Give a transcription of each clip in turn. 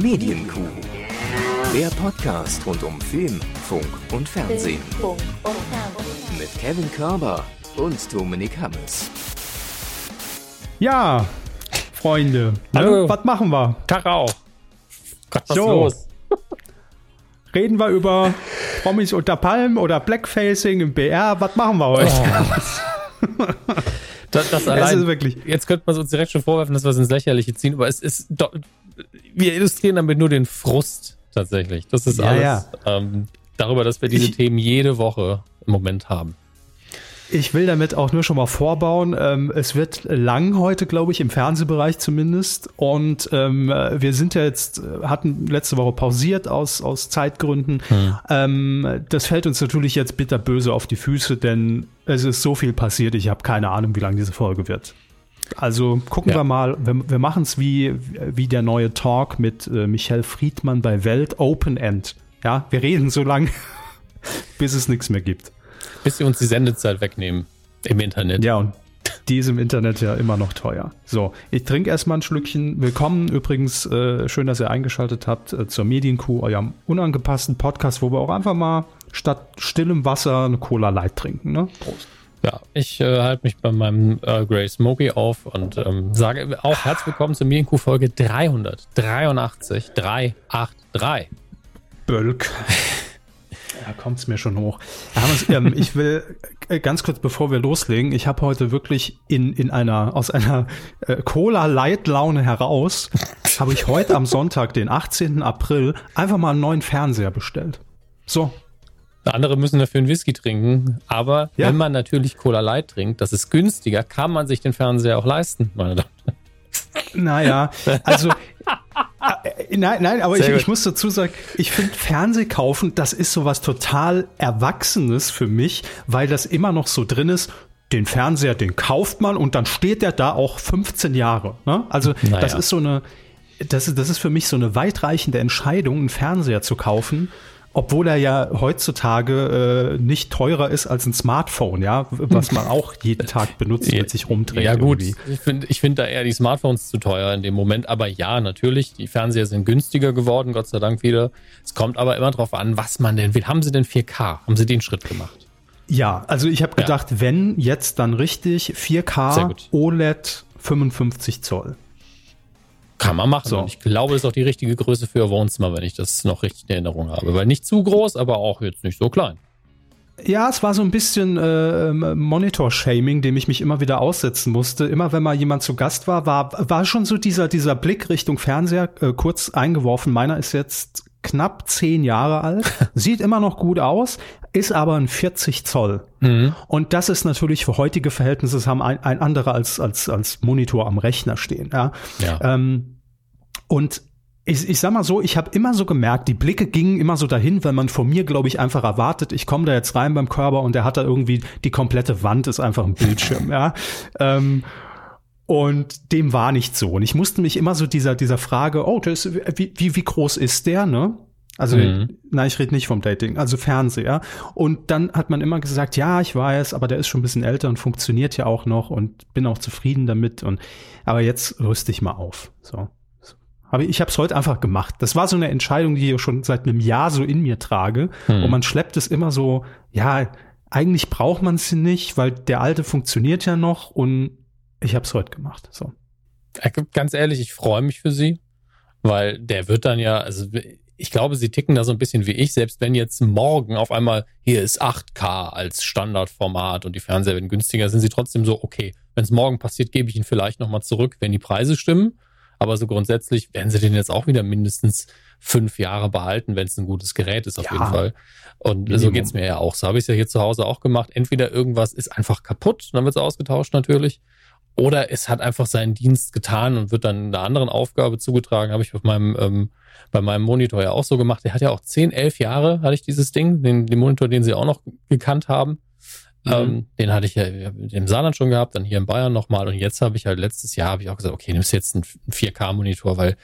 Medienkuh. Der Podcast rund um Film, Funk und Fernsehen. Mit Kevin Körber und Dominik Hammes. Ja, Freunde, ne? Hallo. was machen wir? Tag auch. Gott, was So. los? Reden wir über Promis unter Palmen oder Blackfacing im BR? Was machen wir heute? Das, das es allein, ist wirklich. jetzt könnte man es uns direkt schon vorwerfen, dass wir es ins Lächerliche ziehen, aber es ist doch, wir illustrieren damit nur den Frust tatsächlich. Das ist Ja, alles ja. Ähm, darüber, dass wir diese Ich- Themen jede Woche im Moment haben. Ich will damit auch nur schon mal vorbauen. Ähm, es wird lang heute, glaube ich, im Fernsehbereich zumindest. Und ähm, wir sind ja jetzt, hatten letzte Woche pausiert aus, aus Zeitgründen. Ähm, das fällt uns natürlich jetzt bitterböse auf die Füße, denn es ist so viel passiert. Ich habe keine Ahnung, wie lang diese Folge wird. Also gucken Ja. wir mal. Wir, wir machen es wie, wie der neue Talk mit äh, Michel Friedmann bei Welt Open End. Ja, wir reden so lang, bis es nichts mehr gibt. Bis sie uns die Sendezeit wegnehmen im Internet. Ja, und die ist im Internet ja immer noch teuer. So, ich trinke erstmal ein Schlückchen. Willkommen übrigens, äh, schön, dass ihr eingeschaltet habt äh, zur Medienkuh, eurem unangepassten Podcast, wo wir auch einfach mal statt stillem Wasser eine Cola Light trinken. Ne? Prost. Ja, ich äh, halte mich bei meinem äh, Grey Smoky auf und ähm, sage auch herzlich willkommen zur Medienkuh Folge 383. 383. Bölk. Da kommt's mir schon hoch. Ähm, ich will äh, ganz kurz, bevor wir loslegen, ich habe heute wirklich in, in einer, aus einer äh, Cola-Light-Laune heraus, habe ich heute am Sonntag, den 18. April, einfach mal einen neuen Fernseher bestellt. So, Andere müssen dafür einen Whisky trinken, aber Ja. wenn man natürlich Cola Light trinkt, das ist günstiger, kann man sich den Fernseher auch leisten, meine Damen. Naja, also äh, nein, nein, aber ich, ich muss dazu sagen, ich finde Fernseh kaufen, das ist sowas total Erwachsenes für mich, weil das immer noch so drin ist. Den Fernseher, den kauft man und dann steht der da auch 15 Jahre. Ne? Also Naja. das ist so eine, das ist, das ist für mich so eine weitreichende Entscheidung, einen Fernseher zu kaufen. Obwohl er ja heutzutage äh, nicht teurer ist als ein Smartphone, ja, was man auch jeden Tag benutzt und mit sich rumträgt. Ja gut, irgendwie. ich finde ich find da eher die Smartphones zu teuer in dem Moment, aber ja, natürlich, die Fernseher sind günstiger geworden, Gott sei Dank wieder. Es kommt aber immer drauf an, was man denn will. Haben sie denn 4K? Haben sie den Schritt gemacht? Ja, also ich habe Ja. gedacht, wenn jetzt dann richtig Sehr 4K gut. OLED 55 Zoll. Kann man machen. So. Und ich glaube, das ist auch die richtige Größe für ihr Wohnzimmer, wenn ich das noch richtig in Erinnerung habe. Weil nicht zu groß, aber auch jetzt nicht so klein. Ja, es war so ein bisschen äh, Monitor-Shaming, dem ich mich immer wieder aussetzen musste. Immer wenn mal jemand zu Gast war, war, war schon so dieser, dieser Blick Richtung Fernseher äh, kurz eingeworfen. Meiner ist jetzt knapp zehn Jahre alt, sieht immer noch gut aus, ist aber ein 40 Zoll. Und das ist natürlich für heutige Verhältnisse, das haben ein, ein anderer als, als, als Monitor am Rechner stehen. Ja. Ja. Ähm, und ich, ich sag mal so, ich habe immer so gemerkt, die Blicke gingen immer so dahin, weil man von mir, glaube ich, einfach erwartet, ich komme da jetzt rein beim Körper und der hat da irgendwie, die komplette Wand ist einfach ein Bildschirm, ja. Ähm, und dem war nicht so. Und ich musste mich immer so dieser, dieser Frage, oh, das, wie, wie, wie groß ist der, ne? Also, Mhm. nein, ich rede nicht vom Dating, also Fernseher. Und dann hat man immer gesagt, ja, ich weiß, aber der ist schon ein bisschen älter und funktioniert ja auch noch und bin auch zufrieden damit. Und aber jetzt rüste ich mal auf. So. Aber ich habe es heute einfach gemacht. Das war so eine Entscheidung, die ich schon seit einem Jahr so in mir trage. Hm. Und man schleppt es immer so, ja, eigentlich braucht man es nicht, weil der alte funktioniert ja noch und ich habe es heute gemacht. So. Äh, Ganz ehrlich, ich freue mich für sie, weil der wird dann ja, also ich glaube, sie ticken da so ein bisschen wie ich, selbst wenn jetzt morgen auf einmal hier ist 8K als Standardformat und die Fernseher werden günstiger, sind sie trotzdem so, okay, wenn es morgen passiert, gebe ich ihn vielleicht nochmal zurück, wenn die Preise stimmen. Aber so grundsätzlich werden sie den jetzt auch wieder mindestens fünf Jahre behalten, wenn es ein gutes Gerät ist, auf Ja. jeden Fall. Und so Minimum. geht's mir ja auch. So habe ich es ja hier zu Hause auch gemacht. Entweder irgendwas ist einfach kaputt, dann wird es ausgetauscht natürlich. Oder es hat einfach seinen Dienst getan und wird dann einer anderen Aufgabe zugetragen. Habe ich auf meinem, ähm, bei meinem Monitor ja auch so gemacht. Der hat ja auch 10, 11 Jahre, hatte ich dieses Ding, den, den Monitor, den sie auch noch gekannt haben. Mhm. Ähm, den hatte ich ja im Saarland schon gehabt, dann hier in Bayern nochmal. Und jetzt habe ich halt letztes Jahr habe ich auch gesagt, okay, nimmst jetzt einen 4K-Monitor, weil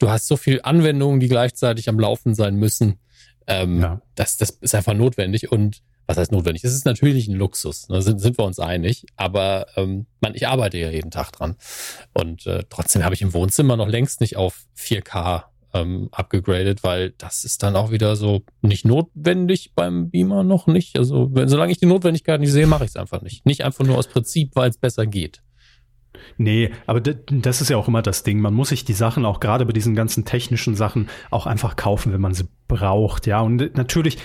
du hast so viel Anwendungen, die gleichzeitig am Laufen sein müssen. Ähm, Ja. das, das ist einfach notwendig. Und was heißt notwendig? Das ist natürlich ein Luxus, da sind, sind wir uns einig. Aber ähm, man, ich arbeite ja jeden Tag dran. Und äh, trotzdem habe ich im Wohnzimmer noch längst nicht auf 4K ähm, abgegradet, weil das ist dann auch wieder so nicht notwendig beim Beamer noch nicht. Also wenn, solange ich die Notwendigkeit nicht sehe, mache ich es einfach nicht. Nicht einfach nur aus Prinzip, weil es besser geht. Nee, aber das ist ja auch immer das Ding. Man muss sich die Sachen auch gerade bei diesen ganzen technischen Sachen auch einfach kaufen, wenn man sie braucht. Ja, und natürlich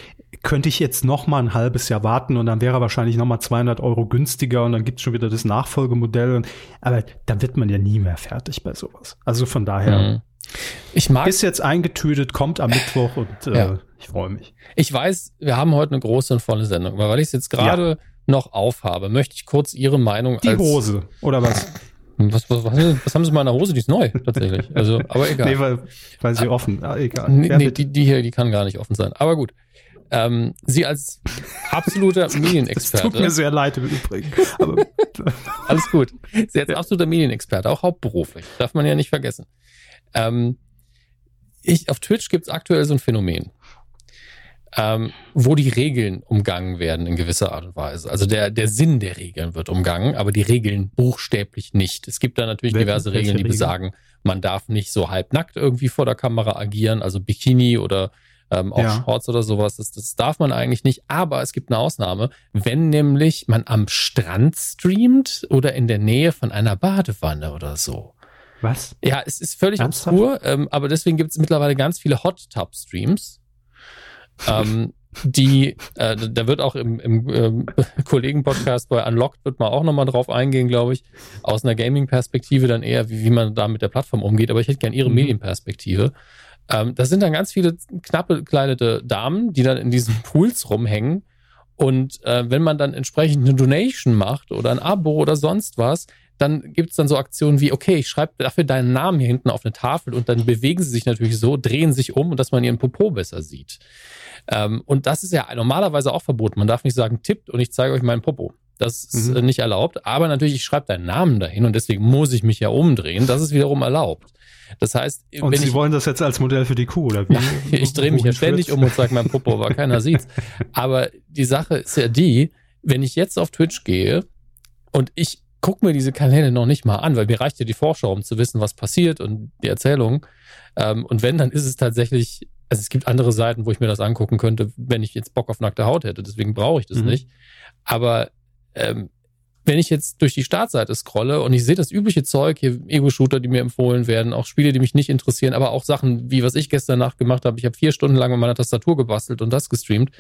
könnte ich jetzt noch mal ein halbes Jahr warten und dann wäre wahrscheinlich noch mal 200 Euro günstiger und dann gibt es schon wieder das Nachfolgemodell. Aber da wird man ja nie mehr fertig bei sowas. Also von daher. Mhm. Ich mag. Ist jetzt eingetütet, kommt am Mittwoch und äh, ja. ich freue mich. Ich weiß, wir haben heute eine große und volle Sendung, weil ich es jetzt gerade ja. Noch aufhabe, möchte ich kurz Ihre Meinung Die Hose, oder was? Was, was, was, was haben Sie mal in der Hose? Die ist neu, tatsächlich. Also, aber egal. Nee, weil, weil sie offen. Ah, egal. Nee, nee die, die hier, die kann gar nicht offen sein. Aber gut. Ähm, sie als absoluter Medienexperte. tut mir sehr leid im Übrigen. Aber Alles gut. Sie als absoluter Medienexperte, auch hauptberuflich. Darf man ja nicht vergessen. Ähm, ich, auf Twitch gibt es aktuell so ein Phänomen ähm, wo die Regeln umgangen werden in gewisser Art und Weise. Also der, der Sinn der Regeln wird umgangen, aber die Regeln buchstäblich nicht. Es gibt da natürlich welche, diverse Regeln, die besagen, man darf nicht so halbnackt irgendwie vor der Kamera agieren, also Bikini oder ähm, auch ja. Shorts oder sowas. Das, das darf man eigentlich nicht. Aber es gibt eine Ausnahme, wenn nämlich man am Strand streamt oder in der Nähe von einer Badewanne oder so. Was? Ja, es ist völlig Ernsthaft? obskur, ähm, aber deswegen gibt es mittlerweile ganz viele Hot Tub Streams ähm, die, äh, da wird auch im, im ähm, Kollegen-Podcast bei Unlocked wird man auch nochmal drauf eingehen, glaube ich, aus einer Gaming-Perspektive dann eher, wie, wie man da mit der Plattform umgeht. Aber ich hätte gern ihre mhm. Medienperspektive. Ähm, das sind dann ganz viele knappe gekleidete Damen, die dann in diesen Pools rumhängen. Und äh, wenn man dann entsprechend eine Donation macht oder ein Abo oder sonst was, dann gibt es dann so Aktionen wie, okay, ich schreibe dafür deinen Namen hier hinten auf eine Tafel und dann bewegen sie sich natürlich so, drehen sich um, dass man ihren Popo besser sieht. Ähm, und das ist ja normalerweise auch verboten. Man darf nicht sagen, tippt und ich zeige euch meinen Popo. Das ist mhm. nicht erlaubt. Aber natürlich, ich schreibe deinen Namen dahin und deswegen muss ich mich ja umdrehen. Das ist wiederum erlaubt. Das heißt, und Sie ich, wollen das jetzt als Modell für die Kuh oder wie? Ja, ich drehe mich ja ständig um und sage mein Popo, aber keiner sieht's. Aber die Sache ist ja die, wenn ich jetzt auf Twitch gehe und ich gucke mir diese Kanäle noch nicht mal an, weil mir reicht ja die Vorschau, um zu wissen, was passiert und die Erzählung. Ähm, und wenn, dann ist es tatsächlich also es gibt andere Seiten, wo ich mir das angucken könnte, wenn ich jetzt Bock auf nackte Haut hätte. Deswegen brauche ich das mhm. nicht. Aber ähm, wenn ich jetzt durch die Startseite scrolle und ich sehe das übliche Zeug, hier Ego-Shooter, die mir empfohlen werden, auch Spiele, die mich nicht interessieren, aber auch Sachen, wie was ich gestern Nacht gemacht habe. Ich habe vier Stunden lang mit meiner Tastatur gebastelt und das gestreamt.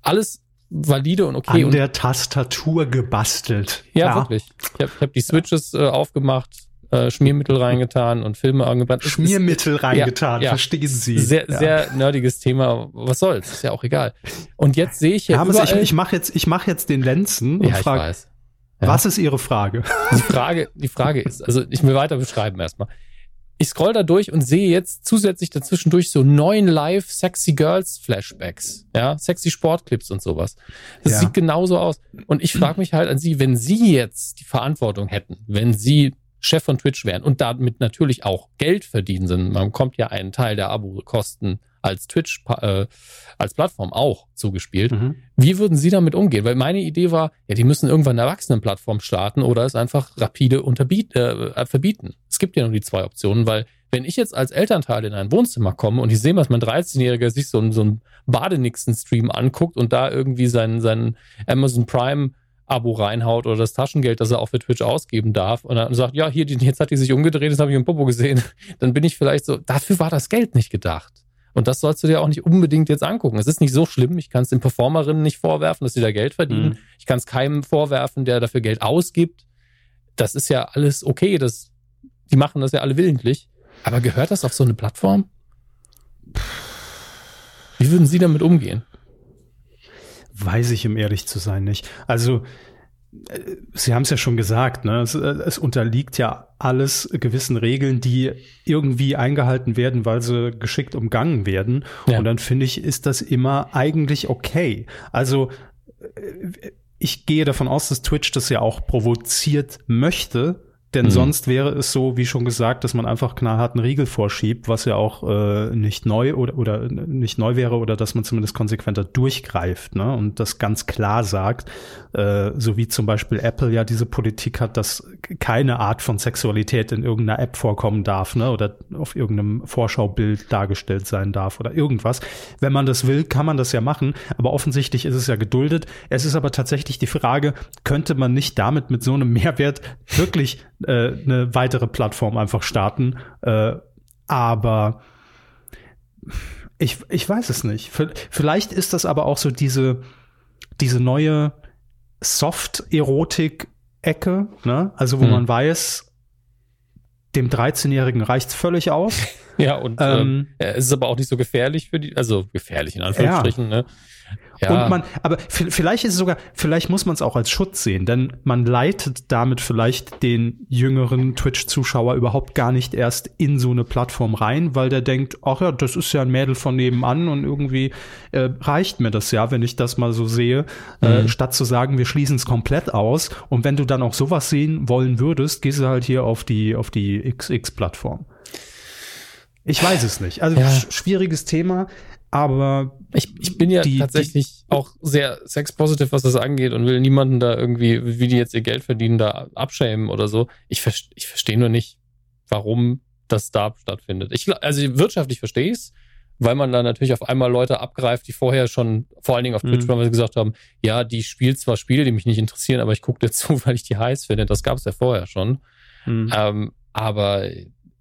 Alles valide und okay. An der Tastatur gebastelt. Ja, ja. wirklich. Ich habe hab die Switches äh, aufgemacht, äh, Schmiermittel reingetan und Filme angebrannt. Schmiermittel ist, reingetan, ja, verstehen Sie. Sehr, ja. sehr nerdiges Thema. Was soll's? Ist ja auch egal. Und jetzt sehe ich. Ja, überall, ich, ich mache jetzt, ich mache jetzt den Lenzen und ja, frage. Ja. was ist Ihre Frage? Die Frage, die Frage ist, also ich will weiter beschreiben erstmal. Ich scroll da durch und sehe jetzt zusätzlich dazwischendurch so neun live Sexy Girls Flashbacks, ja, sexy Sportclips und sowas. Das ja. sieht genauso aus. Und ich frage mich halt an Sie, wenn Sie jetzt die Verantwortung hätten, wenn Sie Chef von Twitch wären und damit natürlich auch Geld verdienen sind. Man kommt ja einen Teil der Abo-Kosten als Twitch äh, als Plattform auch zugespielt. Mhm. Wie würden Sie damit umgehen? Weil meine Idee war, ja, die müssen irgendwann eine Erwachsenenplattform starten oder es einfach rapide unterbiet, äh, verbieten. Es gibt ja nur die zwei Optionen, weil wenn ich jetzt als Elternteil in ein Wohnzimmer komme und ich sehe, dass mein 13-Jähriger sich so, so einen Badenixen-Stream anguckt und da irgendwie seinen, seinen Amazon Prime Abo reinhaut oder das Taschengeld, das er auch für Twitch ausgeben darf und dann sagt, ja, hier, jetzt hat die sich umgedreht, das habe ich im Popo gesehen, dann bin ich vielleicht so, dafür war das Geld nicht gedacht. Und das sollst du dir auch nicht unbedingt jetzt angucken. Es ist nicht so schlimm. Ich kann es den Performerinnen nicht vorwerfen, dass sie da Geld verdienen. Mhm. Ich kann es keinem vorwerfen, der dafür Geld ausgibt. Das ist ja alles okay. Das, die machen das ja alle willentlich. Aber gehört das auf so eine Plattform? Wie würden Sie damit umgehen? Weiß ich, um ehrlich zu sein, nicht. Also, äh, Sie haben es ja schon gesagt, ne? Es, äh, es, unterliegt ja alles gewissen Regeln, die irgendwie eingehalten werden, weil sie geschickt umgangen werden. Ja. Und dann finde ich, ist das immer eigentlich okay. Also äh, ich gehe davon aus, dass Twitch das ja auch provoziert möchte, Denn mhm. sonst wäre es so, wie schon gesagt, dass man einfach knallhart einen Riegel vorschiebt, was ja auch äh, nicht neu oder, oder nicht neu wäre oder dass man zumindest konsequenter durchgreift ne? und das ganz klar sagt, äh, so wie zum Beispiel Apple ja diese Politik hat, dass keine Art von Sexualität in irgendeiner App vorkommen darf ne? oder auf irgendeinem Vorschaubild dargestellt sein darf oder irgendwas. Wenn man das will, kann man das ja machen, aber offensichtlich ist es ja geduldet. Es ist aber tatsächlich die Frage, könnte man nicht damit mit so einem Mehrwert wirklich äh, eine weitere Plattform einfach starten. Äh, aber ich, ich weiß es nicht. Vielleicht ist das aber auch so diese, diese neue Soft-Erotik-Ecke, ne? Also wo hm. man weiß, dem 13-Jährigen reicht's völlig aus. ja, und ähm, äh, es ist aber auch nicht so gefährlich für die, also gefährlich in Anführungsstrichen, ja. ne? Ja. Und man, aber vielleicht ist es sogar, vielleicht muss man es auch als Schutz sehen, denn man leitet damit vielleicht den jüngeren Twitch-Zuschauer überhaupt gar nicht erst in so eine Plattform rein, weil der denkt, ach ja, das ist ja ein Mädel von nebenan und irgendwie äh, reicht mir das ja, wenn ich das mal so sehe, äh, mhm. äh, statt zu sagen, wir schließen es komplett aus. Und wenn du dann auch sowas sehen wollen würdest, gehst du halt hier auf die, auf die XX-Plattform. Ich weiß es nicht. Also ja. schwieriges Thema. Aber ich, ich bin ja die, tatsächlich die, auch sehr sexpositiv, was das angeht und will niemanden da irgendwie, wie die jetzt ihr Geld verdienen, da abschämen oder so. Ich, ich verstehe nur nicht, warum das da stattfindet. Ich, also wirtschaftlich verstehe ich es, weil man da natürlich auf einmal Leute abgreift, die vorher schon, vor allen Dingen auf Twitch, mhm. gesagt haben, ja, die spielt zwar Spiele, die mich nicht interessieren, aber ich gucke dir zu, weil ich die heiß finde. Das gab es ja vorher schon. Mhm. Ähm, aber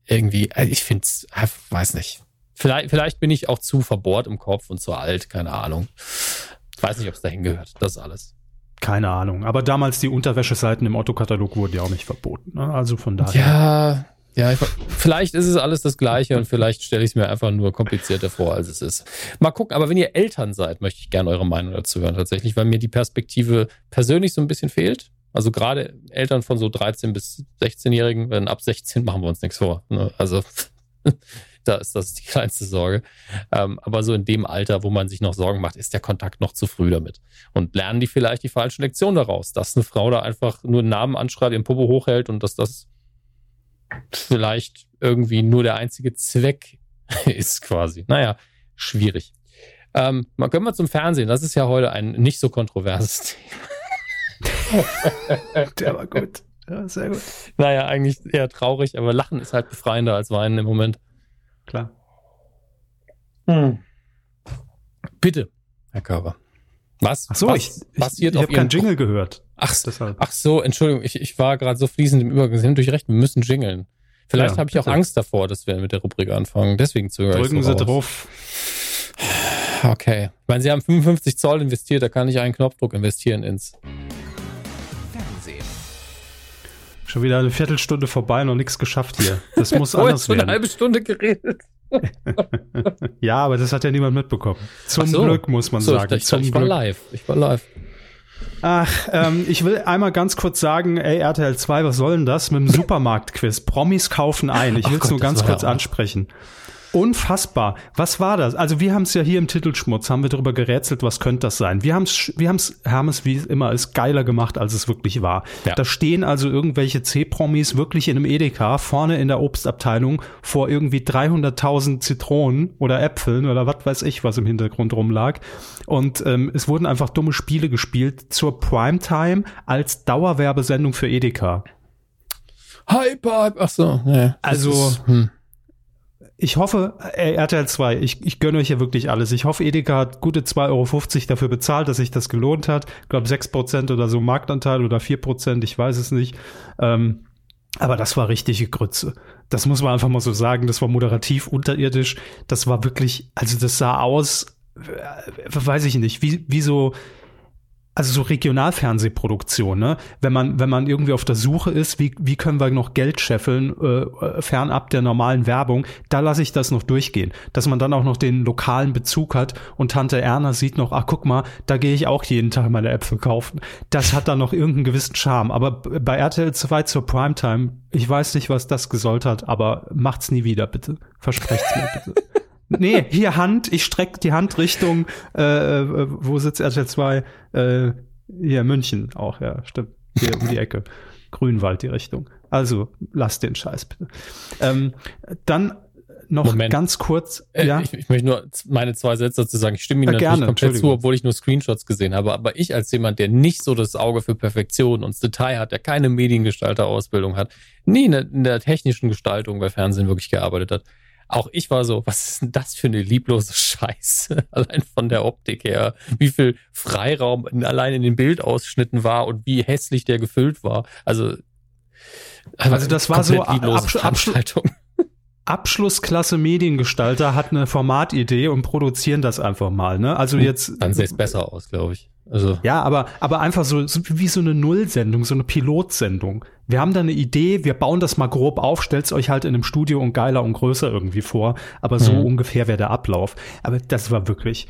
irgendwie, äh, ich finde es, äh, weiß nicht. Vielleicht, vielleicht bin ich auch zu verbohrt im Kopf und zu alt, keine Ahnung. Ich weiß nicht, ob es dahin gehört, das alles. Keine Ahnung. Aber damals die Unterwäscheseiten im Otto-Katalog wurden ja auch nicht verboten. Ne? Also von daher. Ja, ja, ich, vielleicht ist es alles das Gleiche und vielleicht stelle ich es mir einfach nur komplizierter vor, als es ist. Mal gucken, aber wenn ihr Eltern seid, möchte ich gerne eure Meinung dazu hören, tatsächlich, weil mir die Perspektive persönlich so ein bisschen fehlt. Also gerade Eltern von so 13 bis 16-Jährigen, wenn ab 16 machen wir uns nichts vor. Ne? Also da ist das die kleinste Sorge. Ähm, aber so in dem Alter, wo man sich noch Sorgen macht, ist der Kontakt noch zu früh damit. Und lernen die vielleicht die falsche Lektion daraus, dass eine Frau da einfach nur einen Namen anschreibt, ihren Popo hochhält und dass das vielleicht irgendwie nur der einzige Zweck ist quasi. Naja, schwierig. Ähm, mal können wir zum Fernsehen. Das ist ja heute ein nicht so kontroverses Thema. der war gut. Ja, sehr gut. Naja, eigentlich eher traurig, aber Lachen ist halt befreiender als Weinen im Moment. Klar. Hm. Bitte, Herr Körber. Was? Ach so, was ich, passiert ich, ich habe keinen Jingle gehört. Ach, ach so, Entschuldigung, ich, ich war gerade so fließend im Übergang. Sie haben durch recht, wir müssen jingeln. Vielleicht ja, habe ich auch Angst davor, dass wir mit der Rubrik anfangen. Deswegen zögere Drücken ich so Sie drauf. Okay. Ich meine, Sie haben 55 Zoll investiert, da kann ich einen Knopfdruck investieren ins. Schon wieder eine Viertelstunde vorbei, noch nichts geschafft hier. Das muss anders werden. eine halbe Stunde geredet. ja, aber das hat ja niemand mitbekommen. Zum so. Glück muss man so, sagen. Ich, ich, ich war live. Ich war live. Ach, ähm, ich will einmal ganz kurz sagen, ey, RTL 2, was soll denn das mit dem Supermarktquiz? Promis kaufen ein. Ich will es nur ganz kurz ansprechen. Unfassbar. Was war das? Also wir haben es ja hier im Titelschmutz, haben wir darüber gerätselt, was könnte das sein? Wir haben es, wir haben's, haben es wie immer ist geiler gemacht, als es wirklich war. Ja. Da stehen also irgendwelche C-Promis wirklich in einem Edeka vorne in der Obstabteilung vor irgendwie 300.000 Zitronen oder Äpfeln oder was weiß ich, was im Hintergrund rumlag. Und ähm, es wurden einfach dumme Spiele gespielt zur Primetime als Dauerwerbesendung für Edeka. Hyper, ach so. Ja, also, ist, hm ich hoffe, ey, RTL 2, ich, ich gönne euch ja wirklich alles. Ich hoffe, Edeka hat gute 2,50 Euro dafür bezahlt, dass sich das gelohnt hat. Ich glaube, 6% oder so Marktanteil oder 4%, ich weiß es nicht. Ähm, aber das war richtige Grütze. Das muss man einfach mal so sagen. Das war moderativ unterirdisch. Das war wirklich, also das sah aus, äh, weiß ich nicht, wie, wie so, also so Regionalfernsehproduktion, ne? Wenn man, wenn man irgendwie auf der Suche ist, wie, wie können wir noch Geld scheffeln, äh, fernab der normalen Werbung, da lasse ich das noch durchgehen. Dass man dann auch noch den lokalen Bezug hat und Tante Erna sieht noch, ach guck mal, da gehe ich auch jeden Tag meine Äpfel kaufen. Das hat dann noch irgendeinen gewissen Charme. Aber bei RTL 2 zur Primetime, ich weiß nicht, was das gesollt hat, aber macht's nie wieder, bitte. Versprecht's mir bitte. Nee, hier Hand, ich strecke die Hand Richtung, äh, äh wo sitzt RTL 2? Äh, hier München auch, ja, stimmt. Hier um die Ecke. Grünwald die Richtung. Also lass den Scheiß bitte. Ähm, dann noch Moment. ganz kurz. Äh, ja? Ich, ich, möchte nur meine zwei Sätze dazu sagen. Ich stimme Ihnen ja, natürlich gerne, komplett zu, obwohl ich nur Screenshots gesehen habe. Aber ich als jemand, der nicht so das Auge für Perfektion und Detail hat, der keine Mediengestalter-Ausbildung hat, nie in der, in der technischen Gestaltung bei Fernsehen wirklich gearbeitet hat, auch ich war so, was ist denn das für eine lieblose Scheiße? Allein von der Optik her, wie viel Freiraum allein in den Bildausschnitten war und wie hässlich der gefüllt war. Also, also das war so Absch Absch Abschlussklasse Mediengestalter hat eine Formatidee und produzieren das einfach mal. Ne? Also jetzt. Dann sähe es besser aus, glaube ich. Also. Ja, aber, aber einfach so, so wie so eine Nullsendung, so eine Pilotsendung. Wir haben da eine Idee, wir bauen das mal grob auf, stellt's euch halt in einem Studio und geiler und größer irgendwie vor. Aber so mhm. ungefähr wäre der Ablauf. Aber das war wirklich,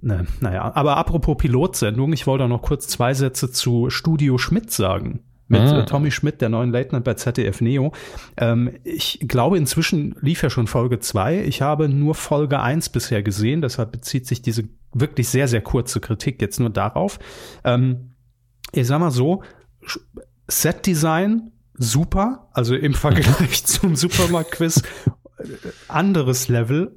ne, naja. Aber apropos Pilotsendung, ich wollte auch noch kurz zwei Sätze zu Studio Schmidt sagen mit ah. Äh, Tommy Schmidt, der neuen Late Night bei ZDF Neo. Ähm, ich glaube, inzwischen lief ja schon Folge zwei. Ich habe nur Folge eins bisher gesehen, deshalb bezieht sich diese wirklich sehr, sehr kurze Kritik jetzt nur darauf. Ähm, ich sag mal so, Set-Design super, also im Vergleich zum Supermarkt-Quiz äh, anderes Level,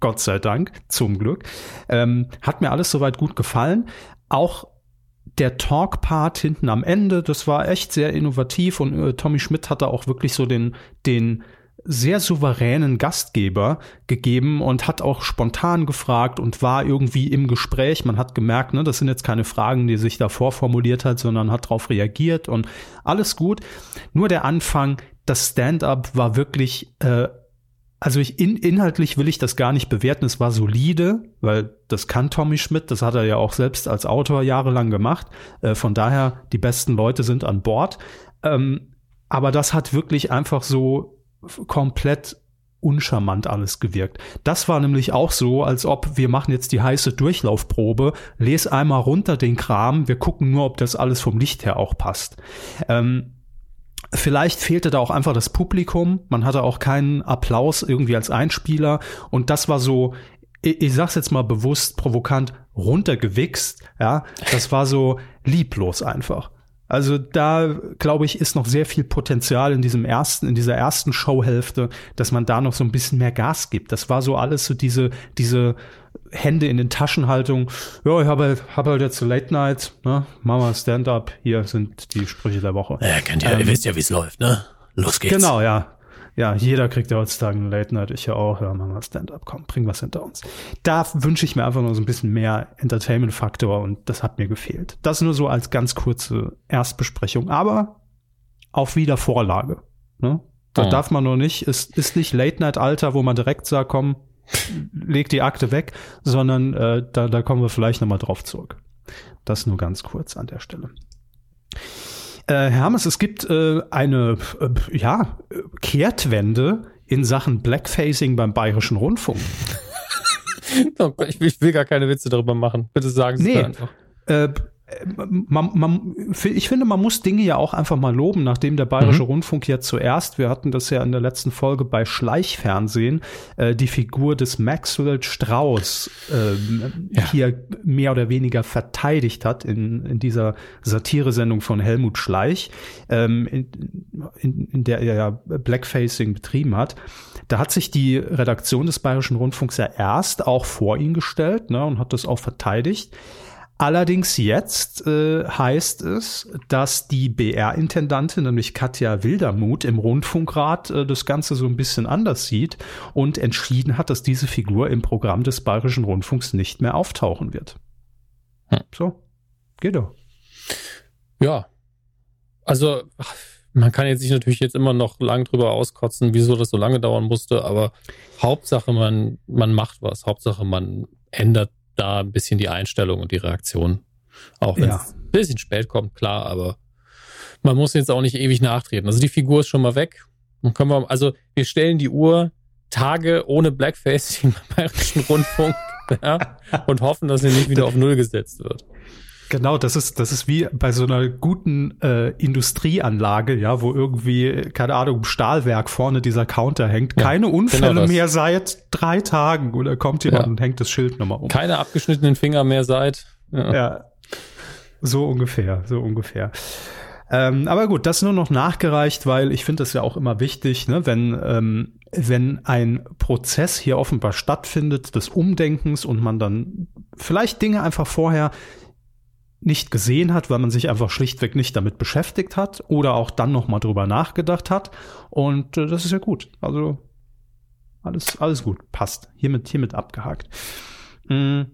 Gott sei Dank, zum Glück. Ähm, hat mir alles soweit gut gefallen. Auch der Talk-Part hinten am Ende, das war echt sehr innovativ und äh, Tommy Schmidt hatte auch wirklich so den, den sehr souveränen Gastgeber gegeben und hat auch spontan gefragt und war irgendwie im Gespräch. Man hat gemerkt, ne, das sind jetzt keine Fragen, die sich davor formuliert hat, sondern hat darauf reagiert und alles gut. Nur der Anfang, das Stand-up war wirklich äh, also ich in, inhaltlich will ich das gar nicht bewerten. Es war solide, weil das kann Tommy Schmidt. Das hat er ja auch selbst als Autor jahrelang gemacht. Äh, von daher die besten Leute sind an Bord. Ähm, aber das hat wirklich einfach so komplett uncharmant alles gewirkt. Das war nämlich auch so, als ob wir machen jetzt die heiße Durchlaufprobe, les einmal runter den Kram, wir gucken nur, ob das alles vom Licht her auch passt. Ähm, Vielleicht fehlte da auch einfach das Publikum. Man hatte auch keinen Applaus irgendwie als Einspieler. Und das war so, ich, ich sag's jetzt mal bewusst provokant, runtergewichst. Ja, das war so lieblos einfach. Also da glaube ich ist noch sehr viel Potenzial in diesem ersten, in dieser ersten Showhälfte, dass man da noch so ein bisschen mehr Gas gibt. Das war so alles so diese diese Hände in den Taschenhaltung. Ja, ich habe halt, hab halt jetzt Late Night, ne? Mama Stand-up. Hier sind die Sprüche der Woche. Ja, kennt ihr, ähm, ihr wisst ja, wie es läuft, ne? Los geht's. Genau, ja. Ja, jeder kriegt ja heutzutage eine Late Night. Ich ja auch. Ja, Mama Stand-up. Komm, bring was hinter uns. Da wünsche ich mir einfach nur so ein bisschen mehr Entertainment-Faktor und das hat mir gefehlt. Das nur so als ganz kurze Erstbesprechung. Aber auf Wiedervorlage. Ne? Da oh. darf man nur nicht, ist, ist nicht Late-Night-Alter, wo man direkt sagt, komm, leg die Akte weg, sondern äh, da, da kommen wir vielleicht nochmal drauf zurück. Das nur ganz kurz an der Stelle. Äh, Hermes, es gibt äh, eine äh, ja, Kehrtwende in Sachen Blackfacing beim Bayerischen Rundfunk. oh ich, will, ich, will, gar keine Witze darüber machen. Bitte sagen Sie nee, einfach. Äh, man, man, ich finde, man muss Dinge ja auch einfach mal loben, nachdem der Bayerische mhm. Rundfunk ja zuerst, wir hatten das ja in der letzten Folge bei Schleichfernsehen, äh, die Figur des Maxwell Strauss äh, ja. hier mehr oder weniger verteidigt hat in, in dieser Satiresendung von Helmut Schleich, ähm, in, in, in der er ja Blackfacing betrieben hat. Da hat sich die Redaktion des Bayerischen Rundfunks ja erst auch vor ihn gestellt ne, und hat das auch verteidigt. Allerdings jetzt äh, heißt es, dass die BR-Intendantin, nämlich Katja Wildermuth, im Rundfunkrat äh, das Ganze so ein bisschen anders sieht und entschieden hat, dass diese Figur im Programm des Bayerischen Rundfunks nicht mehr auftauchen wird. Hm. So, geht doch. Ja, also man kann jetzt sich natürlich jetzt immer noch lang drüber auskotzen, wieso das so lange dauern musste, aber Hauptsache man, man macht was, Hauptsache man ändert da ein bisschen die Einstellung und die Reaktion. Auch wenn ja. es ein bisschen spät kommt, klar, aber man muss jetzt auch nicht ewig nachtreten. Also die Figur ist schon mal weg. Dann können wir, also wir stellen die Uhr Tage ohne Blackface im Bayerischen Rundfunk ja, und hoffen, dass sie nicht wieder auf Null gesetzt wird. Genau, das ist, das ist wie bei so einer guten äh, Industrieanlage, ja, wo irgendwie, keine Ahnung, im Stahlwerk vorne dieser Counter hängt. Ja, Keine Unfälle genau mehr seit drei Tagen. Oder kommt jemand ja. und hängt das Schild nochmal um. Keine abgeschnittenen Finger mehr seit. Ja. ja. So ungefähr, so ungefähr. Ähm, aber gut, das nur noch nachgereicht, weil ich finde das ja auch immer wichtig, ne, wenn, ähm, wenn ein Prozess hier offenbar stattfindet des Umdenkens und man dann vielleicht Dinge einfach vorher nicht gesehen hat, weil man sich einfach schlichtweg nicht damit beschäftigt hat oder auch dann noch mal drüber nachgedacht hat und äh, das ist ja gut. Also alles alles gut, passt. Hiermit hiermit abgehakt. Mhm.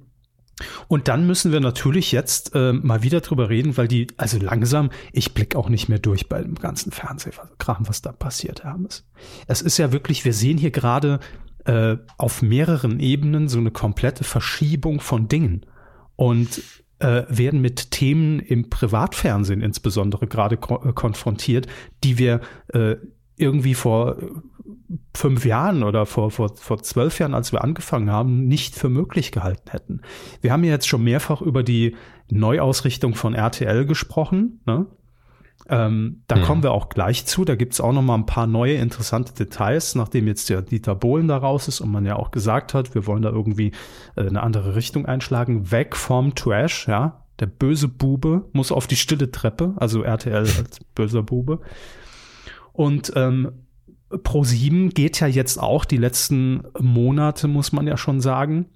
Und dann müssen wir natürlich jetzt äh, mal wieder drüber reden, weil die, also langsam, ich blick auch nicht mehr durch bei dem ganzen Fernsehkram, was da passiert, Hermes. Es ist ja wirklich, wir sehen hier gerade äh, auf mehreren Ebenen so eine komplette Verschiebung von Dingen und äh, werden mit Themen im Privatfernsehen insbesondere gerade ko äh, konfrontiert, die wir äh, irgendwie vor fünf Jahren oder vor, vor, vor zwölf Jahren, als wir angefangen haben, nicht für möglich gehalten hätten. Wir haben ja jetzt schon mehrfach über die Neuausrichtung von RTL gesprochen. Ne? Ähm, da mhm. kommen wir auch gleich zu. Da gibt's auch noch mal ein paar neue interessante Details, nachdem jetzt der Dieter Bohlen da raus ist und man ja auch gesagt hat, wir wollen da irgendwie äh, eine andere Richtung einschlagen. Weg vom Trash, ja. Der böse Bube muss auf die stille Treppe, also RTL als böser Bube. Und ähm, Pro7 geht ja jetzt auch die letzten Monate, muss man ja schon sagen,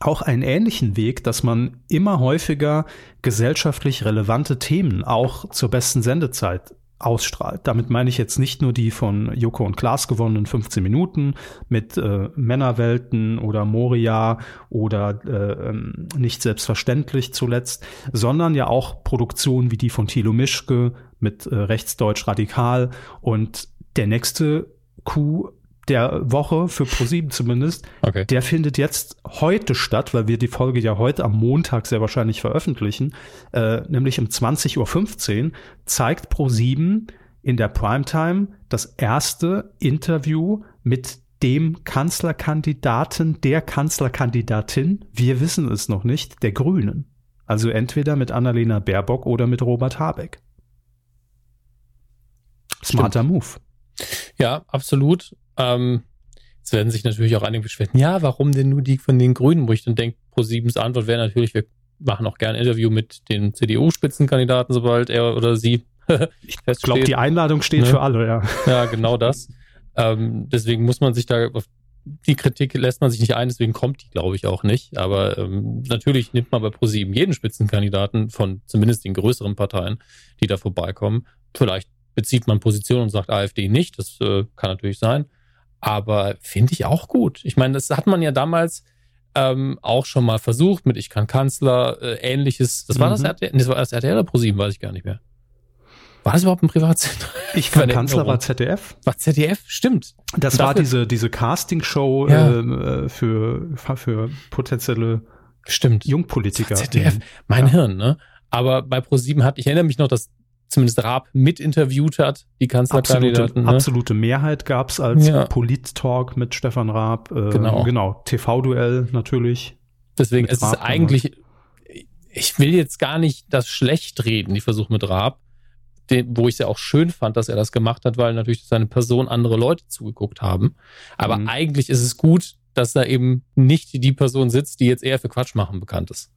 auch einen ähnlichen Weg, dass man immer häufiger gesellschaftlich relevante Themen auch zur besten Sendezeit ausstrahlt. Damit meine ich jetzt nicht nur die von Joko und Klaas gewonnenen 15 Minuten mit äh, Männerwelten oder Moria oder äh, ähm, nicht selbstverständlich zuletzt, sondern ja auch Produktionen wie die von Thilo Mischke mit äh, Rechtsdeutsch Radikal und der nächste Coup der Woche für ProSieben zumindest, okay. der findet jetzt heute statt, weil wir die Folge ja heute am Montag sehr wahrscheinlich veröffentlichen, äh, nämlich um 20.15 Uhr zeigt ProSieben in der Primetime das erste Interview mit dem Kanzlerkandidaten, der Kanzlerkandidatin, wir wissen es noch nicht, der Grünen. Also entweder mit Annalena Baerbock oder mit Robert Habeck. Smarter Stimmt. Move. Ja, absolut. Ähm, jetzt werden sich natürlich auch einige beschweren, ja, warum denn nur die von den Grünen? Wo ich dann denke, Pro7s Antwort wäre natürlich, wir machen auch gerne ein Interview mit den CDU-Spitzenkandidaten, sobald er oder sie Ich glaube, die Einladung steht ne? für alle, ja. Ja, genau das. ähm, deswegen muss man sich da auf die Kritik lässt man sich nicht ein, deswegen kommt die, glaube ich, auch nicht. Aber ähm, natürlich nimmt man bei ProSieben jeden Spitzenkandidaten von zumindest den größeren Parteien, die da vorbeikommen. Vielleicht bezieht man Position und sagt AfD nicht. Das äh, kann natürlich sein. Aber finde ich auch gut. Ich meine, das hat man ja damals ähm, auch schon mal versucht mit Ich kann Kanzler, äh, ähnliches. Das war mhm. das RTL, das war das RTL oder ProSieben, weiß ich gar nicht mehr. War das überhaupt ein Privatsender? Ich kann Kanzler war ZDF. War ZDF, stimmt. Das war diese, diese Castingshow ja. äh, für, für potenzielle Stimmt. Jungpolitiker. ZDF, mein ja. Hirn, ne? Aber bei ProSieben hat, ich erinnere mich noch, dass zumindest Raab mitinterviewt hat, die Kanzlerkandidaten. Absolute, ne? absolute Mehrheit gab's als ja. Polit-Talk mit Stefan Raab. Äh, genau. genau. TV-Duell natürlich. Deswegen, es Raab, ist eigentlich, ich will jetzt gar nicht das schlecht reden, ich versuche mit Raab, den, wo ich es ja auch schön fand, dass er das gemacht hat, weil natürlich seine Person andere Leute zugeguckt haben. Aber mhm. eigentlich ist es gut, dass da eben nicht die Person sitzt, die jetzt eher für Quatsch machen bekannt ist.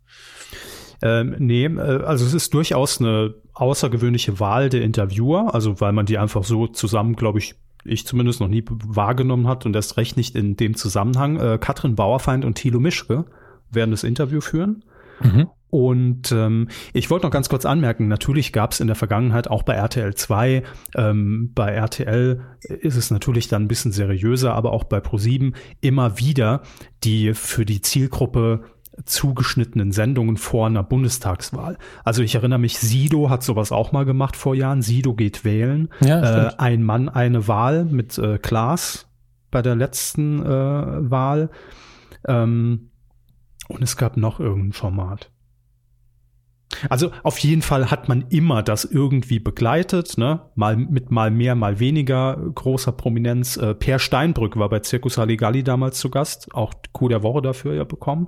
Ähm, nee, äh, also es ist durchaus eine außergewöhnliche Wahl der Interviewer, also weil man die einfach so zusammen, glaube ich, ich zumindest noch nie wahrgenommen hat und erst recht nicht in dem Zusammenhang. Äh, Katrin Bauerfeind und Thilo Mischke werden das Interview führen. Mhm. Und ähm, ich wollte noch ganz kurz anmerken, natürlich gab es in der Vergangenheit auch bei RTL 2, ähm, bei RTL ist es natürlich dann ein bisschen seriöser, aber auch bei Pro7 immer wieder die für die Zielgruppe zugeschnittenen Sendungen vor einer Bundestagswahl. Also ich erinnere mich, Sido hat sowas auch mal gemacht vor Jahren. Sido geht wählen. Ja, äh, ein Mann, eine Wahl mit äh, Klaas bei der letzten äh, Wahl. Ähm, und es gab noch irgendein Format. Also auf jeden Fall hat man immer das irgendwie begleitet, ne? Mal mit mal mehr, mal weniger großer Prominenz. Äh, per Steinbrück war bei Circus Halligalli damals zu Gast, auch Coup der Woche dafür ja bekommen.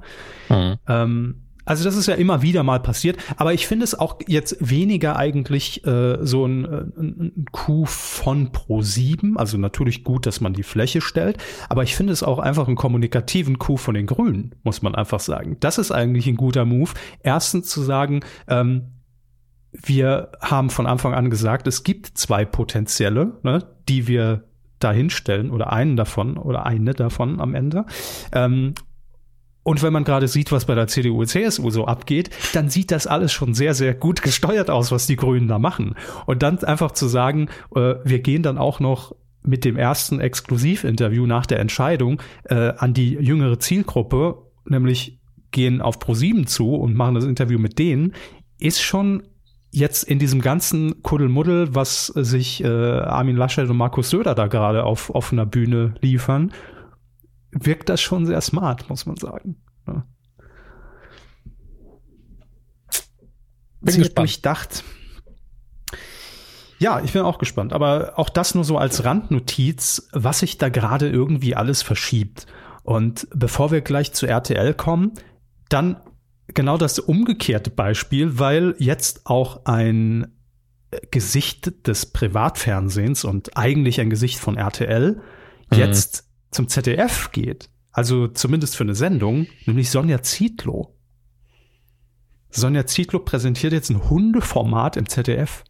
Mhm. Ähm, also das ist ja immer wieder mal passiert, aber ich finde es auch jetzt weniger eigentlich äh, so ein, äh, ein Coup von Pro7, also natürlich gut, dass man die Fläche stellt, aber ich finde es auch einfach einen kommunikativen Coup von den Grünen, muss man einfach sagen. Das ist eigentlich ein guter Move. Erstens zu sagen, ähm, wir haben von Anfang an gesagt, es gibt zwei potenzielle, ne, die wir dahinstellen oder einen davon oder eine davon am Ende. Ähm, und wenn man gerade sieht, was bei der CDU und CSU so abgeht, dann sieht das alles schon sehr, sehr gut gesteuert aus, was die Grünen da machen. Und dann einfach zu sagen, äh, wir gehen dann auch noch mit dem ersten Exklusivinterview nach der Entscheidung äh, an die jüngere Zielgruppe, nämlich gehen auf Pro7 zu und machen das Interview mit denen, ist schon jetzt in diesem ganzen Kuddelmuddel, was sich äh, Armin Laschet und Markus Söder da gerade auf offener Bühne liefern, wirkt das schon sehr smart, muss man sagen. Ja. Bin sehr gespannt. durchdacht. Ja, ich bin auch gespannt. Aber auch das nur so als Randnotiz, was sich da gerade irgendwie alles verschiebt. Und bevor wir gleich zu RTL kommen, dann genau das umgekehrte Beispiel, weil jetzt auch ein Gesicht des Privatfernsehens und eigentlich ein Gesicht von RTL mhm. Zum ZDF geht. Also zumindest für eine Sendung, nämlich Sonja Zietlow. Sonja Zietlow präsentiert jetzt ein Hundeformat im ZDF.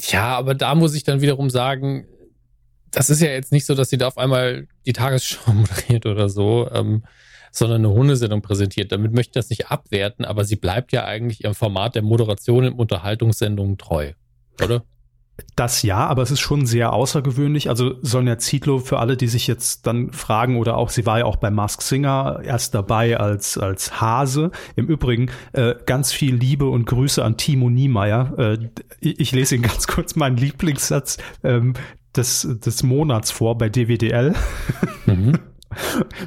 Ja, aber da muss ich dann wiederum sagen, das ist ja jetzt nicht so, dass sie da auf einmal die Tagesschau moderiert oder so. Ähm, sondern eine Hundesendung präsentiert. Damit möchte ich das nicht abwerten, aber sie bleibt ja eigentlich ihrem Format der Moderation in Unterhaltungssendungen treu, oder? Das ja, aber es ist schon sehr außergewöhnlich. Also Sonja Zietlow, für alle, die sich jetzt dann fragen oder auch, sie war ja auch bei Mask Singer erst dabei als, als Hase. Im Übrigen äh, ganz viel Liebe und Grüße an Timo Niemeyer. Äh, ich, ich, lese Ihnen ganz kurz meinen Lieblingssatz ähm, des, des Monats vor bei DWDL. Mhm.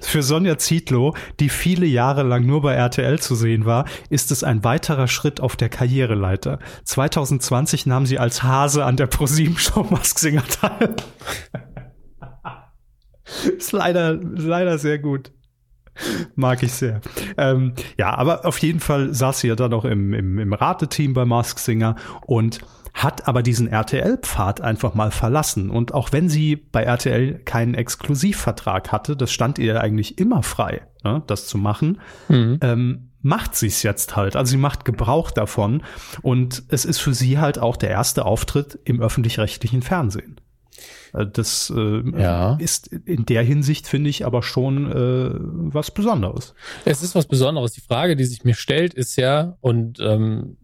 Für Sonja Zietlow, die viele Jahre lang nur bei RTL zu sehen war, ist es ein weiterer Schritt auf der Karriereleiter. 2020 nahm sie als Hase an der ProSieben-Show Mask Singer teil. ist leider, leider sehr gut. Mag ich sehr. Ähm, ja, aber auf jeden Fall saß sie ja dann auch im, im, im Rateteam bei Mask Singer und hat aber diesen RTL-Pfad einfach mal verlassen. Und auch wenn sie bei RTL keinen Exklusivvertrag hatte, das stand ihr eigentlich immer frei, ne, das zu machen, mhm. ähm, macht sie es jetzt halt. Also sie macht Gebrauch davon. Und es ist für sie halt auch der erste Auftritt im öffentlich-rechtlichen Fernsehen. Äh, das äh, ja. ist in der Hinsicht, finde ich, aber schon äh, was Besonderes. Es ist was Besonderes. Die Frage, die sich mir stellt, ist ja, und ähm,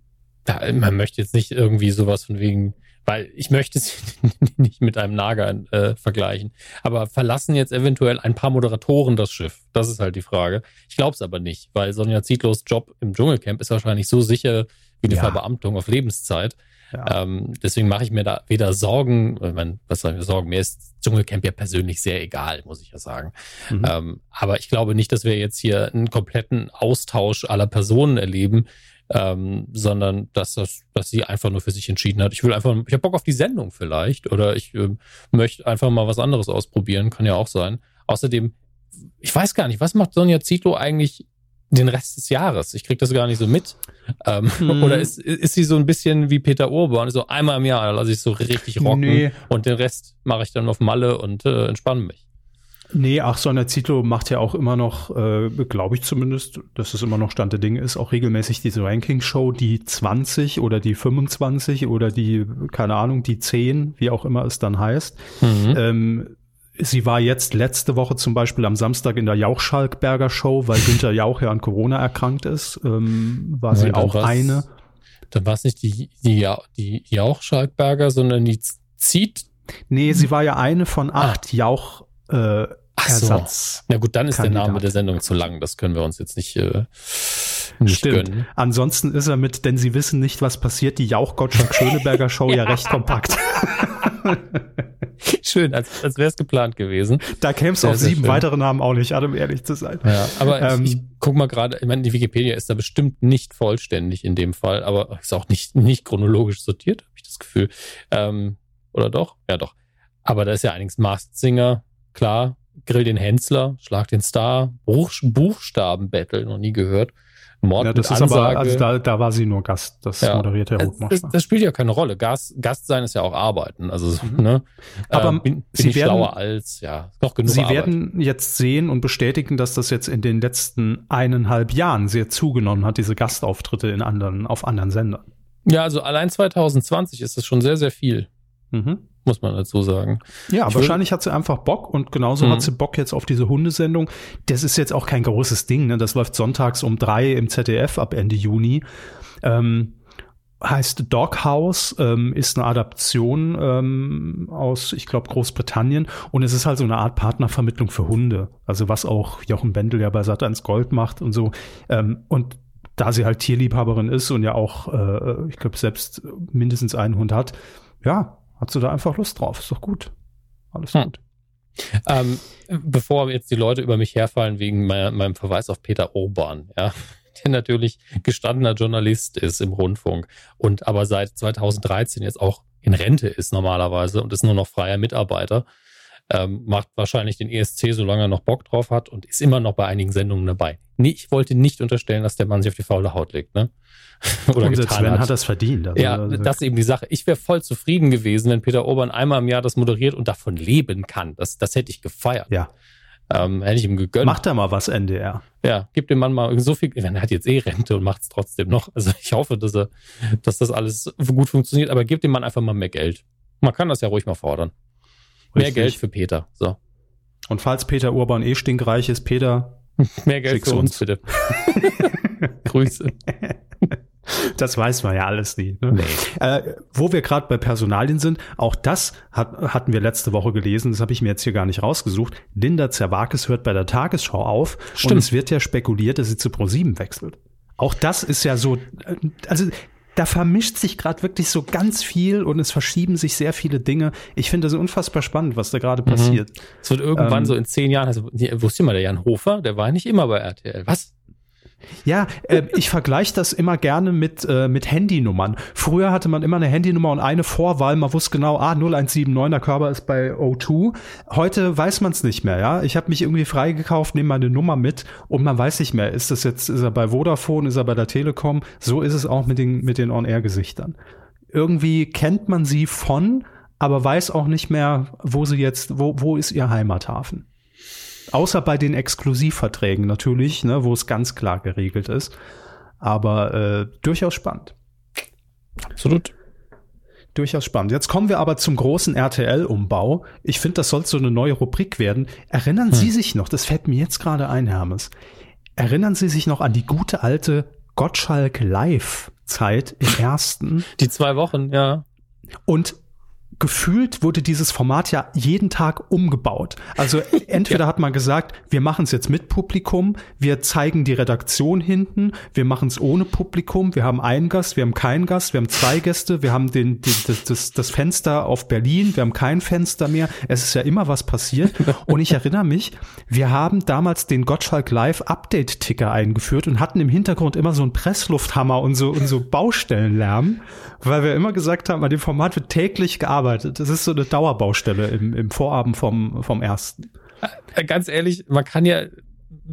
da, man möchte jetzt nicht irgendwie sowas von wegen, weil ich möchte es nicht mit einem Nager äh, vergleichen. Aber verlassen jetzt eventuell ein paar Moderatoren das Schiff? Das ist halt die Frage. Ich glaube es aber nicht, weil Sonja Zietlos Job im Dschungelcamp ist wahrscheinlich so sicher wie eine ja. Verbeamtung auf Lebenszeit. Ja. Ähm, deswegen mache ich mir da weder Sorgen, ich meine, was soll ich mir Sorgen? Mir ist Dschungelcamp ja persönlich sehr egal, muss ich ja sagen. Mhm. Ähm, aber ich glaube nicht, dass wir jetzt hier einen kompletten Austausch aller Personen erleben, ähm, sondern dass das, dass sie einfach nur für sich entschieden hat. Ich will einfach, ich habe Bock auf die Sendung vielleicht oder ich äh, möchte einfach mal was anderes ausprobieren, kann ja auch sein. Außerdem, ich weiß gar nicht, was macht Sonja Zito eigentlich den Rest des Jahres? Ich krieg das gar nicht so mit. Ähm, hm. Oder ist, ist sie so ein bisschen wie Peter Urban, so einmal im Jahr lasse ich so richtig rocken nee. und den Rest mache ich dann auf Malle und äh, entspanne mich. Nee, ach, Sonja Zitlo macht ja auch immer noch, äh, glaube ich zumindest, dass es immer noch Stand der Dinge ist, auch regelmäßig diese Ranking-Show, die 20 oder die 25 oder die, keine Ahnung, die 10, wie auch immer es dann heißt. Mhm. Ähm, sie war jetzt letzte Woche zum Beispiel am Samstag in der Jauch-Schalkberger Show, weil Günther Jauch ja an Corona erkrankt ist, ähm, war ja, sie auch eine. Dann war es nicht die, die, die Jauch-Schalkberger, sondern die Zieht. Nee, sie war ja eine von acht ah. Jauch äh, Ach Ersatz. So. Na gut, dann ist Kandidat. der Name der Sendung zu lang. Das können wir uns jetzt nicht, äh, nicht Stimmt. gönnen. Ansonsten ist er mit, denn sie wissen nicht, was passiert, die Jauch-Gottschalk-Schöneberger Show ja. ja recht kompakt. schön, als, als wäre es geplant gewesen. Da käme es auf sieben schön. weitere Namen auch nicht an, um ehrlich zu sein. Ja, aber ähm, ich, ich guck mal gerade, ich meine, die Wikipedia ist da bestimmt nicht vollständig in dem Fall, aber ist auch nicht, nicht chronologisch sortiert, habe ich das Gefühl. Ähm, oder doch? Ja, doch. Aber da ist ja einiges Masked Singer, klar, Grill den Hensler, Schlag den Star, Buch, Buchstaben-Battle, noch nie gehört. Mord ja, das ist Ansage. aber, also da, da war sie nur Gast, das ja. moderiert Herr Hutmacher. Das, das, spielt ja keine Rolle. Gast, Gast sein ist ja auch Arbeiten. Also, mhm. ne? Aber ähm, bin, bin sie ich werden, schlauer als, ja, noch genug Sie Arbeit. werden jetzt sehen und bestätigen, dass das jetzt in den letzten eineinhalb Jahren sehr zugenommen hat, diese Gastauftritte in anderen, auf anderen Sendern. Ja, also allein 2020 ist das schon sehr, sehr viel. Mhm muss man dazu sagen. Ja, ich wahrscheinlich hat sie einfach Bock und genauso mhm. hat sie Bock jetzt auf diese Hundesendung. Das ist jetzt auch kein großes Ding, ne? Das läuft sonntags um drei im ZDF ab Ende Juni. Ähm, heißt Doghouse, ähm, ist eine Adaption ähm, aus, ich glaube, Großbritannien und es ist halt so eine Art Partnervermittlung für Hunde. Also was auch Jochen Bendel ja bei Sat1 Gold macht und so. Ähm, und da sie halt Tierliebhaberin ist und ja auch, äh, ich glaube, selbst mindestens einen Hund hat, ja, hat sie da einfach Lust drauf. Ist doch gut. Alles hm. gut. Ähm, bevor jetzt die Leute über mich herfallen wegen meiner, meinem Verweis auf Peter Urban, ja, der natürlich gestandener Journalist ist im Rundfunk und aber seit 2013 jetzt auch in Rente ist normalerweise und ist nur noch freier Mitarbeiter, ähm, macht wahrscheinlich den ESC, solange er noch Bock drauf hat und ist immer noch bei einigen Sendungen dabei. Nee, ich wollte nicht unterstellen, dass der Mann sich auf die faule Haut legt, ne? Oder und Sven hat. hat das verdient. Also, ja, das ist eben die Sache. Ich wäre voll zufrieden gewesen, wenn Peter Obern einmal im Jahr das moderiert und davon leben kann. Das, das hätte ich gefeiert. Ja. Ähm, hätte ich ihm gegönnt. Macht er mal was NDR. Ja, gibt dem Mann mal so viel. Er hat jetzt eh Rente und macht es trotzdem noch. Also ich hoffe, dass er, dass das alles gut funktioniert. Aber gibt dem Mann einfach mal mehr Geld. Man kann das ja ruhig mal fordern. Richtig. Mehr Geld für Peter. So. Und falls Peter Urban eh stinkreich ist, Peter, mehr Geld für uns, uns bitte. Grüße. Das weiß man ja alles nie. Ne? Nee. Äh, wo wir gerade bei Personalien sind, auch das hat, hatten wir letzte Woche gelesen, das habe ich mir jetzt hier gar nicht rausgesucht. Linda Zerwakis hört bei der Tagesschau auf Stimmt. und es wird ja spekuliert, dass sie zu ProSieben wechselt. Auch das ist ja so, äh, also da vermischt sich gerade wirklich so ganz viel und es verschieben sich sehr viele Dinge. Ich finde das unfassbar spannend, was da gerade mhm. passiert. Es wird irgendwann ähm, so in zehn Jahren, also, wusste mal, der Jan Hofer, der war nicht immer bei RTL. Was? Ja, äh, ich vergleiche das immer gerne mit, äh, mit Handynummern. Früher hatte man immer eine Handynummer und eine Vorwahl. Man wusste genau, ah, 0179, der Körper ist bei O2. Heute weiß man es nicht mehr, ja. Ich habe mich irgendwie freigekauft, nehme meine Nummer mit und man weiß nicht mehr, ist das jetzt, ist er bei Vodafone, ist er bei der Telekom? So ist es auch mit den, mit den On-Air-Gesichtern. Irgendwie kennt man sie von, aber weiß auch nicht mehr, wo sie jetzt, wo, wo ist ihr Heimathafen. Außer bei den Exklusivverträgen natürlich, ne, wo es ganz klar geregelt ist. Aber äh, durchaus spannend. Absolut. Durchaus spannend. Jetzt kommen wir aber zum großen RTL-Umbau. Ich finde, das soll so eine neue Rubrik werden. Erinnern hm. Sie sich noch, das fällt mir jetzt gerade ein, Hermes. Erinnern Sie sich noch an die gute alte Gottschalk Live-Zeit im ersten? Die zwei Wochen, ja. Und gefühlt wurde dieses Format ja jeden Tag umgebaut. Also entweder ja. hat man gesagt, wir machen es jetzt mit Publikum, wir zeigen die Redaktion hinten, wir machen es ohne Publikum, wir haben einen Gast, wir haben keinen Gast, wir haben zwei Gäste, wir haben den, den das, das, das Fenster auf Berlin, wir haben kein Fenster mehr. Es ist ja immer was passiert. Und ich erinnere mich, wir haben damals den Gottschalk Live Update Ticker eingeführt und hatten im Hintergrund immer so einen Presslufthammer und so, und so Baustellenlärm, weil wir immer gesagt haben, an dem Format wird täglich gearbeitet gearbeitet. Das ist so eine Dauerbaustelle im, im Vorabend vom, vom ersten. Äh, ganz ehrlich, man kann ja,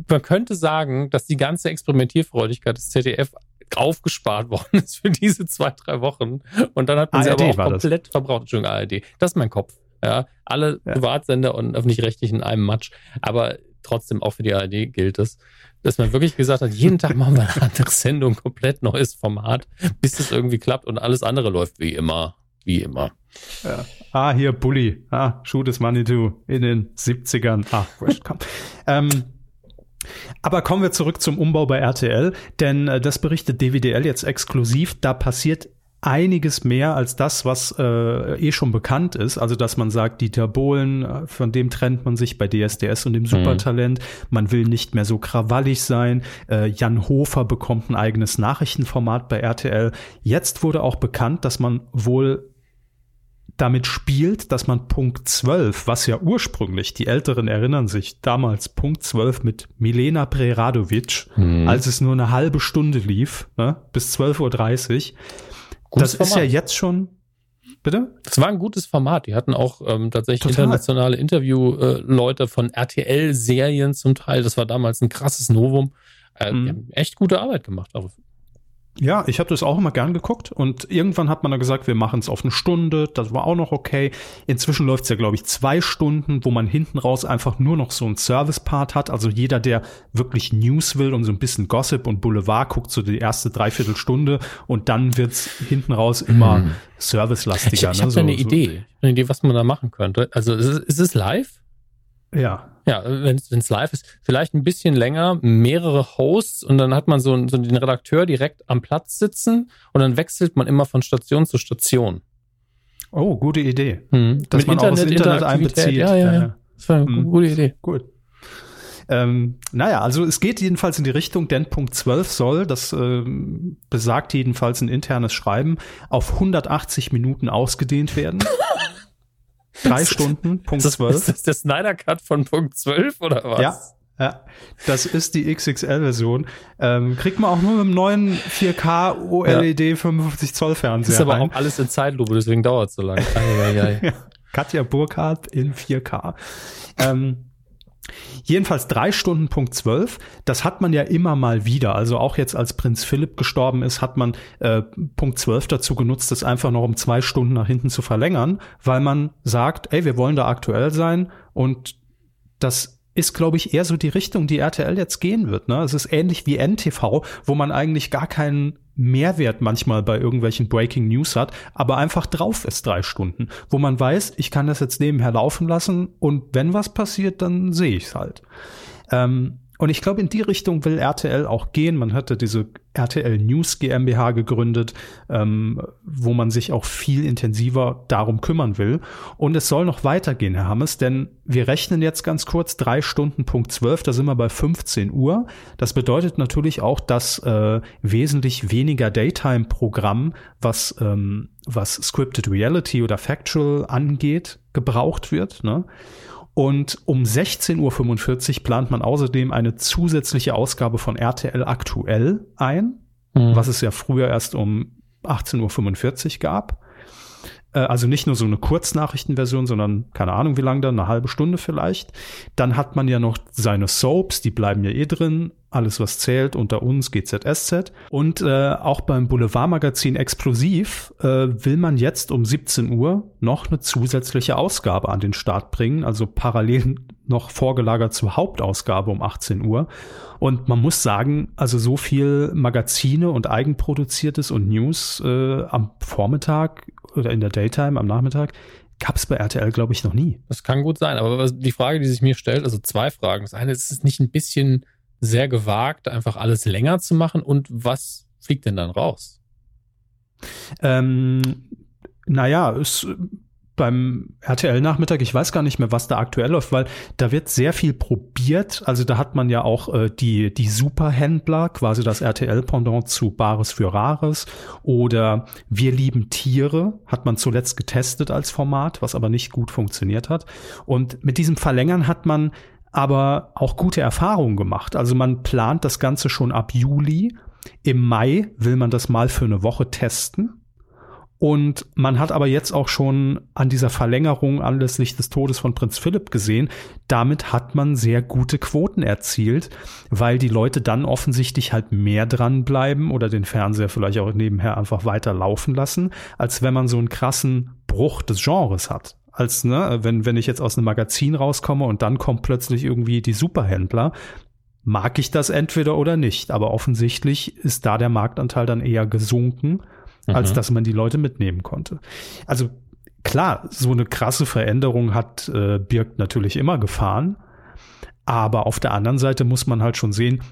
man könnte sagen, dass die ganze Experimentierfreudigkeit des ZDF aufgespart worden ist für diese zwei, drei Wochen. Und dann hat man ARD sie aber auch komplett das. verbraucht. Entschuldigung, ARD. Das ist mein Kopf. Ja, alle ja. Privatsender und öffentlich-rechtlich in einem Matsch. Aber trotzdem auch für die ARD gilt es, dass man wirklich gesagt hat, jeden Tag machen wir eine andere Sendung, komplett neues Format, bis es irgendwie klappt und alles andere läuft wie immer. Wie immer. Ja. Ah, hier Bully. Ah, Shoot is Manitou in den 70ern. Ah, wurscht, komm. ähm, aber kommen wir zurück zum Umbau bei RTL, denn äh, das berichtet DWDL jetzt exklusiv. Da passiert einiges mehr als das, was äh, eh schon bekannt ist. Also, dass man sagt, Dieter Bohlen, äh, von dem trennt man sich bei DSDS und dem mhm. Supertalent. Mhm. Man will nicht mehr so krawallig sein. Äh, Jan Hofer bekommt ein eigenes Nachrichtenformat bei RTL. Jetzt wurde auch bekannt, dass man wohl damit spielt, dass man Punkt 12, was ja ursprünglich, die Älteren erinnern sich, damals Punkt 12 mit Milena Preradovic, mhm. als es nur eine halbe Stunde lief, ne, bis 12.30 Uhr. das Format. ist ja jetzt schon, bitte? Das war ein gutes Format. Die hatten auch ähm, tatsächlich Total. internationale Interviewleute von RTL-Serien zum Teil. Das war damals ein krasses Novum. Äh, mhm. Die haben echt gute Arbeit gemacht. Also ja, ich habe das auch immer gern geguckt und irgendwann hat man dann gesagt, wir machen es auf eine Stunde, das war auch noch okay. Inzwischen läuft es ja, glaube ich, zwei Stunden, wo man hinten raus einfach nur noch so einen Service-Part hat. Also jeder, der wirklich News will und so ein bisschen Gossip und Boulevard guckt, so die erste Dreiviertelstunde und dann wird's hinten raus immer hm. servicelastiger. Ich, ich ne? habe so, eine so. Idee, eine Idee, was man da machen könnte. Also ist, ist es live? Ja. Ja, wenn es live ist, vielleicht ein bisschen länger, mehrere Hosts und dann hat man so, so den Redakteur direkt am Platz sitzen und dann wechselt man immer von Station zu Station. Oh, gute Idee. Hm. Dass Mit man Internet, auch das Internet einbezieht. Ja, ja, ja. Das war eine hm. gute Idee. Gut. Ähm, naja, also es geht jedenfalls in die Richtung, denn Punkt 12 soll, das äh, besagt jedenfalls ein internes Schreiben, auf 180 Minuten ausgedehnt werden. Drei Stunden, Punkt ist das, 12. Ist das der Snyder Cut von Punkt 12 oder was? Ja. Ja, das ist die XXL-Version. Ähm, kriegt man auch nur mit dem neuen 4K OLED ja. 55 Zoll Fernseher. Ist aber rein. auch alles in Zeitlupe, deswegen dauert es so lange. Katja Burkhardt in 4K. Ähm, Jedenfalls drei Stunden Punkt zwölf. Das hat man ja immer mal wieder. Also auch jetzt, als Prinz Philipp gestorben ist, hat man äh, Punkt zwölf dazu genutzt, das einfach noch um zwei Stunden nach hinten zu verlängern, weil man sagt, ey, wir wollen da aktuell sein und das ist, glaube ich, eher so die Richtung, die RTL jetzt gehen wird. Ne? Es ist ähnlich wie NTV, wo man eigentlich gar keinen Mehrwert manchmal bei irgendwelchen Breaking News hat, aber einfach drauf ist drei Stunden, wo man weiß, ich kann das jetzt nebenher laufen lassen und wenn was passiert, dann sehe ich es halt. Ähm, und ich glaube, in die Richtung will RTL auch gehen. Man hatte diese RTL News GmbH gegründet, ähm, wo man sich auch viel intensiver darum kümmern will. Und es soll noch weitergehen, Herr Hammes, denn wir rechnen jetzt ganz kurz drei Stunden Punkt 12, da sind wir bei 15 Uhr. Das bedeutet natürlich auch, dass äh, wesentlich weniger Daytime-Programm, was, ähm, was Scripted Reality oder Factual angeht, gebraucht wird. Ne? Und um 16.45 Uhr plant man außerdem eine zusätzliche Ausgabe von RTL aktuell ein, mhm. was es ja früher erst um 18.45 Uhr gab. Äh, also nicht nur so eine Kurznachrichtenversion, sondern keine Ahnung wie lange dann, eine halbe Stunde vielleicht. Dann hat man ja noch seine Soaps, die bleiben ja eh drin. Alles was zählt unter uns GZSZ und äh, auch beim Boulevardmagazin Explosiv äh, will man jetzt um 17 Uhr noch eine zusätzliche Ausgabe an den Start bringen, also parallel noch vorgelagert zur Hauptausgabe um 18 Uhr. Und man muss sagen, also so viel Magazine und eigenproduziertes und News äh, am Vormittag oder in der Daytime am Nachmittag gab es bei RTL, glaube ich, noch nie. Das kann gut sein, aber die Frage, die sich mir stellt, also zwei Fragen. Das eine ist, ist es nicht ein bisschen sehr gewagt, einfach alles länger zu machen. Und was fliegt denn dann raus? Ähm, naja, ist beim RTL-Nachmittag, ich weiß gar nicht mehr, was da aktuell läuft, weil da wird sehr viel probiert. Also da hat man ja auch äh, die, die Superhändler, quasi das RTL-Pendant zu Bares für Rares oder Wir lieben Tiere, hat man zuletzt getestet als Format, was aber nicht gut funktioniert hat. Und mit diesem Verlängern hat man aber auch gute Erfahrungen gemacht. Also man plant das Ganze schon ab Juli. Im Mai will man das mal für eine Woche testen. Und man hat aber jetzt auch schon an dieser Verlängerung anlässlich des Todes von Prinz Philipp gesehen, damit hat man sehr gute Quoten erzielt, weil die Leute dann offensichtlich halt mehr dranbleiben oder den Fernseher vielleicht auch nebenher einfach weiter laufen lassen, als wenn man so einen krassen Bruch des Genres hat. Als ne, wenn, wenn ich jetzt aus einem Magazin rauskomme und dann kommt plötzlich irgendwie die Superhändler, mag ich das entweder oder nicht. Aber offensichtlich ist da der Marktanteil dann eher gesunken, mhm. als dass man die Leute mitnehmen konnte. Also klar, so eine krasse Veränderung hat, äh, birgt natürlich immer Gefahren. Aber auf der anderen Seite muss man halt schon sehen,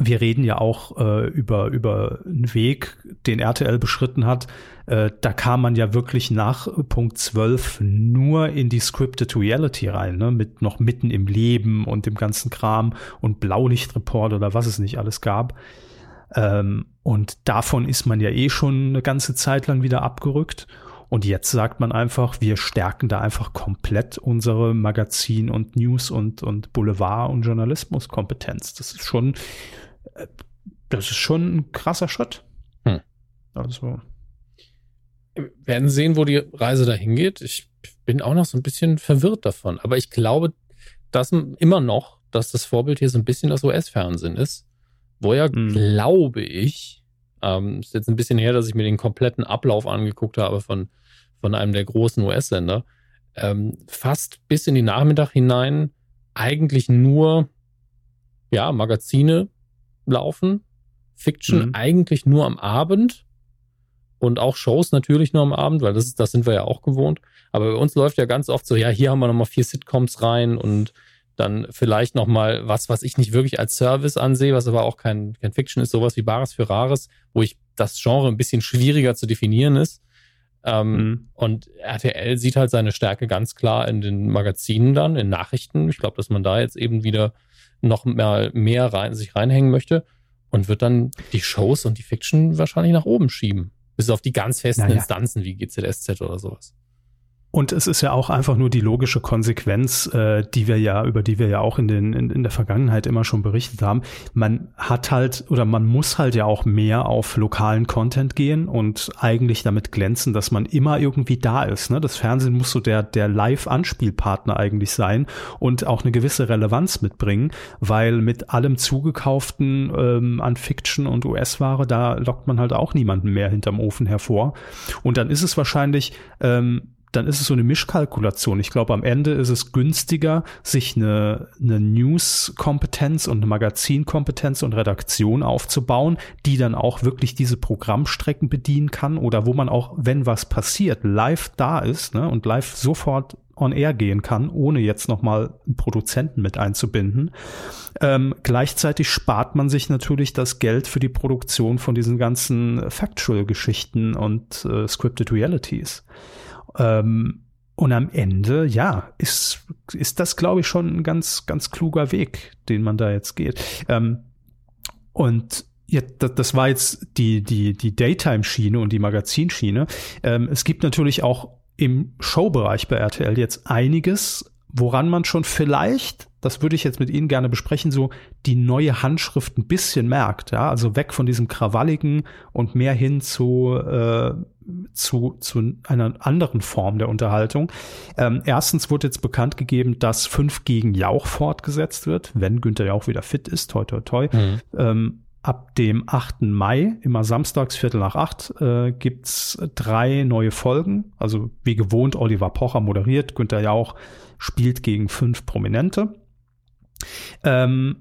wir reden ja auch äh, über, über einen Weg, den RTL beschritten hat. Äh, da kam man ja wirklich nach Punkt 12 nur in die Scripted Reality rein, ne? mit noch mitten im Leben und dem ganzen Kram und Blaulichtreport oder was es nicht alles gab. Ähm, und davon ist man ja eh schon eine ganze Zeit lang wieder abgerückt. Und jetzt sagt man einfach, wir stärken da einfach komplett unsere Magazin- und News- und, und Boulevard- und Journalismuskompetenz. Das ist schon das ist schon ein krasser Schritt. Hm. Also. Wir werden sehen, wo die Reise dahin geht. Ich bin auch noch so ein bisschen verwirrt davon. Aber ich glaube, dass immer noch, dass das Vorbild hier so ein bisschen das US-Fernsehen ist. Wo er, mhm. glaube ich, ähm, ist jetzt ein bisschen her, dass ich mir den kompletten Ablauf angeguckt habe von, von einem der großen US-Sender, ähm, fast bis in die Nachmittag hinein eigentlich nur ja, Magazine laufen, Fiction mhm. eigentlich nur am Abend und auch Shows natürlich nur am Abend, weil das, ist, das sind wir ja auch gewohnt. Aber bei uns läuft ja ganz oft so, ja, hier haben wir nochmal vier Sitcoms rein und dann vielleicht nochmal was, was ich nicht wirklich als Service ansehe, was aber auch kein, kein Fiction ist, sowas wie Bares für Rares, wo ich das Genre ein bisschen schwieriger zu definieren ist. Ähm, mhm. Und RTL sieht halt seine Stärke ganz klar in den Magazinen dann, in Nachrichten. Ich glaube, dass man da jetzt eben wieder noch mal mehr rein, sich reinhängen möchte und wird dann die Shows und die Fiction wahrscheinlich nach oben schieben. Bis auf die ganz festen naja. Instanzen wie GZSZ oder sowas. Und es ist ja auch einfach nur die logische Konsequenz, äh, die wir ja, über die wir ja auch in, den, in, in der Vergangenheit immer schon berichtet haben. Man hat halt oder man muss halt ja auch mehr auf lokalen Content gehen und eigentlich damit glänzen, dass man immer irgendwie da ist. Ne? Das Fernsehen muss so der, der Live-Anspielpartner eigentlich sein und auch eine gewisse Relevanz mitbringen, weil mit allem zugekauften ähm, an Fiction und US-Ware, da lockt man halt auch niemanden mehr hinterm Ofen hervor. Und dann ist es wahrscheinlich ähm, dann ist es so eine Mischkalkulation. Ich glaube, am Ende ist es günstiger, sich eine, eine News-Kompetenz und eine Magazin-Kompetenz und Redaktion aufzubauen, die dann auch wirklich diese Programmstrecken bedienen kann oder wo man auch, wenn was passiert, live da ist ne, und live sofort on air gehen kann, ohne jetzt nochmal einen Produzenten mit einzubinden. Ähm, gleichzeitig spart man sich natürlich das Geld für die Produktion von diesen ganzen Factual-Geschichten und äh, Scripted Realities. Ähm, und am Ende, ja, ist, ist das, glaube ich, schon ein ganz, ganz kluger Weg, den man da jetzt geht. Ähm, und ja, das, war jetzt die, die, die Daytime-Schiene und die Magazinschiene. Ähm, es gibt natürlich auch im Showbereich bei RTL jetzt einiges, woran man schon vielleicht, das würde ich jetzt mit Ihnen gerne besprechen, so die neue Handschrift ein bisschen merkt. Ja, also weg von diesem krawalligen und mehr hin zu äh, zu, zu einer anderen Form der Unterhaltung. Ähm, erstens wurde jetzt bekannt gegeben, dass 5 gegen Jauch fortgesetzt wird, wenn Günther Jauch wieder fit ist, toi toi toi. Mhm. Ähm, ab dem 8. Mai, immer samstags Viertel nach acht, äh, gibt's drei neue Folgen. Also wie gewohnt, Oliver Pocher moderiert, Günther Jauch spielt gegen fünf Prominente. Ähm,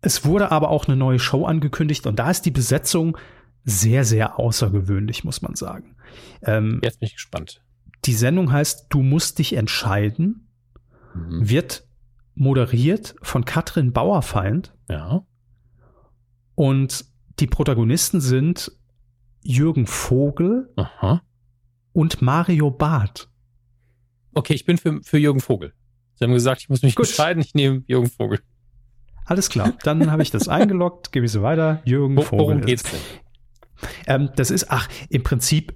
es wurde aber auch eine neue Show angekündigt und da ist die Besetzung sehr, sehr außergewöhnlich, muss man sagen. Ähm, Jetzt bin ich gespannt. Die Sendung heißt Du musst dich entscheiden, mhm. wird moderiert von Katrin Bauerfeind. Ja. Und die Protagonisten sind Jürgen Vogel Aha. und Mario Barth. Okay, ich bin für, für Jürgen Vogel. Sie haben gesagt, ich muss mich Gut. entscheiden, ich nehme Jürgen Vogel. Alles klar, dann habe ich das eingeloggt, gebe ich so weiter. Jürgen Vogel. Worum geht's denn? Ähm, das ist, ach, im Prinzip,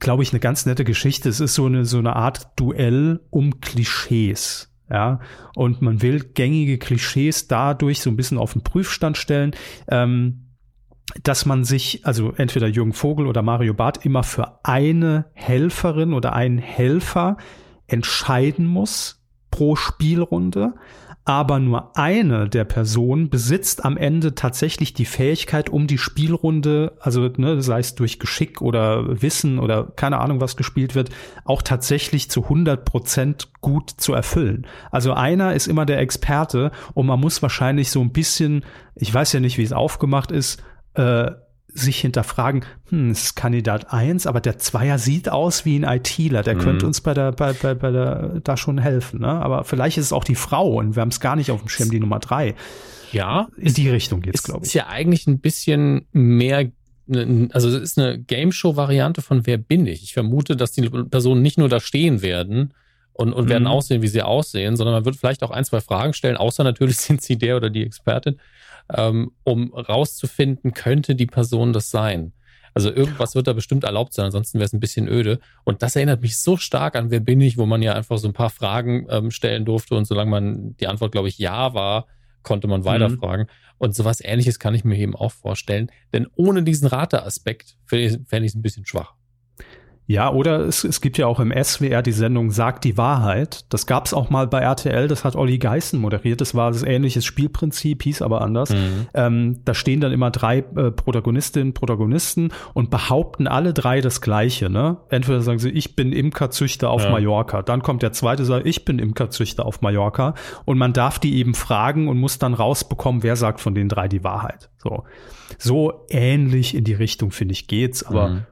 glaube ich, eine ganz nette Geschichte. Es ist so eine, so eine Art Duell um Klischees. Ja, und man will gängige Klischees dadurch so ein bisschen auf den Prüfstand stellen. Ähm, dass man sich, also entweder Jürgen Vogel oder Mario Barth, immer für eine Helferin oder einen Helfer entscheiden muss pro Spielrunde aber nur eine der Personen besitzt am Ende tatsächlich die Fähigkeit, um die Spielrunde, also ne, sei es durch Geschick oder Wissen oder keine Ahnung, was gespielt wird, auch tatsächlich zu 100 Prozent gut zu erfüllen. Also einer ist immer der Experte und man muss wahrscheinlich so ein bisschen, ich weiß ja nicht, wie es aufgemacht ist, äh, sich hinterfragen, hm, es ist Kandidat 1, aber der Zweier sieht aus wie ein ITler, der mhm. könnte uns bei der, bei, bei, bei der, da schon helfen, ne? Aber vielleicht ist es auch die Frau und wir haben es gar nicht auf dem Schirm, die Nummer 3. Ja. In die Richtung geht's, glaube ich. Ist ja eigentlich ein bisschen mehr also es ist eine Game Show Variante von Wer bin ich? Ich vermute, dass die Personen nicht nur da stehen werden und, und mhm. werden aussehen, wie sie aussehen, sondern man wird vielleicht auch ein, zwei Fragen stellen, außer natürlich sind sie der oder die Expertin ähm, um rauszufinden, könnte die Person das sein. Also irgendwas wird da bestimmt erlaubt sein, ansonsten wäre es ein bisschen öde. Und das erinnert mich so stark an Wer bin ich, wo man ja einfach so ein paar Fragen ähm, stellen durfte und solange man die Antwort, glaube ich, ja war, konnte man weiterfragen. Mhm. Und sowas ähnliches kann ich mir eben auch vorstellen. Denn ohne diesen Rateaspekt fände ich es ein bisschen schwach. Ja, oder es, es gibt ja auch im SWR die Sendung Sagt die Wahrheit. Das gab es auch mal bei RTL, das hat Olli Geißen moderiert. Das war das ähnliches Spielprinzip, hieß aber anders. Mhm. Ähm, da stehen dann immer drei äh, Protagonistinnen, Protagonisten und behaupten alle drei das Gleiche. Ne? Entweder sagen sie, ich bin Imkerzüchter auf ja. Mallorca. Dann kommt der zweite, sagt, ich bin Imkerzüchter auf Mallorca. Und man darf die eben fragen und muss dann rausbekommen, wer sagt von den drei die Wahrheit. So, so ähnlich in die Richtung, finde ich, geht's. Aber mhm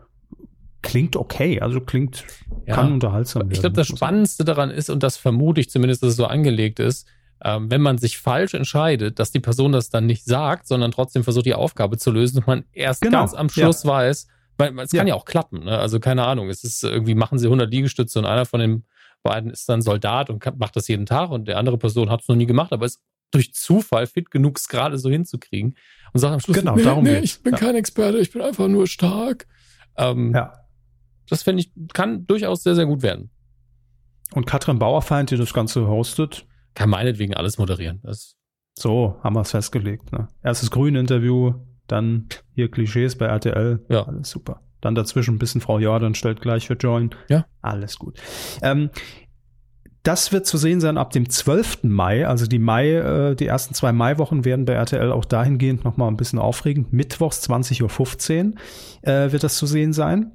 klingt okay, also klingt, ja, kann unterhaltsam werden. Ich glaube, das Spannendste daran ist, und das vermute ich zumindest, dass es so angelegt ist, ähm, wenn man sich falsch entscheidet, dass die Person das dann nicht sagt, sondern trotzdem versucht, die Aufgabe zu lösen und man erst genau. ganz am Schluss ja. weiß, weil es kann ja. ja auch klappen, ne? also keine Ahnung, es ist irgendwie, machen sie 100 Liegestütze und einer von den beiden ist dann Soldat und macht das jeden Tag und der andere Person hat es noch nie gemacht, aber ist durch Zufall fit genug, es gerade so hinzukriegen und sagt am Schluss, genau, nee, darum nee, ich bin ja. kein Experte, ich bin einfach nur stark. Ähm, ja. Das finde ich, kann durchaus sehr, sehr gut werden. Und Katrin Bauerfeind, die das Ganze hostet. Kann meinetwegen alles moderieren. Das so, haben wir es festgelegt. Ne? Erstes Grün-Interview, dann hier Klischees bei RTL. Ja. Alles super. Dann dazwischen ein bisschen Frau Jordan stellt gleich für Join. Ja. Alles gut. Ähm, das wird zu sehen sein ab dem 12. Mai. Also die Mai, äh, die ersten zwei Maiwochen werden bei RTL auch dahingehend nochmal ein bisschen aufregend. Mittwochs 20.15 Uhr äh, wird das zu sehen sein.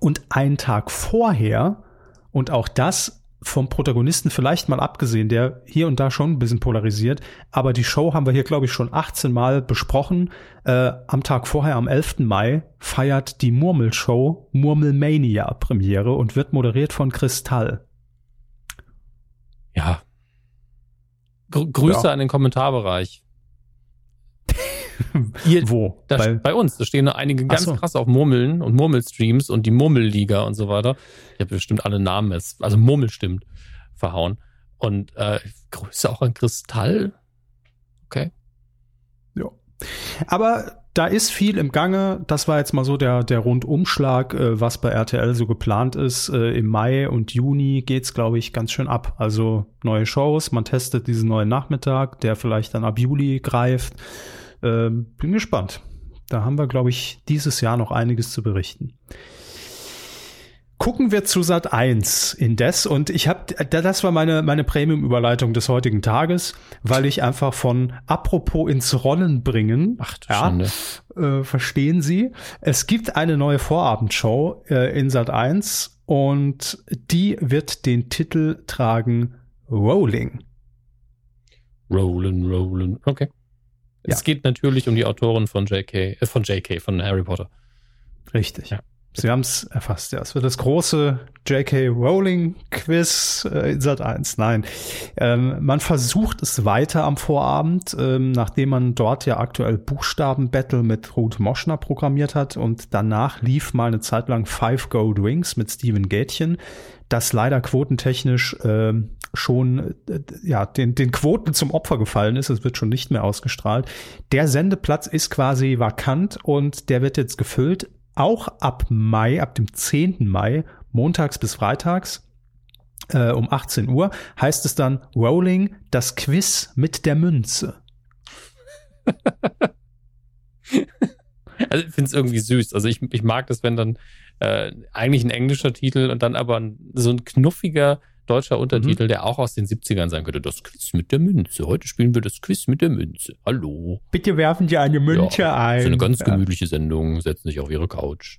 Und einen Tag vorher, und auch das vom Protagonisten vielleicht mal abgesehen, der hier und da schon ein bisschen polarisiert, aber die Show haben wir hier, glaube ich, schon 18 Mal besprochen. Äh, am Tag vorher, am 11. Mai, feiert die Murmelshow Murmelmania Premiere und wird moderiert von Kristall. Ja. Gr Grüße ja. an den Kommentarbereich. Hier, Wo? Da, bei, bei, uns. Da stehen einige ganz so. krass auf Murmeln und Murmelstreams und die Murmelliga und so weiter. Ich habe bestimmt alle Namen jetzt, also Murmel stimmt, verhauen. Und äh, Grüße auch an Kristall. Okay. Ja. Aber da ist viel im Gange. Das war jetzt mal so der, der Rundumschlag, äh, was bei RTL so geplant ist. Äh, Im Mai und Juni geht's, glaube ich, ganz schön ab. Also neue Shows, man testet diesen neuen Nachmittag, der vielleicht dann ab Juli greift. Ähm, bin gespannt. Da haben wir, glaube ich, dieses Jahr noch einiges zu berichten. Gucken wir zu Sat 1 indes und ich habe das war meine meine Premium Überleitung des heutigen Tages, weil ich einfach von apropos ins Rollen bringen, ach ja, äh, verstehen Sie, es gibt eine neue Vorabendshow äh, in Sat 1 und die wird den Titel tragen Rolling. Rollen, rollen. Okay. Ja. Es geht natürlich um die Autorin von JK, äh, von JK, von Harry Potter. Richtig. Ja. Sie haben es erfasst, ja. Es wird das große J.K. Rowling Quiz äh, in Sat 1. Nein. Ähm, man versucht es weiter am Vorabend, ähm, nachdem man dort ja aktuell Buchstaben-Battle mit Ruth Moschner programmiert hat und danach lief mal eine Zeit lang Five Gold Wings mit Steven Gätchen, das leider quotentechnisch äh, schon äh, ja den, den Quoten zum Opfer gefallen ist. Es wird schon nicht mehr ausgestrahlt. Der Sendeplatz ist quasi vakant und der wird jetzt gefüllt. Auch ab Mai, ab dem 10. Mai, montags bis freitags äh, um 18 Uhr, heißt es dann Rolling, das Quiz mit der Münze. also ich finde es irgendwie süß. Also ich, ich mag das, wenn dann äh, eigentlich ein englischer Titel und dann aber so ein knuffiger deutscher Untertitel, mhm. der auch aus den 70ern sein könnte. Das Quiz mit der Münze. Heute spielen wir das Quiz mit der Münze. Hallo. Bitte werfen Sie eine Münze ja, ein. So eine ganz gemütliche. Sendung. Setzen sich auf Ihre Couch.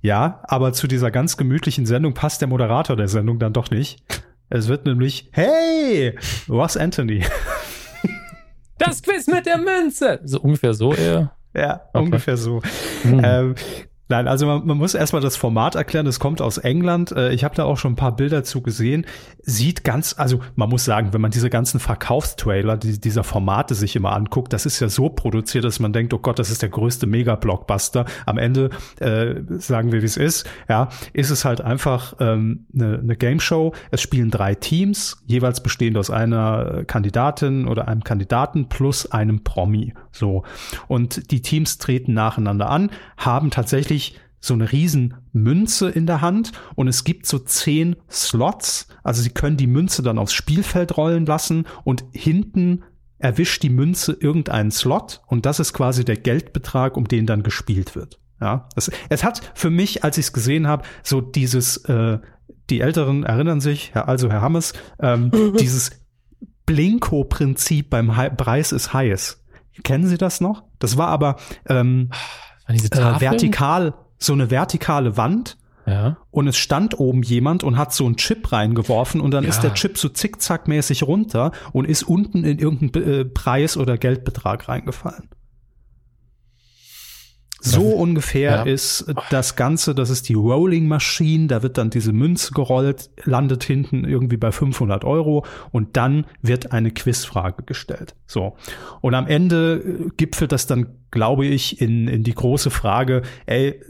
Ja, aber zu dieser ganz gemütlichen Sendung passt der Moderator der Sendung dann doch nicht. Es wird nämlich, hey, Ross Anthony. Das Quiz mit der Münze. So ungefähr so eher. Ja, okay. ungefähr so. Hm. Ähm, Nein, also man, man muss erstmal das Format erklären. Es kommt aus England. Äh, ich habe da auch schon ein paar Bilder zu gesehen. Sieht ganz, also man muss sagen, wenn man diese ganzen Verkaufstrailer die, dieser Formate sich immer anguckt, das ist ja so produziert, dass man denkt, oh Gott, das ist der größte Mega-Blockbuster. Am Ende äh, sagen wir, wie es ist. Ja, ist es halt einfach ähm, eine, eine Game Show. Es spielen drei Teams, jeweils bestehend aus einer Kandidatin oder einem Kandidaten plus einem Promi. So und die Teams treten nacheinander an, haben tatsächlich wirklich so eine riesen Münze in der Hand und es gibt so zehn Slots. Also sie können die Münze dann aufs Spielfeld rollen lassen und hinten erwischt die Münze irgendeinen Slot und das ist quasi der Geldbetrag, um den dann gespielt wird. Ja, das, es hat für mich, als ich es gesehen habe, so dieses, äh, die Älteren erinnern sich, also Herr Hammes, ähm, dieses Blinko-Prinzip beim Hi Preis ist heiß. Kennen Sie das noch? Das war aber ähm, äh, vertikal, so eine vertikale Wand. Ja. Und es stand oben jemand und hat so einen Chip reingeworfen und dann ja. ist der Chip so zickzackmäßig runter und ist unten in irgendeinen äh, Preis oder Geldbetrag reingefallen. So ungefähr ja. ist das Ganze, das ist die Rolling Machine, da wird dann diese Münze gerollt, landet hinten irgendwie bei 500 Euro und dann wird eine Quizfrage gestellt. So. Und am Ende äh, gipfelt das dann, glaube ich, in, in die große Frage, ey,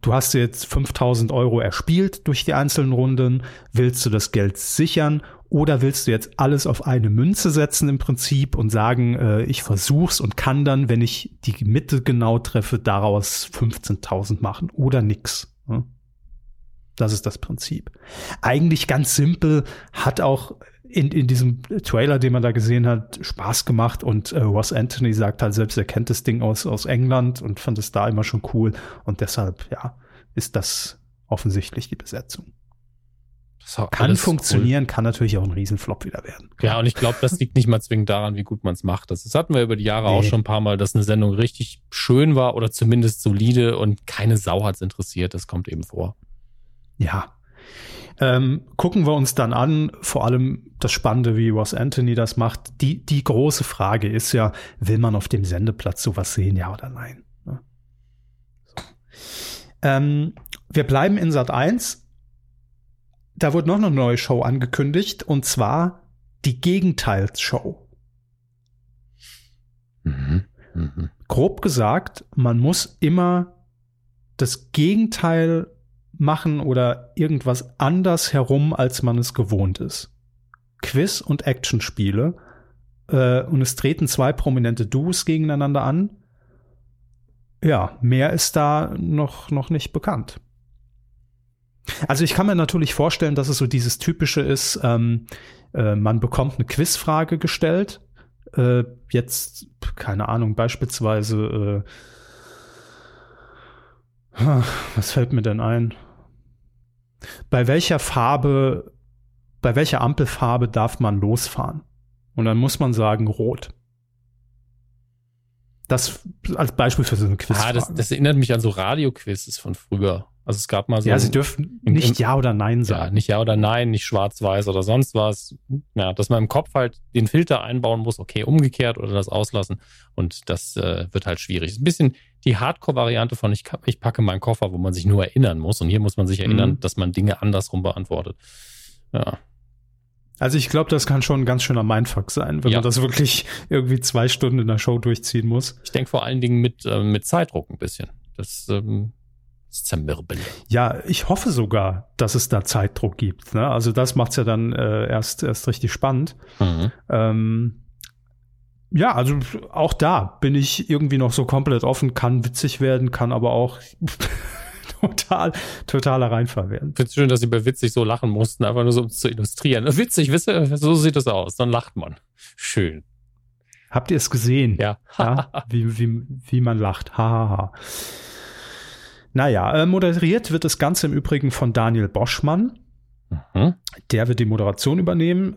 du hast jetzt 5000 Euro erspielt durch die einzelnen Runden, willst du das Geld sichern oder willst du jetzt alles auf eine Münze setzen im Prinzip und sagen, äh, ich versuch's und kann dann, wenn ich die Mitte genau treffe, daraus 15.000 machen oder nix. Ne? Das ist das Prinzip. Eigentlich ganz simpel, hat auch in, in diesem Trailer, den man da gesehen hat, Spaß gemacht und äh, Ross Anthony sagt halt selbst, er kennt das Ding aus, aus England und fand es da immer schon cool und deshalb, ja, ist das offensichtlich die Besetzung kann funktionieren, cool. kann natürlich auch ein Riesenflop wieder werden. Ja, und ich glaube, das liegt nicht mal zwingend daran, wie gut man es macht. Das, das hatten wir über die Jahre nee. auch schon ein paar Mal, dass eine Sendung richtig schön war oder zumindest solide und keine Sau hat's interessiert. Das kommt eben vor. Ja. Ähm, gucken wir uns dann an, vor allem das Spannende, wie Ross Anthony das macht. Die, die große Frage ist ja, will man auf dem Sendeplatz sowas sehen, ja oder nein? Ja. So. Ähm, wir bleiben in Sat 1 da wurde noch eine neue Show angekündigt und zwar die Gegenteilsshow. Mhm. Mhm. Grob gesagt, man muss immer das Gegenteil machen oder irgendwas anders herum, als man es gewohnt ist. Quiz- und Actionspiele. Äh, und es treten zwei prominente Duos gegeneinander an. Ja, mehr ist da noch, noch nicht bekannt. Also ich kann mir natürlich vorstellen, dass es so dieses typische ist, ähm, äh, man bekommt eine Quizfrage gestellt. Äh, jetzt, keine Ahnung, beispielsweise, äh, was fällt mir denn ein? Bei welcher Farbe, bei welcher Ampelfarbe darf man losfahren? Und dann muss man sagen, rot. Das als Beispiel für so eine Quizfrage. Ah, das, das erinnert mich an so Radioquizzes von früher. Also es gab mal so. Ja, sie dürfen nicht Ja oder Nein sagen. Ja, nicht Ja oder Nein, nicht Schwarz-Weiß oder sonst was. Ja, dass man im Kopf halt den Filter einbauen muss, okay, umgekehrt oder das auslassen. Und das äh, wird halt schwierig. Ist ein bisschen die Hardcore-Variante von ich, ich packe meinen Koffer, wo man sich nur erinnern muss. Und hier muss man sich erinnern, mhm. dass man Dinge andersrum beantwortet. Ja. Also ich glaube, das kann schon ein ganz schöner Mindfuck sein, wenn ja. man das wirklich irgendwie zwei Stunden in der Show durchziehen muss. Ich denke vor allen Dingen mit, äh, mit Zeitdruck ein bisschen. Das ähm, Zermirbel. Ja, ich hoffe sogar, dass es da Zeitdruck gibt. Ne? Also das macht's ja dann äh, erst, erst richtig spannend. Mhm. Ähm, ja, also auch da bin ich irgendwie noch so komplett offen, kann witzig werden, kann aber auch total, totaler Reinfall werden. Ich finde es schön, dass sie bei witzig so lachen mussten, einfach nur so um zu illustrieren. Witzig, wisst ihr, so sieht es aus. Dann lacht man. Schön. Habt ihr es gesehen? Ja. ja wie, wie, wie man lacht. Hahaha. Ha, ha. Naja, äh, moderiert wird das Ganze im Übrigen von Daniel Boschmann. Mhm. Der wird die Moderation übernehmen.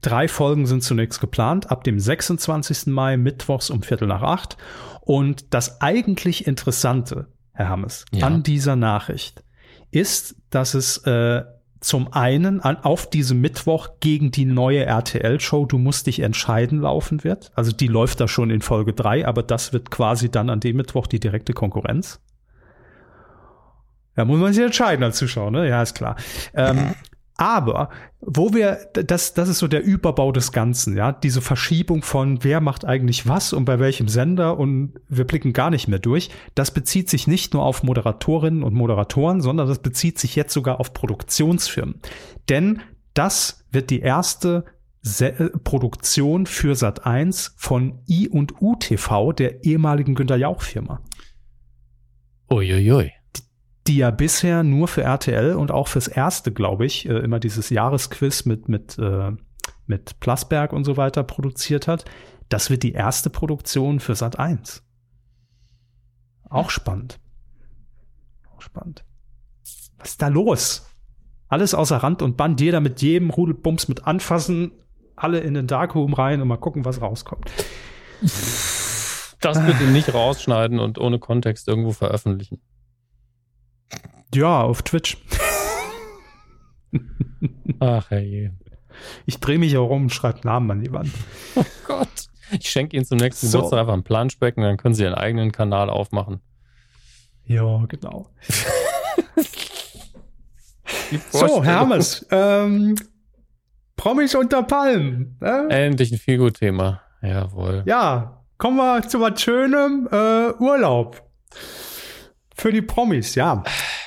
Drei Folgen sind zunächst geplant, ab dem 26. Mai, mittwochs um Viertel nach acht. Und das eigentlich Interessante, Herr Hammes, ja. an dieser Nachricht ist, dass es äh, zum einen an, auf diesem Mittwoch gegen die neue RTL-Show Du musst dich entscheiden laufen wird. Also die läuft da schon in Folge drei, aber das wird quasi dann an dem Mittwoch die direkte Konkurrenz. Da muss man sich entscheiden als Zuschauer, ne? Ja, ist klar. Ähm, aber wo wir, das, das ist so der Überbau des Ganzen, ja, diese Verschiebung von wer macht eigentlich was und bei welchem Sender und wir blicken gar nicht mehr durch. Das bezieht sich nicht nur auf Moderatorinnen und Moderatoren, sondern das bezieht sich jetzt sogar auf Produktionsfirmen. Denn das wird die erste Se äh, Produktion für Sat 1 von I und U TV, der ehemaligen Günter Jauch Firma. Uiuiui die ja bisher nur für RTL und auch fürs erste, glaube ich, äh, immer dieses Jahresquiz mit, mit, äh, mit Plasberg und so weiter produziert hat. Das wird die erste Produktion für Sat 1. Auch spannend. auch spannend. Was ist da los? Alles außer Rand und Band, jeder mit jedem Rudelbums mit anfassen, alle in den Darkroom rein und mal gucken, was rauskommt. Das bitte nicht rausschneiden und ohne Kontext irgendwo veröffentlichen. Ja, auf Twitch. Ach herrje. Ich drehe mich herum und schreibe Namen an die Wand. Oh Gott. Ich schenke Ihnen zum nächsten so. Geburtstag einfach ein Planschbeck und dann können Sie Ihren eigenen Kanal aufmachen. Ja, genau. so, Hermes. Ähm, Promis unter Palmen. Äh? Endlich ein Figur-Thema. Jawohl. Ja, kommen wir zu was Schönem. Äh, Urlaub. Für die Promis, ja.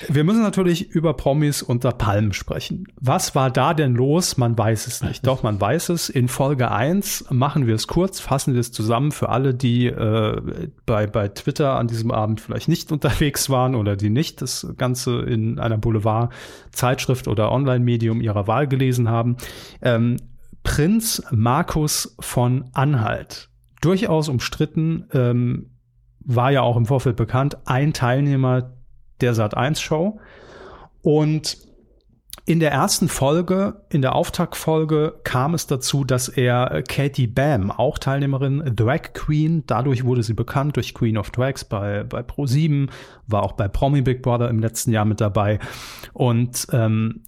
Wir müssen natürlich über Promis unter Palmen sprechen. Was war da denn los? Man weiß es nicht. Doch, man weiß es. In Folge 1 machen wir es kurz, fassen wir es zusammen für alle, die äh, bei, bei Twitter an diesem Abend vielleicht nicht unterwegs waren oder die nicht das Ganze in einer Boulevard-Zeitschrift oder Online-Medium ihrer Wahl gelesen haben. Ähm, Prinz Markus von Anhalt. Durchaus umstritten. Ähm, war ja auch im Vorfeld bekannt, ein Teilnehmer der Sat1-Show. Und in der ersten Folge, in der Auftaktfolge, kam es dazu, dass er Katie Bam, auch Teilnehmerin, Drag Queen, dadurch wurde sie bekannt durch Queen of Drags bei, bei Pro7, war auch bei Promi Big Brother im letzten Jahr mit dabei. Und ähm,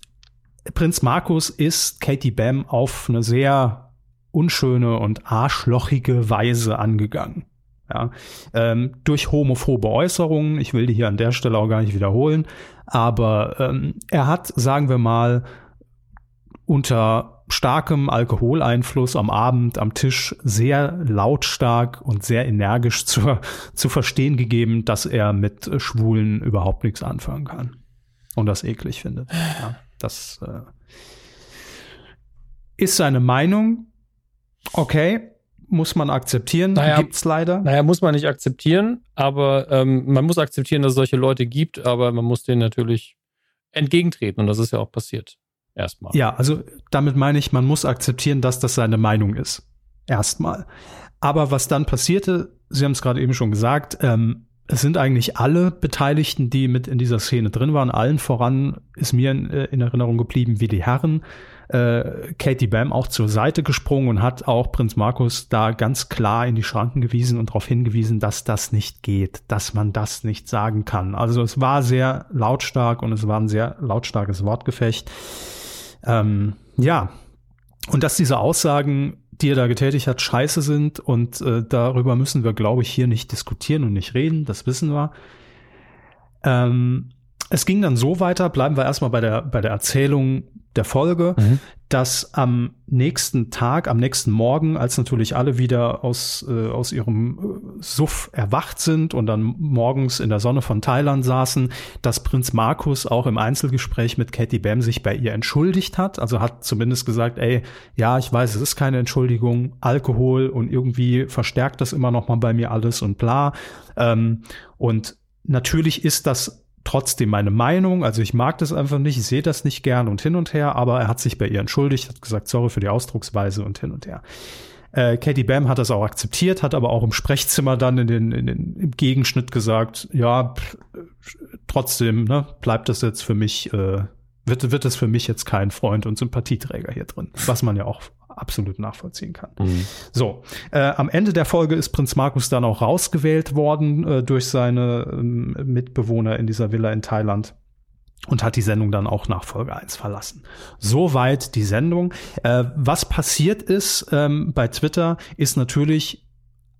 Prinz Markus ist Katie Bam auf eine sehr unschöne und arschlochige Weise angegangen. Ja, ähm, durch homophobe Äußerungen, ich will die hier an der Stelle auch gar nicht wiederholen, aber ähm, er hat, sagen wir mal, unter starkem Alkoholeinfluss am Abend am Tisch sehr lautstark und sehr energisch zu, zu verstehen gegeben, dass er mit Schwulen überhaupt nichts anfangen kann und das eklig findet. Ja, das äh, ist seine Meinung. Okay, muss man akzeptieren. Naja, Gibt's leider. Naja, muss man nicht akzeptieren, aber ähm, man muss akzeptieren, dass es solche Leute gibt, aber man muss denen natürlich entgegentreten und das ist ja auch passiert. Erstmal. Ja, also damit meine ich, man muss akzeptieren, dass das seine Meinung ist. Erstmal. Aber was dann passierte, Sie haben es gerade eben schon gesagt, ähm, es sind eigentlich alle Beteiligten, die mit in dieser Szene drin waren. Allen voran ist mir in, äh, in Erinnerung geblieben, wie die Herren äh, Katie Bam auch zur Seite gesprungen und hat auch Prinz Markus da ganz klar in die Schranken gewiesen und darauf hingewiesen, dass das nicht geht, dass man das nicht sagen kann. Also es war sehr lautstark und es war ein sehr lautstarkes Wortgefecht. Ähm, ja, und dass diese Aussagen, die er da getätigt hat, scheiße sind und äh, darüber müssen wir, glaube ich, hier nicht diskutieren und nicht reden, das wissen wir. Ähm, es ging dann so weiter, bleiben wir erstmal bei der, bei der Erzählung der Folge, mhm. dass am nächsten Tag, am nächsten Morgen, als natürlich alle wieder aus, äh, aus ihrem äh, Suff erwacht sind und dann morgens in der Sonne von Thailand saßen, dass Prinz Markus auch im Einzelgespräch mit Katie Bam sich bei ihr entschuldigt hat. Also hat zumindest gesagt, ey, ja, ich weiß, es ist keine Entschuldigung, Alkohol und irgendwie verstärkt das immer noch mal bei mir alles und bla. Ähm, und natürlich ist das trotzdem meine Meinung. Also ich mag das einfach nicht, ich sehe das nicht gern und hin und her, aber er hat sich bei ihr entschuldigt, hat gesagt, sorry für die Ausdrucksweise und hin und her. Äh, Katie Bam hat das auch akzeptiert, hat aber auch im Sprechzimmer dann in den, in den im Gegenschnitt gesagt, ja, trotzdem, ne, bleibt das jetzt für mich, äh, wird, wird es für mich jetzt kein Freund und Sympathieträger hier drin, was man ja auch absolut nachvollziehen kann. Mhm. So, äh, am Ende der Folge ist Prinz Markus dann auch rausgewählt worden äh, durch seine ähm, Mitbewohner in dieser Villa in Thailand und hat die Sendung dann auch nach Folge 1 verlassen. Soweit die Sendung. Äh, was passiert ist ähm, bei Twitter, ist natürlich,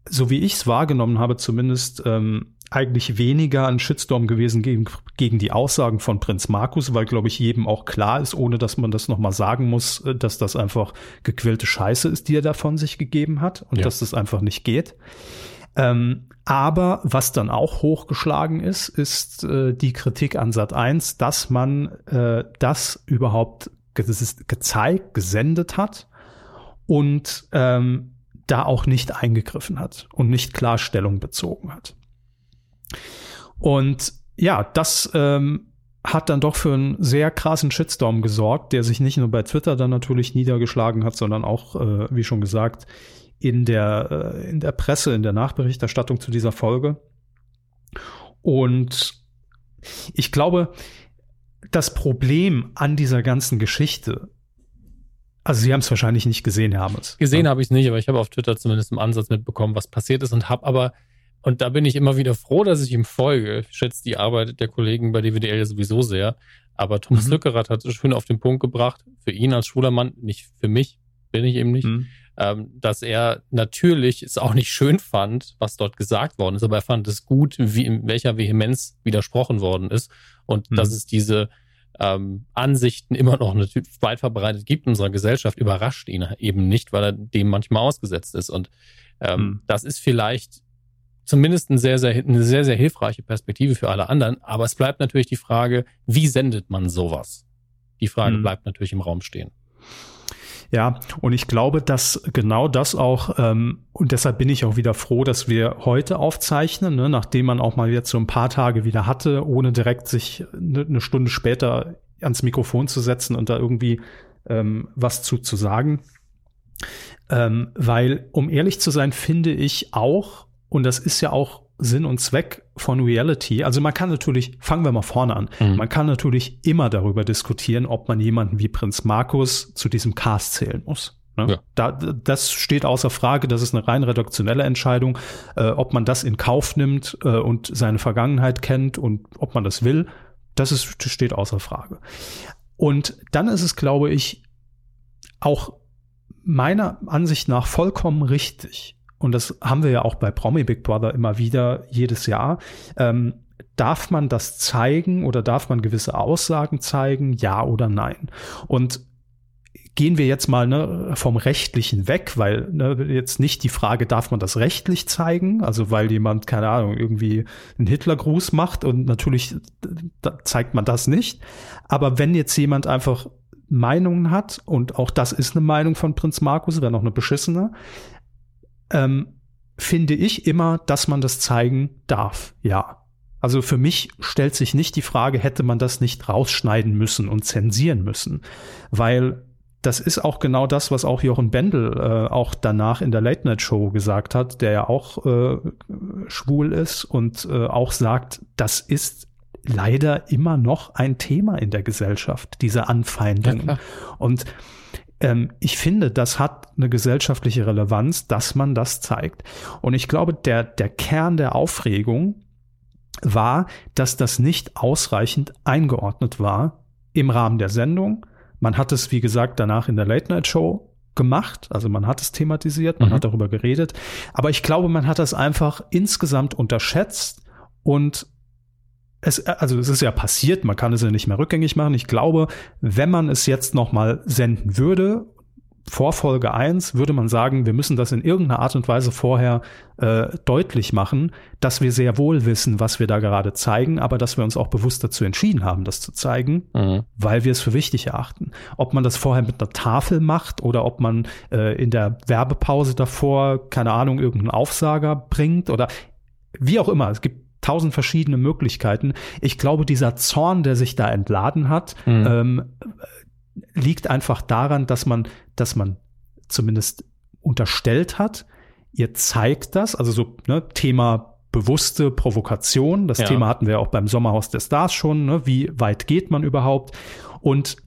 so wie ich es wahrgenommen habe, zumindest ähm, eigentlich weniger ein Shitstorm gewesen gegen, gegen die Aussagen von Prinz Markus, weil, glaube ich, jedem auch klar ist, ohne dass man das nochmal sagen muss, äh, dass das einfach gequillte Scheiße ist, die er da von sich gegeben hat und ja. dass das einfach nicht geht. Ähm, aber was dann auch hochgeschlagen ist, ist äh, die Kritik an Sat 1, dass man äh, das überhaupt ge gezeigt, gesendet hat und ähm, da auch nicht eingegriffen hat und nicht Klarstellung bezogen hat. Und ja, das ähm, hat dann doch für einen sehr krassen Shitstorm gesorgt, der sich nicht nur bei Twitter dann natürlich niedergeschlagen hat, sondern auch, äh, wie schon gesagt, in der, äh, in der Presse, in der Nachberichterstattung zu dieser Folge. Und Ich glaube, das Problem an dieser ganzen Geschichte, also Sie haben es wahrscheinlich nicht gesehen, Herr Hammes. Gesehen ja. habe ich es nicht, aber ich habe auf Twitter zumindest im Ansatz mitbekommen, was passiert ist und habe aber, und da bin ich immer wieder froh, dass ich ihm folge. Ich schätze die Arbeit der Kollegen bei DWDL ja sowieso sehr. Aber Thomas mhm. Lückerath hat es schön auf den Punkt gebracht, für ihn als schwuler Mann, nicht für mich, bin ich eben nicht, mhm. ähm, dass er natürlich es auch nicht schön fand, was dort gesagt worden ist, aber er fand es gut, wie in welcher Vehemenz widersprochen worden ist und mhm. dass es diese ähm, Ansichten immer noch natürlich weit verbreitet gibt in unserer Gesellschaft, überrascht ihn eben nicht, weil er dem manchmal ausgesetzt ist. Und ähm, mhm. das ist vielleicht zumindest eine sehr, sehr, eine sehr, sehr hilfreiche Perspektive für alle anderen. Aber es bleibt natürlich die Frage, wie sendet man sowas? Die Frage mhm. bleibt natürlich im Raum stehen. Ja, und ich glaube, dass genau das auch, ähm, und deshalb bin ich auch wieder froh, dass wir heute aufzeichnen, ne, nachdem man auch mal jetzt so ein paar Tage wieder hatte, ohne direkt sich eine, eine Stunde später ans Mikrofon zu setzen und da irgendwie ähm, was zu, zu sagen. Ähm, weil, um ehrlich zu sein, finde ich auch, und das ist ja auch Sinn und Zweck von Reality. Also man kann natürlich, fangen wir mal vorne an, mhm. man kann natürlich immer darüber diskutieren, ob man jemanden wie Prinz Markus zu diesem Cast zählen muss. Ne? Ja. Da, das steht außer Frage, das ist eine rein redaktionelle Entscheidung, äh, ob man das in Kauf nimmt äh, und seine Vergangenheit kennt und ob man das will, das ist, steht außer Frage. Und dann ist es, glaube ich, auch meiner Ansicht nach vollkommen richtig, und das haben wir ja auch bei Promi Big Brother immer wieder jedes Jahr, ähm, darf man das zeigen oder darf man gewisse Aussagen zeigen, ja oder nein? Und gehen wir jetzt mal ne, vom Rechtlichen weg, weil ne, jetzt nicht die Frage, darf man das rechtlich zeigen? Also weil jemand, keine Ahnung, irgendwie einen Hitlergruß macht und natürlich zeigt man das nicht. Aber wenn jetzt jemand einfach Meinungen hat, und auch das ist eine Meinung von Prinz Markus, wäre noch eine beschissene, ähm, finde ich immer, dass man das zeigen darf. Ja. Also für mich stellt sich nicht die Frage, hätte man das nicht rausschneiden müssen und zensieren müssen, weil das ist auch genau das, was auch Jochen Bendel äh, auch danach in der Late Night Show gesagt hat, der ja auch äh, schwul ist und äh, auch sagt, das ist leider immer noch ein Thema in der Gesellschaft, diese Anfeindungen. Ja, und ähm, ich finde, das hat eine gesellschaftliche Relevanz, dass man das zeigt. Und ich glaube, der, der Kern der Aufregung war, dass das nicht ausreichend eingeordnet war im Rahmen der Sendung. Man hat es, wie gesagt, danach in der Late Night Show gemacht, also man hat es thematisiert, man mhm. hat darüber geredet, aber ich glaube, man hat das einfach insgesamt unterschätzt und es, also es ist ja passiert, man kann es ja nicht mehr rückgängig machen. Ich glaube, wenn man es jetzt nochmal senden würde, vor Folge 1, würde man sagen, wir müssen das in irgendeiner Art und Weise vorher äh, deutlich machen, dass wir sehr wohl wissen, was wir da gerade zeigen, aber dass wir uns auch bewusst dazu entschieden haben, das zu zeigen, mhm. weil wir es für wichtig erachten. Ob man das vorher mit einer Tafel macht oder ob man äh, in der Werbepause davor, keine Ahnung, irgendeinen Aufsager bringt oder wie auch immer. Es gibt tausend verschiedene Möglichkeiten. Ich glaube, dieser Zorn, der sich da entladen hat, mhm. ähm, liegt einfach daran, dass man, dass man zumindest unterstellt hat, ihr zeigt das, also so ne, Thema bewusste Provokation. Das ja. Thema hatten wir auch beim Sommerhaus der Stars schon. Ne? Wie weit geht man überhaupt? Und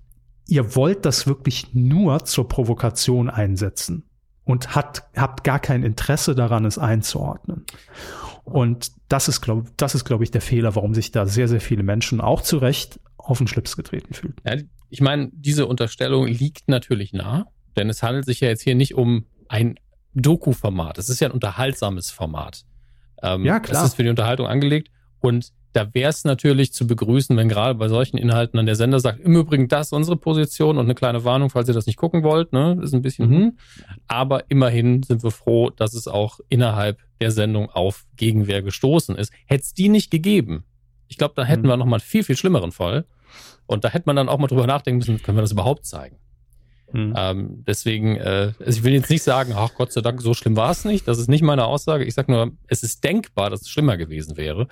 ihr wollt das wirklich nur zur Provokation einsetzen und hat, habt gar kein Interesse daran, es einzuordnen. Und das ist, glaube das ist, glaube ich, der Fehler, warum sich da sehr, sehr viele Menschen auch zu Recht auf den Schlips getreten fühlen. Ja, ich meine, diese Unterstellung liegt natürlich nah, denn es handelt sich ja jetzt hier nicht um ein Doku-Format. Es ist ja ein unterhaltsames Format. Ähm, ja, klar. Es ist für die Unterhaltung angelegt und da wäre es natürlich zu begrüßen, wenn gerade bei solchen Inhalten dann der Sender sagt, im Übrigen das ist unsere Position und eine kleine Warnung, falls ihr das nicht gucken wollt, ne, ist ein bisschen, hm. aber immerhin sind wir froh, dass es auch innerhalb der Sendung auf Gegenwehr gestoßen ist. Hätte es die nicht gegeben, ich glaube, da hätten mhm. wir noch mal einen viel, viel schlimmeren Fall. Und da hätte man dann auch mal drüber nachdenken müssen, können wir das überhaupt zeigen? Mhm. Ähm, deswegen, äh, also ich will jetzt nicht sagen, ach Gott sei Dank, so schlimm war es nicht. Das ist nicht meine Aussage. Ich sage nur, es ist denkbar, dass es schlimmer gewesen wäre.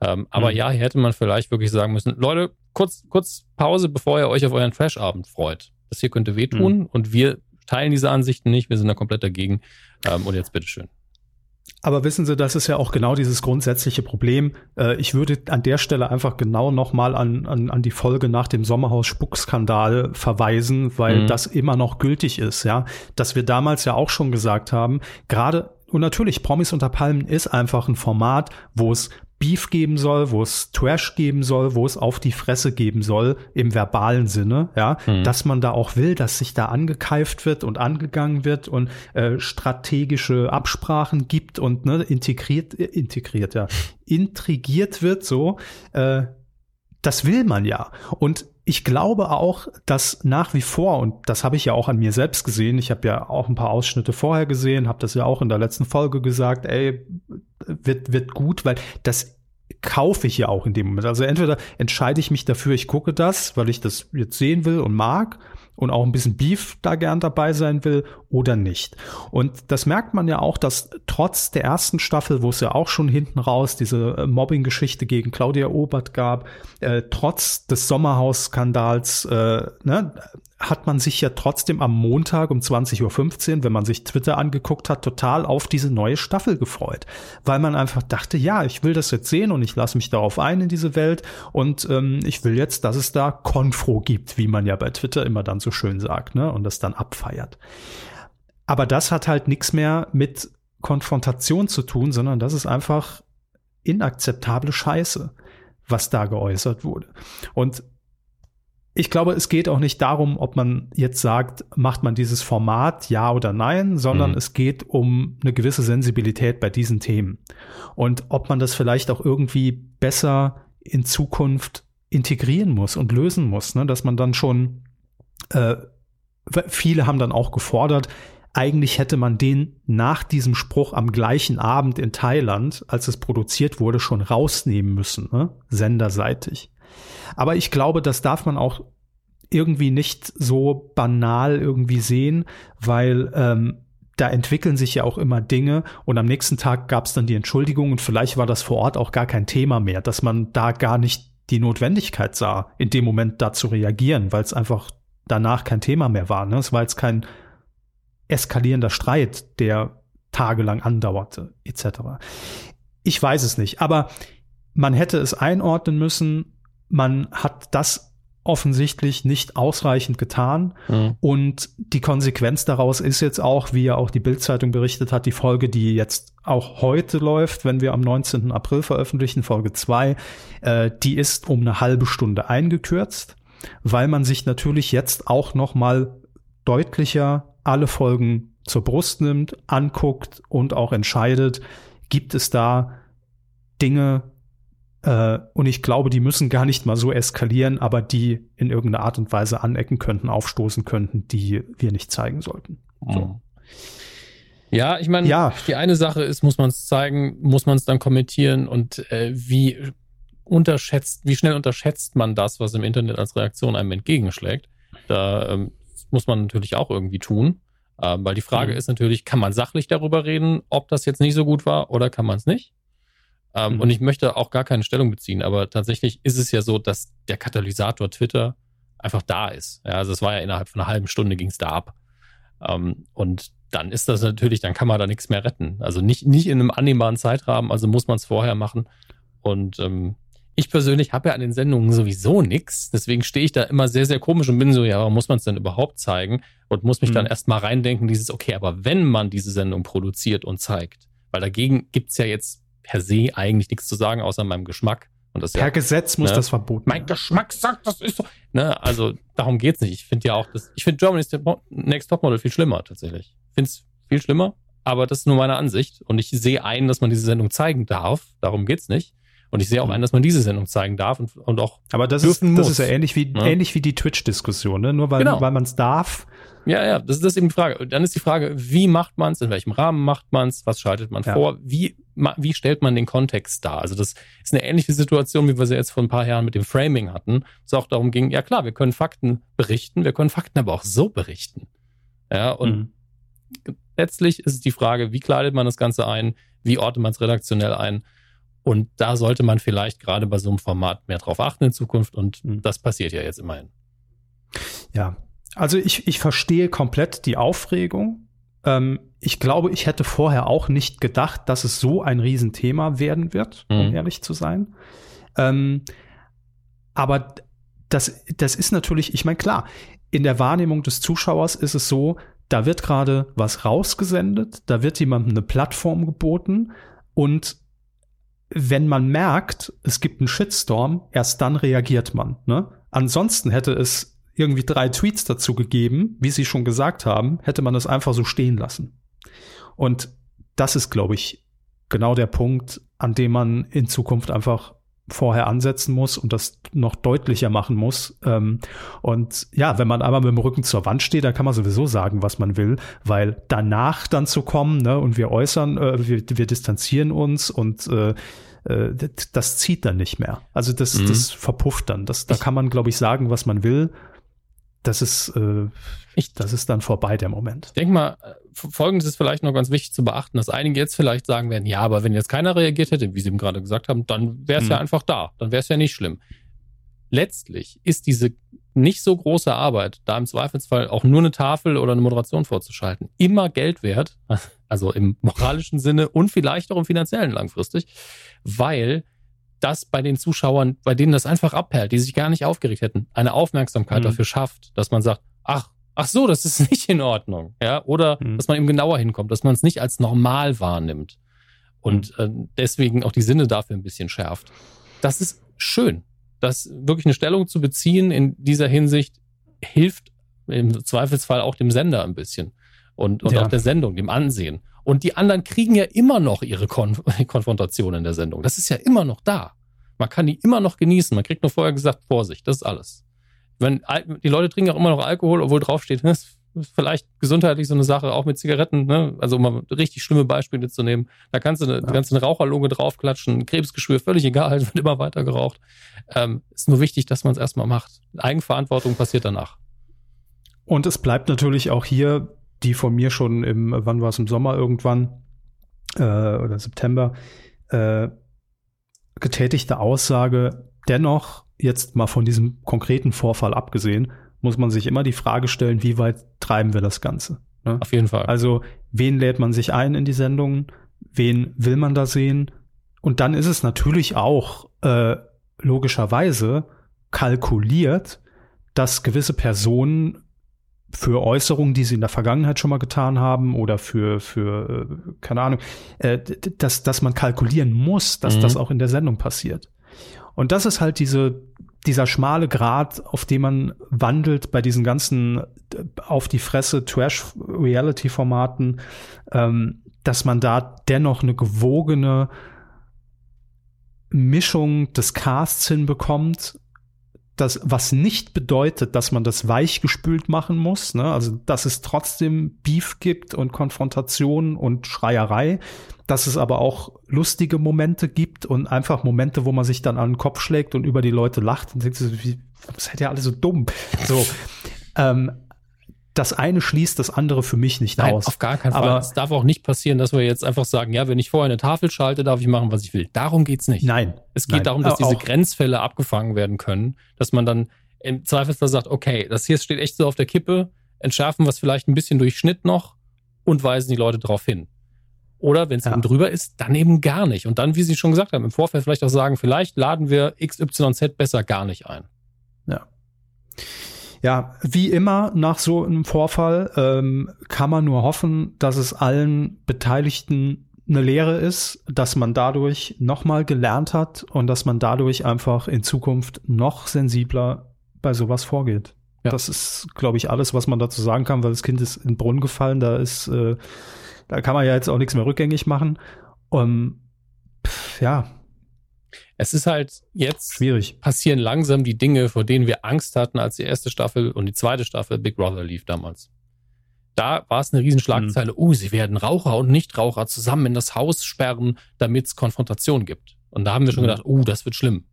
Ähm, aber mhm. ja, hier hätte man vielleicht wirklich sagen müssen, Leute, kurz, kurz Pause, bevor ihr euch auf euren Trash-Abend freut. Das hier könnte wehtun mhm. und wir teilen diese Ansichten nicht, wir sind da komplett dagegen. Ähm, und jetzt bitteschön. Aber wissen Sie, das ist ja auch genau dieses grundsätzliche Problem. Äh, ich würde an der Stelle einfach genau nochmal an, an, an die Folge nach dem Sommerhaus-Spuckskandal verweisen, weil mhm. das immer noch gültig ist, ja. Dass wir damals ja auch schon gesagt haben, gerade und natürlich, Promis unter Palmen ist einfach ein Format, wo es Beef geben soll, wo es Trash geben soll, wo es auf die Fresse geben soll, im verbalen Sinne, ja, mhm. dass man da auch will, dass sich da angekeift wird und angegangen wird und äh, strategische Absprachen gibt und ne, integriert, äh, integriert, ja, intrigiert wird so, äh, das will man ja. Und ich glaube auch, dass nach wie vor, und das habe ich ja auch an mir selbst gesehen, ich habe ja auch ein paar Ausschnitte vorher gesehen, habe das ja auch in der letzten Folge gesagt, ey, wird, wird gut, weil das kaufe ich ja auch in dem Moment. Also entweder entscheide ich mich dafür, ich gucke das, weil ich das jetzt sehen will und mag und auch ein bisschen Beef da gern dabei sein will oder nicht. Und das merkt man ja auch, dass trotz der ersten Staffel, wo es ja auch schon hinten raus diese äh, Mobbing-Geschichte gegen Claudia Obert gab, äh, trotz des Sommerhaus-Skandals, äh, ne, hat man sich ja trotzdem am Montag um 20.15 Uhr, wenn man sich Twitter angeguckt hat, total auf diese neue Staffel gefreut. Weil man einfach dachte, ja, ich will das jetzt sehen und ich lasse mich darauf ein in diese Welt und ähm, ich will jetzt, dass es da Konfro gibt, wie man ja bei Twitter immer dann so schön sagt, ne? Und das dann abfeiert. Aber das hat halt nichts mehr mit Konfrontation zu tun, sondern das ist einfach inakzeptable Scheiße, was da geäußert wurde. Und ich glaube, es geht auch nicht darum, ob man jetzt sagt, macht man dieses Format ja oder nein, sondern mhm. es geht um eine gewisse Sensibilität bei diesen Themen. Und ob man das vielleicht auch irgendwie besser in Zukunft integrieren muss und lösen muss, ne? dass man dann schon, äh, viele haben dann auch gefordert, eigentlich hätte man den nach diesem Spruch am gleichen Abend in Thailand, als es produziert wurde, schon rausnehmen müssen, ne? senderseitig. Aber ich glaube, das darf man auch irgendwie nicht so banal irgendwie sehen, weil ähm, da entwickeln sich ja auch immer Dinge und am nächsten Tag gab es dann die Entschuldigung und vielleicht war das vor Ort auch gar kein Thema mehr, dass man da gar nicht die Notwendigkeit sah, in dem Moment da zu reagieren, weil es einfach danach kein Thema mehr war. Ne? Es war jetzt kein eskalierender Streit, der tagelang andauerte, etc. Ich weiß es nicht, aber man hätte es einordnen müssen, man hat das offensichtlich nicht ausreichend getan. Mhm. Und die Konsequenz daraus ist jetzt auch, wie ja auch die Bildzeitung berichtet hat, die Folge, die jetzt auch heute läuft, wenn wir am 19. April veröffentlichen, Folge 2, äh, die ist um eine halbe Stunde eingekürzt, weil man sich natürlich jetzt auch noch mal deutlicher alle Folgen zur Brust nimmt, anguckt und auch entscheidet, gibt es da Dinge, äh, und ich glaube, die müssen gar nicht mal so eskalieren, aber die in irgendeiner Art und Weise anecken könnten, aufstoßen könnten, die wir nicht zeigen sollten. So. Mhm. Ja, ich meine, ja. die eine Sache ist, muss man es zeigen, muss man es dann kommentieren und äh, wie unterschätzt, wie schnell unterschätzt man das, was im Internet als Reaktion einem entgegenschlägt. Da ähm, muss man natürlich auch irgendwie tun. Ähm, weil die Frage mhm. ist natürlich, kann man sachlich darüber reden, ob das jetzt nicht so gut war oder kann man es nicht? Ähm, mhm. Und ich möchte auch gar keine Stellung beziehen, aber tatsächlich ist es ja so, dass der Katalysator Twitter einfach da ist. Ja, also es war ja innerhalb von einer halben Stunde ging es da ab. Ähm, und dann ist das natürlich, dann kann man da nichts mehr retten. Also nicht, nicht in einem annehmbaren Zeitrahmen, also muss man es vorher machen. Und ähm, ich persönlich habe ja an den Sendungen sowieso nichts. Deswegen stehe ich da immer sehr, sehr komisch und bin so, ja, warum muss man es denn überhaupt zeigen? Und muss mich mhm. dann erstmal reindenken, dieses, okay, aber wenn man diese Sendung produziert und zeigt, weil dagegen gibt's ja jetzt per se eigentlich nichts zu sagen, außer meinem Geschmack. Und das per ja, Gesetz muss ne? das verboten Mein. Geschmack sagt, das ist so. Ne? Also darum geht's nicht. Ich finde ja auch, das, ich finde Germany's Next Topmodel viel schlimmer tatsächlich. Ich finde es viel schlimmer, aber das ist nur meine Ansicht. Und ich sehe ein, dass man diese Sendung zeigen darf. Darum geht's nicht. Und ich sehe auch mhm. ein, dass man diese Sendung zeigen darf und, und auch Aber das ist, das ist ja ähnlich wie, ja. ähnlich wie die Twitch-Diskussion, ne? Nur weil, genau. weil man es darf, ja, ja, das, das ist eben die Frage. Und dann ist die Frage, wie macht man es, in welchem Rahmen macht man es, was schaltet man ja. vor, wie, wie stellt man den Kontext dar? Also das ist eine ähnliche Situation, wie wir sie jetzt vor ein paar Jahren mit dem Framing hatten, es auch darum ging, ja klar, wir können Fakten berichten, wir können Fakten aber auch so berichten. Ja, und mhm. letztlich ist es die Frage, wie kleidet man das Ganze ein, wie ordnet man es redaktionell ein? Und da sollte man vielleicht gerade bei so einem Format mehr drauf achten in Zukunft und mhm. das passiert ja jetzt immerhin. Ja, also ich, ich verstehe komplett die Aufregung. Ähm, ich glaube, ich hätte vorher auch nicht gedacht, dass es so ein Riesenthema werden wird, um mhm. ehrlich zu sein. Ähm, aber das, das ist natürlich, ich meine, klar, in der Wahrnehmung des Zuschauers ist es so, da wird gerade was rausgesendet, da wird jemandem eine Plattform geboten und wenn man merkt, es gibt einen Shitstorm, erst dann reagiert man. Ne? Ansonsten hätte es irgendwie drei Tweets dazu gegeben, wie Sie schon gesagt haben, hätte man es einfach so stehen lassen. Und das ist, glaube ich, genau der Punkt, an dem man in Zukunft einfach vorher ansetzen muss und das noch deutlicher machen muss. Ähm, und ja, wenn man einmal mit dem Rücken zur Wand steht, dann kann man sowieso sagen, was man will, weil danach dann zu kommen, ne, und wir äußern, äh, wir, wir distanzieren uns und äh, äh das zieht dann nicht mehr. Also das, mhm. das verpufft dann. Das, da kann man, glaube ich, sagen, was man will das ist, äh, ich, das ist dann vorbei, der Moment. Ich denke mal, äh, folgendes ist vielleicht noch ganz wichtig zu beachten, dass einige jetzt vielleicht sagen werden, ja, aber wenn jetzt keiner reagiert hätte, wie Sie eben gerade gesagt haben, dann wäre es hm. ja einfach da, dann wäre es ja nicht schlimm. Letztlich ist diese nicht so große Arbeit, da im Zweifelsfall auch nur eine Tafel oder eine Moderation vorzuschalten, immer Geld wert, also im moralischen Sinne und vielleicht auch im finanziellen langfristig, weil das bei den Zuschauern, bei denen das einfach abperlt, die sich gar nicht aufgeregt hätten, eine Aufmerksamkeit mhm. dafür schafft, dass man sagt, ach, ach so, das ist nicht in Ordnung, ja, oder mhm. dass man eben genauer hinkommt, dass man es nicht als normal wahrnimmt und mhm. äh, deswegen auch die Sinne dafür ein bisschen schärft. Das ist schön. Das wirklich eine Stellung zu beziehen in dieser Hinsicht hilft im Zweifelsfall auch dem Sender ein bisschen und, und ja. auch der Sendung, dem Ansehen. Und die anderen kriegen ja immer noch ihre Konf Konfrontation in der Sendung. Das ist ja immer noch da. Man kann die immer noch genießen. Man kriegt nur vorher gesagt, Vorsicht, das ist alles. Wenn, die Leute trinken auch immer noch Alkohol, obwohl draufsteht, ist vielleicht gesundheitlich so eine Sache, auch mit Zigaretten, ne? also um mal richtig schlimme Beispiele zu nehmen. Da kannst du eine, ja. kannst eine Raucherlunge draufklatschen, Krebsgeschwür, völlig egal, wird immer weiter geraucht. Ähm, ist nur wichtig, dass man es erstmal macht. Eigenverantwortung passiert danach. Und es bleibt natürlich auch hier die von mir schon im, wann war es im Sommer irgendwann äh, oder September, äh, getätigte Aussage, dennoch, jetzt mal von diesem konkreten Vorfall abgesehen, muss man sich immer die Frage stellen, wie weit treiben wir das Ganze? Ne? Auf jeden Fall. Also, wen lädt man sich ein in die Sendungen? Wen will man da sehen? Und dann ist es natürlich auch äh, logischerweise kalkuliert, dass gewisse Personen für Äußerungen, die sie in der Vergangenheit schon mal getan haben oder für, für äh, keine Ahnung, äh, dass, dass man kalkulieren muss, dass mhm. das auch in der Sendung passiert. Und das ist halt diese, dieser schmale Grad, auf dem man wandelt bei diesen ganzen äh, auf die Fresse Trash-Reality-Formaten, ähm, dass man da dennoch eine gewogene Mischung des Casts hinbekommt, das, was nicht bedeutet, dass man das weichgespült machen muss, ne? also dass es trotzdem Beef gibt und Konfrontation und Schreierei, dass es aber auch lustige Momente gibt und einfach Momente, wo man sich dann an den Kopf schlägt und über die Leute lacht und denkt, wie, seid ihr alle so dumm? So, ähm, das eine schließt das andere für mich nicht Nein, aus. Auf gar keinen Fall. Aber es darf auch nicht passieren, dass wir jetzt einfach sagen, ja, wenn ich vorher eine Tafel schalte, darf ich machen, was ich will. Darum geht's nicht. Nein. Es geht nein, darum, dass diese Grenzfälle abgefangen werden können, dass man dann im Zweifelsfall sagt, okay, das hier steht echt so auf der Kippe, entschärfen wir es vielleicht ein bisschen durch Schnitt noch und weisen die Leute darauf hin. Oder wenn es ja. eben drüber ist, dann eben gar nicht. Und dann, wie Sie schon gesagt haben, im Vorfeld vielleicht auch sagen, vielleicht laden wir XYZ besser gar nicht ein. Ja. Ja, wie immer nach so einem Vorfall ähm, kann man nur hoffen, dass es allen Beteiligten eine Lehre ist, dass man dadurch nochmal gelernt hat und dass man dadurch einfach in Zukunft noch sensibler bei sowas vorgeht. Ja. Das ist, glaube ich, alles, was man dazu sagen kann, weil das Kind ist in den Brunnen gefallen. Da ist, äh, da kann man ja jetzt auch nichts mehr rückgängig machen. Um, pff, ja, es ist halt jetzt schwierig. Passieren langsam die Dinge, vor denen wir Angst hatten, als die erste Staffel und die zweite Staffel Big Brother lief damals. Da war es eine Riesenschlagzeile. Mhm. Oh, sie werden Raucher und Nichtraucher zusammen in das Haus sperren, damit es Konfrontation gibt. Und da haben wir schon mhm. gedacht, oh, das wird schlimm.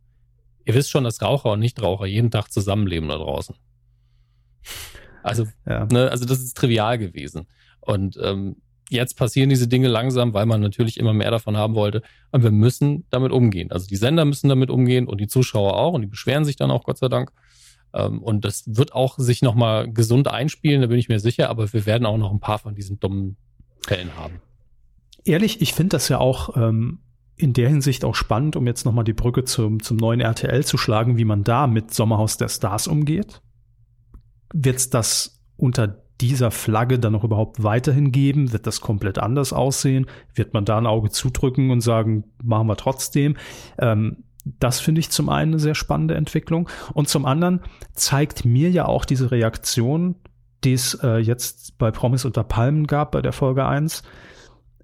Ihr wisst schon, dass Raucher und Nichtraucher jeden Tag zusammenleben da draußen. Also, ja. ne, also das ist trivial gewesen. Und ähm, jetzt passieren diese Dinge langsam, weil man natürlich immer mehr davon haben wollte. Und wir müssen damit umgehen. Also die Sender müssen damit umgehen und die Zuschauer auch und die beschweren sich dann auch, Gott sei Dank. Ähm, und das wird auch sich nochmal gesund einspielen, da bin ich mir sicher, aber wir werden auch noch ein paar von diesen dummen Fällen haben. Ehrlich, ich finde das ja auch ähm, in der Hinsicht auch spannend, um jetzt nochmal die Brücke zum, zum neuen RTL zu schlagen, wie man da mit Sommerhaus der Stars umgeht. Wird das unter dieser Flagge dann noch überhaupt weiterhin geben? Wird das komplett anders aussehen? Wird man da ein Auge zudrücken und sagen, machen wir trotzdem? Ähm, das finde ich zum einen eine sehr spannende Entwicklung. Und zum anderen zeigt mir ja auch diese Reaktion, die es äh, jetzt bei Promis unter Palmen gab, bei der Folge 1,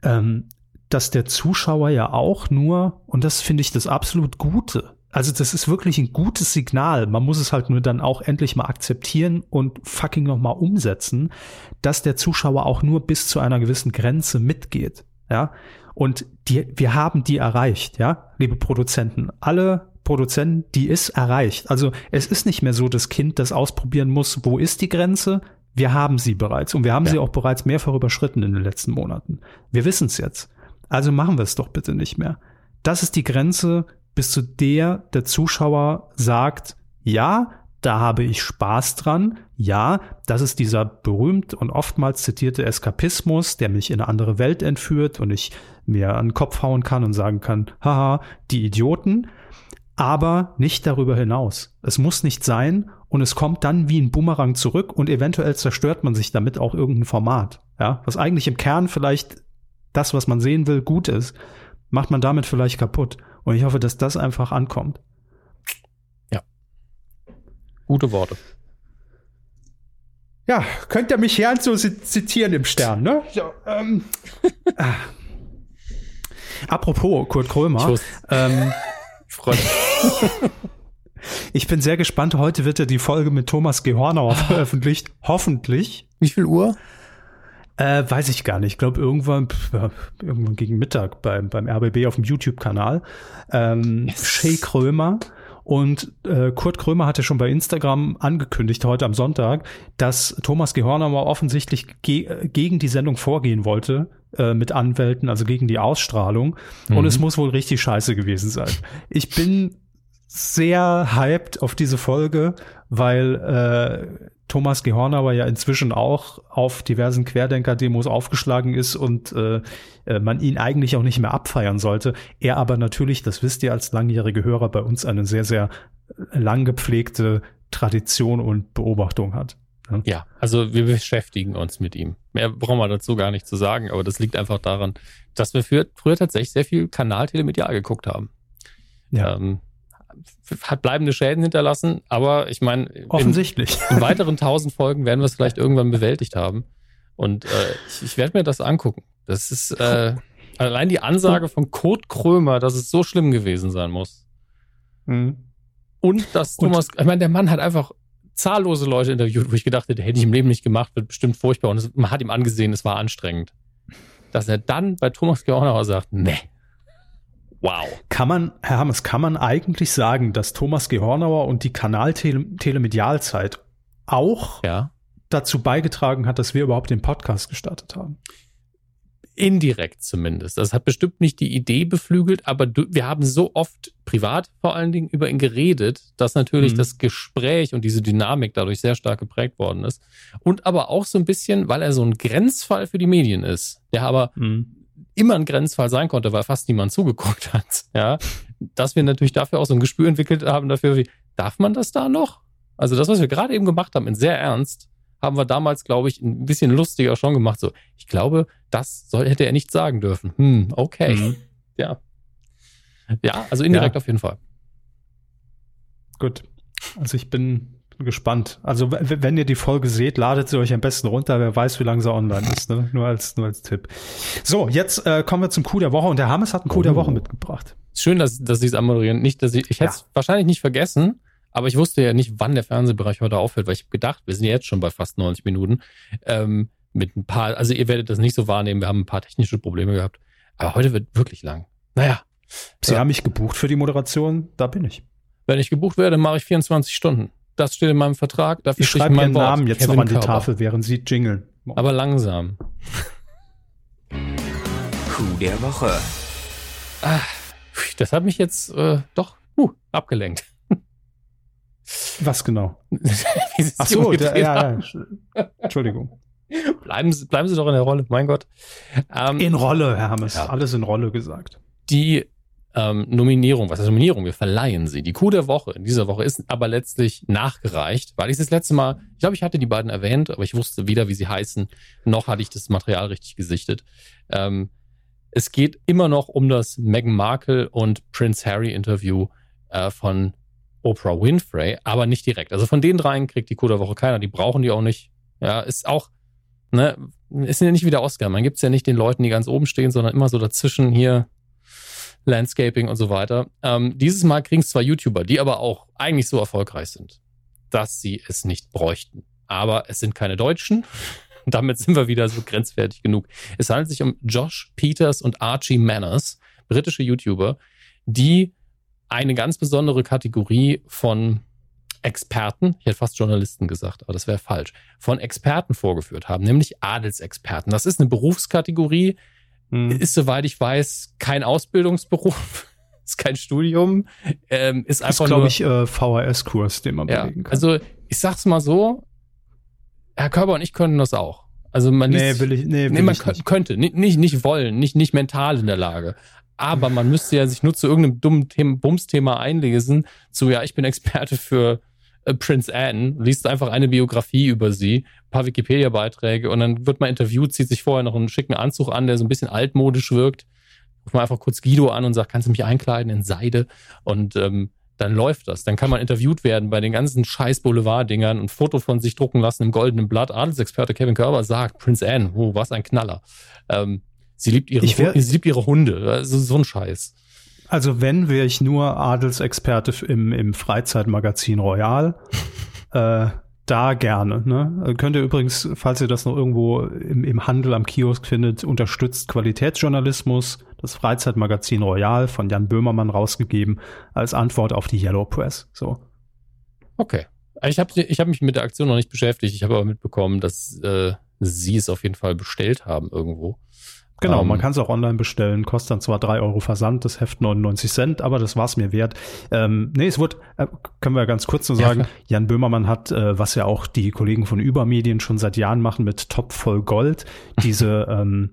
ähm, dass der Zuschauer ja auch nur, und das finde ich das absolut Gute, also das ist wirklich ein gutes Signal. Man muss es halt nur dann auch endlich mal akzeptieren und fucking nochmal umsetzen, dass der Zuschauer auch nur bis zu einer gewissen Grenze mitgeht. Ja. Und die, wir haben die erreicht, ja, liebe Produzenten. Alle Produzenten, die ist erreicht. Also es ist nicht mehr so, das Kind das ausprobieren muss, wo ist die Grenze? Wir haben sie bereits und wir haben ja. sie auch bereits mehrfach überschritten in den letzten Monaten. Wir wissen es jetzt. Also machen wir es doch bitte nicht mehr. Das ist die Grenze, bis zu der der Zuschauer sagt, ja, da habe ich Spaß dran. Ja, das ist dieser berühmt und oftmals zitierte Eskapismus, der mich in eine andere Welt entführt und ich mir an den Kopf hauen kann und sagen kann, haha, die Idioten. Aber nicht darüber hinaus. Es muss nicht sein und es kommt dann wie ein Bumerang zurück und eventuell zerstört man sich damit auch irgendein Format. Ja, was eigentlich im Kern vielleicht das, was man sehen will, gut ist, macht man damit vielleicht kaputt. Und ich hoffe, dass das einfach ankommt. Ja. Gute Worte. Ja, könnt ihr mich gern so zitieren im Stern, ne? So, ähm. Apropos Kurt Krömer. Ähm, Freunde. ich bin sehr gespannt. Heute wird ja die Folge mit Thomas Gehornauer veröffentlicht. Hoffentlich. Wie viel Uhr? Äh, weiß ich gar nicht. Ich glaube, irgendwann, irgendwann gegen Mittag beim, beim RBB auf dem YouTube-Kanal. Ähm, yes. Shay Krömer. Und äh, Kurt Krömer hatte schon bei Instagram angekündigt, heute am Sonntag, dass Thomas Gehornauer offensichtlich ge gegen die Sendung vorgehen wollte äh, mit Anwälten, also gegen die Ausstrahlung. Mhm. Und es muss wohl richtig scheiße gewesen sein. Ich bin sehr hyped auf diese Folge, weil äh, Thomas Gehornauer ja inzwischen auch auf diversen Querdenker-Demos aufgeschlagen ist und äh, äh, man ihn eigentlich auch nicht mehr abfeiern sollte. Er aber natürlich, das wisst ihr als langjährige Hörer, bei uns eine sehr, sehr lang gepflegte Tradition und Beobachtung hat. Ja, ja also wir beschäftigen uns mit ihm. Mehr brauchen wir dazu gar nicht zu sagen, aber das liegt einfach daran, dass wir früher, früher tatsächlich sehr viel Kanal-Telemedial geguckt haben. Ja. Ähm, hat bleibende Schäden hinterlassen, aber ich meine, offensichtlich. In, in weiteren tausend Folgen werden wir es vielleicht irgendwann bewältigt haben. Und äh, ich, ich werde mir das angucken. Das ist äh, allein die Ansage von Kurt Krömer, dass es so schlimm gewesen sein muss. Mhm. Und dass Thomas, Und, ich meine, der Mann hat einfach zahllose Leute interviewt, wo ich gedacht hätte, hätte ich im Leben nicht gemacht, wird bestimmt furchtbar. Und es, man hat ihm angesehen, es war anstrengend. Dass er dann bei Thomas Geornauer sagt, nee, Wow. Kann man, Herr Hammes, kann man eigentlich sagen, dass Thomas Gehornauer und die Kanal-Telemedialzeit auch ja. dazu beigetragen hat, dass wir überhaupt den Podcast gestartet haben? Indirekt zumindest. Das hat bestimmt nicht die Idee beflügelt, aber du, wir haben so oft privat vor allen Dingen über ihn geredet, dass natürlich mhm. das Gespräch und diese Dynamik dadurch sehr stark geprägt worden ist. Und aber auch so ein bisschen, weil er so ein Grenzfall für die Medien ist, der aber mhm immer ein Grenzfall sein konnte, weil fast niemand zugeguckt hat. Ja, dass wir natürlich dafür auch so ein Gespür entwickelt haben dafür, wie, darf man das da noch? Also das, was wir gerade eben gemacht haben, in sehr ernst, haben wir damals, glaube ich, ein bisschen lustiger schon gemacht. So, ich glaube, das soll, hätte er nicht sagen dürfen. Hm, okay. Mhm. Ja. Ja, also indirekt ja. auf jeden Fall. Gut. Also ich bin gespannt. Also wenn ihr die Folge seht, ladet sie euch am besten runter. Wer weiß, wie lange sie online ist. Ne? Nur als nur als Tipp. So, jetzt äh, kommen wir zum Coup der Woche und der Hammes hat einen Coup oh. der Woche mitgebracht. Schön, dass, dass Sie es anmoderieren. Nicht, dass ich, ich hätte es ja. wahrscheinlich nicht vergessen, aber ich wusste ja nicht, wann der Fernsehbereich heute aufhört, weil ich habe gedacht, wir sind ja jetzt schon bei fast 90 Minuten. Ähm, mit ein paar, also ihr werdet das nicht so wahrnehmen, wir haben ein paar technische Probleme gehabt. Aber heute wird wirklich lang. Naja. Sie äh, haben mich gebucht für die Moderation, da bin ich. Wenn ich gebucht werde, mache ich 24 Stunden. Das steht in meinem Vertrag. Dafür ich schreibe meinen Namen jetzt Kevin noch an die Körper. Tafel, während Sie jingeln. Aber langsam. Coup der Woche. Ah, das hat mich jetzt äh, doch uh, abgelenkt. Was genau? Ach so, der, ja, ja. Entschuldigung. Bleiben Sie, bleiben Sie doch in der Rolle, mein Gott. Ähm, in Rolle, Herr Hammes. Ja. Alles in Rolle gesagt. Die ähm, Nominierung, was heißt Nominierung? Wir verleihen sie. Die Coup der Woche in dieser Woche ist aber letztlich nachgereicht, weil ich das letzte Mal, ich glaube, ich hatte die beiden erwähnt, aber ich wusste weder, wie sie heißen, noch hatte ich das Material richtig gesichtet. Ähm, es geht immer noch um das Meghan Markle und Prince Harry Interview äh, von Oprah Winfrey, aber nicht direkt. Also von den dreien kriegt die Coup der Woche keiner, die brauchen die auch nicht. Ja, ist auch, ne, ist ja nicht wie der Oscar. Man gibt es ja nicht den Leuten, die ganz oben stehen, sondern immer so dazwischen hier Landscaping und so weiter. Ähm, dieses Mal kriegen es zwar YouTuber, die aber auch eigentlich so erfolgreich sind, dass sie es nicht bräuchten. Aber es sind keine Deutschen. Damit sind wir wieder so grenzwertig genug. Es handelt sich um Josh Peters und Archie Manners, britische YouTuber, die eine ganz besondere Kategorie von Experten, ich hätte fast Journalisten gesagt, aber das wäre falsch, von Experten vorgeführt haben, nämlich Adelsexperten. Das ist eine Berufskategorie, hm. Ist, soweit ich weiß, kein Ausbildungsberuf, ist kein Studium, ähm, ist einfach ist, glaube ich, äh, VHS-Kurs, den man ja, belegen kann. Also ich sag's mal so, Herr Körber und ich können das auch. Also man nee, will ich, nee, will nee man nicht. könnte, nicht, nicht, nicht wollen, nicht, nicht mental in der Lage. Aber man müsste ja sich nur zu irgendeinem dummen Thema, Bums-Thema einlesen, zu, ja, ich bin Experte für äh, Prince Anne, liest einfach eine Biografie über sie, paar Wikipedia-Beiträge und dann wird man interviewt, zieht sich vorher noch einen schicken Anzug an, der so ein bisschen altmodisch wirkt. Ruft man einfach kurz Guido an und sagt, kannst du mich einkleiden in Seide? Und ähm, dann läuft das. Dann kann man interviewt werden bei den ganzen scheiß Boulevard-Dingern und Foto von sich drucken lassen im goldenen Blatt. Adelsexperte Kevin Körber sagt, Prince Anne, oh, was ein Knaller. Ähm, sie, liebt ihre, sie liebt ihre Hunde. Also so ein Scheiß. Also wenn wäre ich nur Adelsexperte im, im Freizeitmagazin Royal. äh, da gerne. Ne? Könnt ihr übrigens, falls ihr das noch irgendwo im, im Handel am Kiosk findet, unterstützt Qualitätsjournalismus, das Freizeitmagazin Royal von Jan Böhmermann rausgegeben, als Antwort auf die Yellow Press. So. Okay. Ich habe ich hab mich mit der Aktion noch nicht beschäftigt. Ich habe aber mitbekommen, dass äh, sie es auf jeden Fall bestellt haben irgendwo. Genau, man ähm, kann es auch online bestellen, kostet dann zwar drei Euro Versand, das Heft 99 Cent, aber das war's mir wert. Ähm, nee, es wird, äh, können wir ganz kurz so sagen, ja, Jan Böhmermann hat, äh, was ja auch die Kollegen von Übermedien schon seit Jahren machen mit Top voll Gold, diese ähm,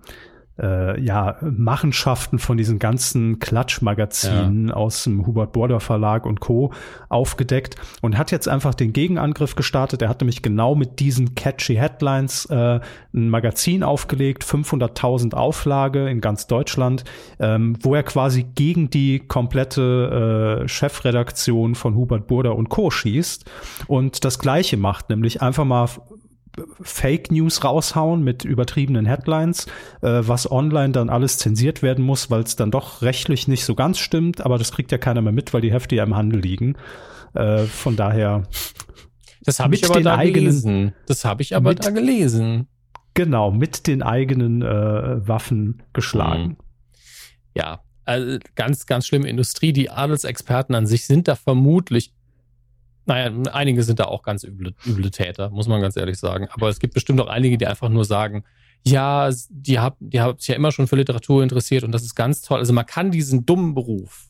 äh, ja, Machenschaften von diesen ganzen Klatschmagazinen ja. aus dem Hubert Border Verlag und Co. aufgedeckt und hat jetzt einfach den Gegenangriff gestartet. Er hat nämlich genau mit diesen catchy Headlines äh, ein Magazin aufgelegt, 500.000 Auflage in ganz Deutschland, ähm, wo er quasi gegen die komplette äh, Chefredaktion von Hubert Burda und Co. schießt und das Gleiche macht, nämlich einfach mal Fake News raushauen mit übertriebenen Headlines, äh, was online dann alles zensiert werden muss, weil es dann doch rechtlich nicht so ganz stimmt, aber das kriegt ja keiner mehr mit, weil die Hefte ja im Handel liegen. Äh, von daher. Das habe ich aber da eigenen, gelesen. Das habe ich aber mit, da gelesen. Genau, mit den eigenen äh, Waffen geschlagen. Mhm. Ja, also ganz, ganz schlimme Industrie. Die Adelsexperten an sich sind da vermutlich naja, einige sind da auch ganz üble, üble Täter, muss man ganz ehrlich sagen. Aber es gibt bestimmt auch einige, die einfach nur sagen, ja, die haben die hab sich ja immer schon für Literatur interessiert und das ist ganz toll. Also man kann diesen dummen Beruf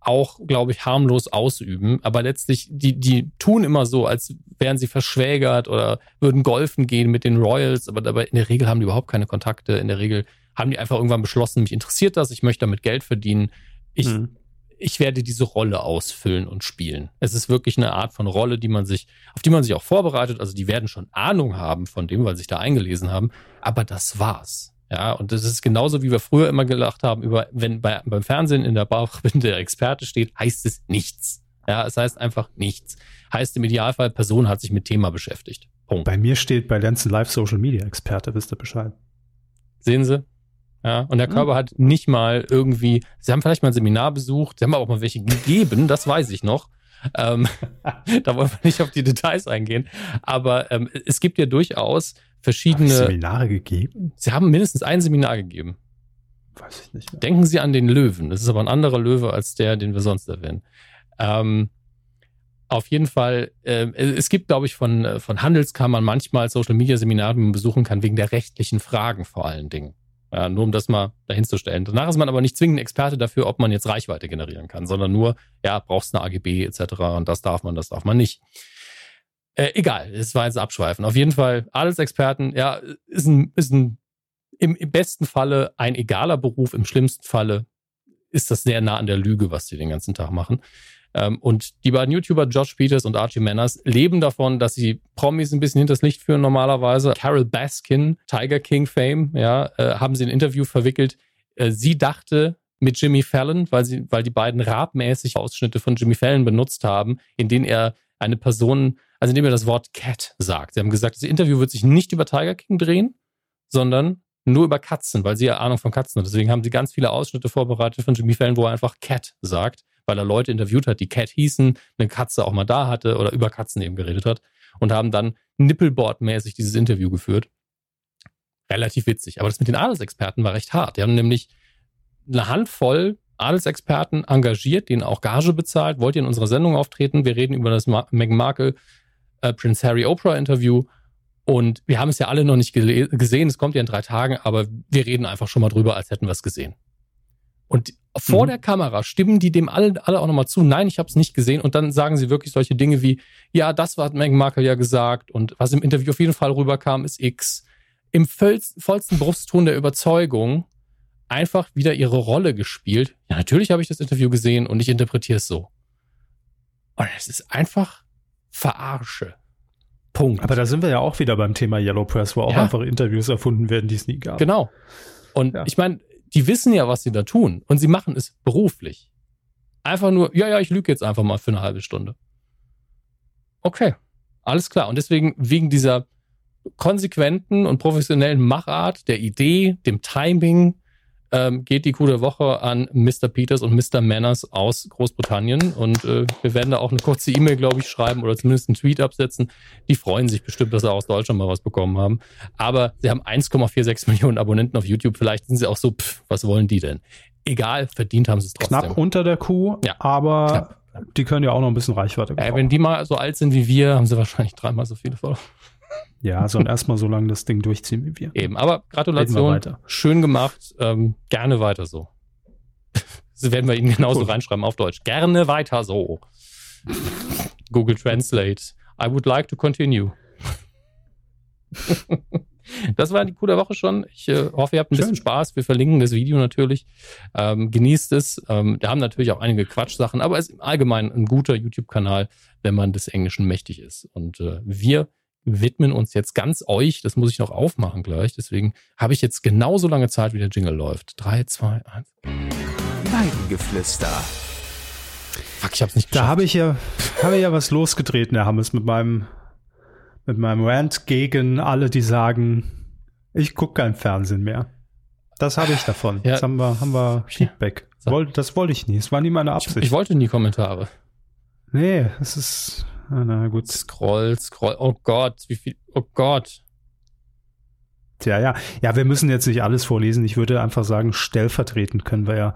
auch, glaube ich, harmlos ausüben, aber letztlich, die, die tun immer so, als wären sie verschwägert oder würden golfen gehen mit den Royals, aber dabei in der Regel haben die überhaupt keine Kontakte. In der Regel haben die einfach irgendwann beschlossen, mich interessiert das, ich möchte damit Geld verdienen. Ich hm ich werde diese Rolle ausfüllen und spielen. Es ist wirklich eine Art von Rolle, die man sich, auf die man sich auch vorbereitet. Also die werden schon Ahnung haben von dem, weil sie sich da eingelesen haben. Aber das war's. Ja, und das ist genauso, wie wir früher immer gelacht haben über, wenn bei, beim Fernsehen in der Bar, wenn der Experte steht, heißt es nichts. Ja, es heißt einfach nichts. Heißt im Idealfall, Person hat sich mit Thema beschäftigt. Punkt. Bei mir steht bei Lenzen Live Social Media Experte, wisst ihr Bescheid. Sehen Sie? Ja, und der. Körper mhm. hat nicht mal irgendwie, sie haben vielleicht mal ein Seminar besucht, sie haben auch mal welche gegeben, das weiß ich noch. Ähm, da wollen wir nicht auf die Details eingehen. Aber ähm, es gibt ja durchaus verschiedene. Seminare gegeben? Sie haben mindestens ein Seminar gegeben. Weiß ich nicht. Mehr. Denken Sie an den Löwen. Das ist aber ein anderer Löwe als der, den wir sonst erwähnen. Ähm, auf jeden Fall, äh, es gibt, glaube ich, von, äh, von Handelskammern manchmal Social Media Seminare, die man besuchen kann, wegen der rechtlichen Fragen vor allen Dingen. Ja, nur um das mal dahin zu stellen. Danach ist man aber nicht zwingend Experte dafür, ob man jetzt Reichweite generieren kann, sondern nur, ja, brauchst eine AGB etc. und das darf man, das darf man nicht. Äh, egal, es war jetzt abschweifen. Auf jeden Fall, Adelsexperten, ja, ist ein, ist ein im, im besten Falle ein egaler Beruf, im schlimmsten Falle ist das sehr nah an der Lüge, was sie den ganzen Tag machen. Ähm, und die beiden YouTuber Josh Peters und Archie Manners leben davon, dass sie Promis ein bisschen hinters Licht führen normalerweise. Carol Baskin, Tiger King Fame, ja, äh, haben sie in ein Interview verwickelt. Äh, sie dachte mit Jimmy Fallon, weil sie, weil die beiden rabmäßig Ausschnitte von Jimmy Fallon benutzt haben, in denen er eine Person, also indem er das Wort Cat sagt. Sie haben gesagt, das Interview wird sich nicht über Tiger King drehen, sondern nur über Katzen, weil sie ja Ahnung von Katzen hat. Deswegen haben sie ganz viele Ausschnitte vorbereitet von Jimmy Fallon, wo er einfach Cat sagt weil er Leute interviewt hat, die Cat hießen, eine Katze auch mal da hatte oder über Katzen eben geredet hat und haben dann Nippelboard-mäßig dieses Interview geführt. Relativ witzig. Aber das mit den Adelsexperten war recht hart. Die haben nämlich eine Handvoll Adelsexperten engagiert, denen auch Gage bezahlt. Wollt ihr in unserer Sendung auftreten? Wir reden über das Meghan Markle äh, Prince Harry Oprah Interview. Und wir haben es ja alle noch nicht gesehen. Es kommt ja in drei Tagen, aber wir reden einfach schon mal drüber, als hätten wir es gesehen. Und vor mhm. der Kamera stimmen die dem alle, alle auch nochmal zu, nein, ich habe es nicht gesehen. Und dann sagen sie wirklich solche Dinge wie, ja, das hat Meghan Markle ja gesagt. Und was im Interview auf jeden Fall rüberkam, ist X. Im vollsten Brustton der Überzeugung einfach wieder ihre Rolle gespielt. Ja, natürlich habe ich das Interview gesehen und ich interpretiere es so. Und es ist einfach Verarsche. Punkt. Aber da sind wir ja auch wieder beim Thema Yellow Press, wo auch ja. einfach Interviews erfunden werden, die es nie gab. Genau. Und ja. ich meine, die wissen ja, was sie da tun und sie machen es beruflich. Einfach nur, ja, ja, ich lüge jetzt einfach mal für eine halbe Stunde. Okay, alles klar. Und deswegen, wegen dieser konsequenten und professionellen Machart, der Idee, dem Timing, ähm, geht die gute Woche an Mr. Peters und Mr. Manners aus Großbritannien. Und äh, wir werden da auch eine kurze E-Mail, glaube ich, schreiben oder zumindest einen Tweet absetzen. Die freuen sich bestimmt, dass sie aus Deutschland mal was bekommen haben. Aber sie haben 1,46 Millionen Abonnenten auf YouTube. Vielleicht sind sie auch so, pff, was wollen die denn? Egal, verdient haben sie es trotzdem. Knapp unter der Kuh, ja. aber Knapp. die können ja auch noch ein bisschen Reichweite bekommen. Äh, wenn die mal so alt sind wie wir, haben sie wahrscheinlich dreimal so viele Follower. Ja, sollen erstmal so lange das Ding durchziehen wie wir. Eben, aber Gratulation. Schön gemacht. Ähm, gerne weiter so. das werden wir Ihnen genauso Gut. reinschreiben auf Deutsch. Gerne weiter so. Google Translate. I would like to continue. das war die der Woche schon. Ich äh, hoffe, ihr habt ein Schön. bisschen Spaß. Wir verlinken das Video natürlich. Ähm, genießt es. Ähm, wir haben natürlich auch einige Quatschsachen, aber es ist im Allgemeinen ein guter YouTube-Kanal, wenn man des Englischen mächtig ist. Und äh, wir widmen uns jetzt ganz euch. Das muss ich noch aufmachen gleich. Deswegen habe ich jetzt genauso lange Zeit, wie der Jingle läuft. Drei, zwei, eins. Weidengeflüster. Fuck, ich hab's nicht geschafft. Da habe ich ja, habe ich ja was losgetreten, Herr Hammes, mit meinem, mit meinem Rant gegen alle, die sagen, ich gucke kein Fernsehen mehr. Das habe ich davon. Ja. Jetzt haben wir, haben wir Feedback. Ja. Das wollte ich nie. Es war nie meine Absicht. Ich, ich wollte nie Kommentare. Nee, es ist, na gut. Scroll, scroll. Oh Gott, wie viel. Oh Gott. Tja, ja. Ja, wir müssen jetzt nicht alles vorlesen. Ich würde einfach sagen, stellvertretend können wir ja,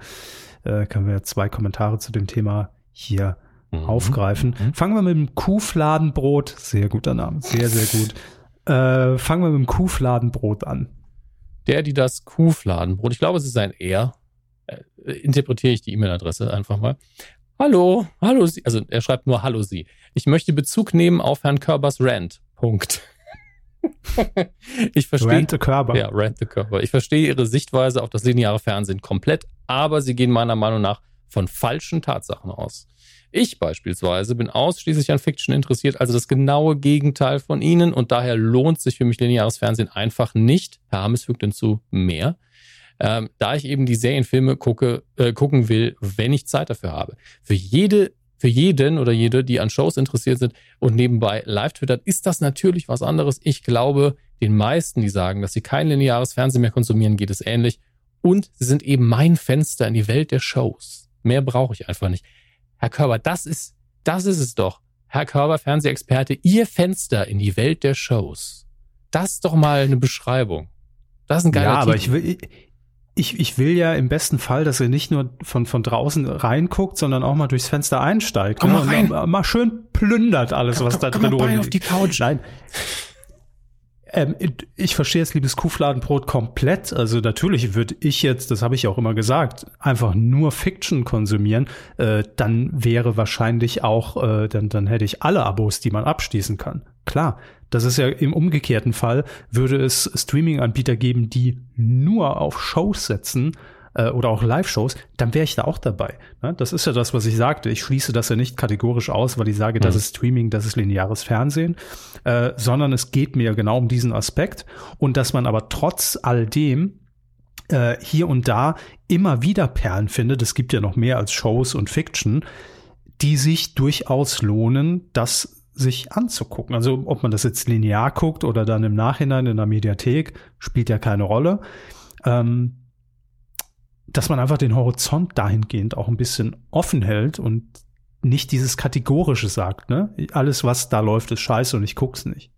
äh, können wir ja zwei Kommentare zu dem Thema hier mhm. aufgreifen. Mhm. Fangen wir mit dem Kuhfladenbrot. Sehr guter Name. Sehr, sehr gut. Äh, fangen wir mit dem Kuhfladenbrot an. Der, die das Kuhfladenbrot. Ich glaube, es ist ein R. Äh, interpretiere ich die E-Mail-Adresse einfach mal. Hallo, hallo Sie. Also er schreibt nur Hallo Sie. Ich möchte Bezug nehmen auf Herrn Körbers Rant. Punkt. ich verstehe. Rant the Körber. Ja, Rant the Körber. Ich verstehe Ihre Sichtweise auf das lineare Fernsehen komplett, aber Sie gehen meiner Meinung nach von falschen Tatsachen aus. Ich beispielsweise bin ausschließlich an Fiction interessiert, also das genaue Gegenteil von Ihnen und daher lohnt sich für mich lineares Fernsehen einfach nicht. Herr Hammes fügt hinzu mehr ähm, da ich eben die Serienfilme gucke, äh, gucken will, wenn ich Zeit dafür habe. Für jede für jeden oder jede, die an Shows interessiert sind und nebenbei live twittert, ist das natürlich was anderes. Ich glaube, den meisten, die sagen, dass sie kein lineares Fernsehen mehr konsumieren, geht es ähnlich. Und sie sind eben mein Fenster in die Welt der Shows. Mehr brauche ich einfach nicht. Herr Körber, das ist, das ist es doch. Herr Körber, Fernsehexperte, Ihr Fenster in die Welt der Shows. Das ist doch mal eine Beschreibung. Das ist ein geiler Ja, aber Titel. ich will, ich, ich will ja im besten Fall, dass er nicht nur von, von draußen reinguckt, sondern auch mal durchs Fenster einsteigt. Komm mal, rein. mal, mal schön plündert alles, komm, was da komm drin mal auf die Couch. Nein. Ähm, ich verstehe jetzt liebes Kuhfladenbrot komplett. Also natürlich würde ich jetzt, das habe ich auch immer gesagt, einfach nur Fiction konsumieren. Äh, dann wäre wahrscheinlich auch, äh, dann, dann hätte ich alle Abos, die man abschließen kann. Klar, das ist ja im umgekehrten Fall, würde es Streaming-Anbieter geben, die nur auf Shows setzen äh, oder auch Live-Shows, dann wäre ich da auch dabei. Ne? Das ist ja das, was ich sagte. Ich schließe das ja nicht kategorisch aus, weil ich sage, mhm. das ist Streaming, das ist lineares Fernsehen, äh, sondern es geht mir genau um diesen Aspekt und dass man aber trotz all dem äh, hier und da immer wieder Perlen findet. Es gibt ja noch mehr als Shows und Fiction, die sich durchaus lohnen, das sich anzugucken. Also ob man das jetzt linear guckt oder dann im Nachhinein in der Mediathek, spielt ja keine Rolle. Ähm, dass man einfach den Horizont dahingehend auch ein bisschen offen hält und nicht dieses Kategorische sagt, ne? Alles, was da läuft, ist scheiße und ich guck's nicht.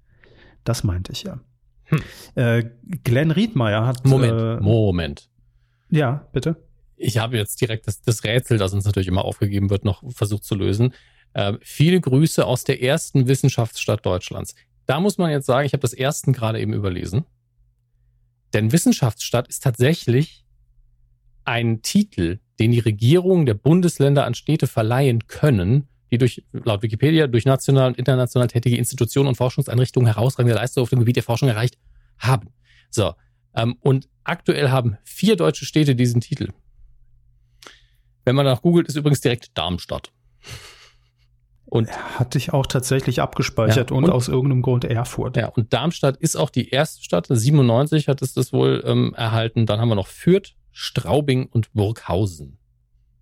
Das meinte ich ja. Hm. Äh, Glenn Riedmeier hat. Moment, äh, Moment. Ja, bitte. Ich habe jetzt direkt das, das, Rätsel, das uns natürlich immer aufgegeben wird, noch versucht zu lösen. Äh, viele Grüße aus der ersten Wissenschaftsstadt Deutschlands. Da muss man jetzt sagen, ich habe das ersten gerade eben überlesen. Denn Wissenschaftsstadt ist tatsächlich ein Titel, den die Regierungen der Bundesländer an Städte verleihen können, die durch, laut Wikipedia, durch national und international tätige Institutionen und Forschungseinrichtungen herausragende Leistungen auf dem Gebiet der Forschung erreicht haben. So. Ähm, und aktuell haben vier deutsche Städte diesen Titel. Wenn man nach googelt, ist übrigens direkt Darmstadt. Und hatte ich auch tatsächlich abgespeichert ja, und, und, aus irgendeinem Grund Erfurt. Ja, und Darmstadt ist auch die erste Stadt. 97 hat es das wohl ähm, erhalten. Dann haben wir noch Fürth, Straubing und Burghausen.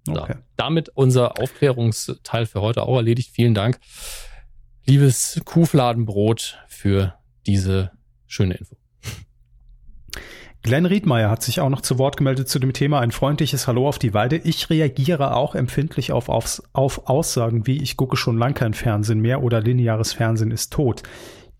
Okay. damit unser Aufklärungsteil für heute auch erledigt. Vielen Dank, liebes Kuhfladenbrot, für diese schöne Info. Glenn Riedmeier hat sich auch noch zu Wort gemeldet zu dem Thema ein freundliches Hallo auf die Weide. Ich reagiere auch empfindlich auf, auf, auf Aussagen wie ich gucke schon lang kein Fernsehen mehr oder lineares Fernsehen ist tot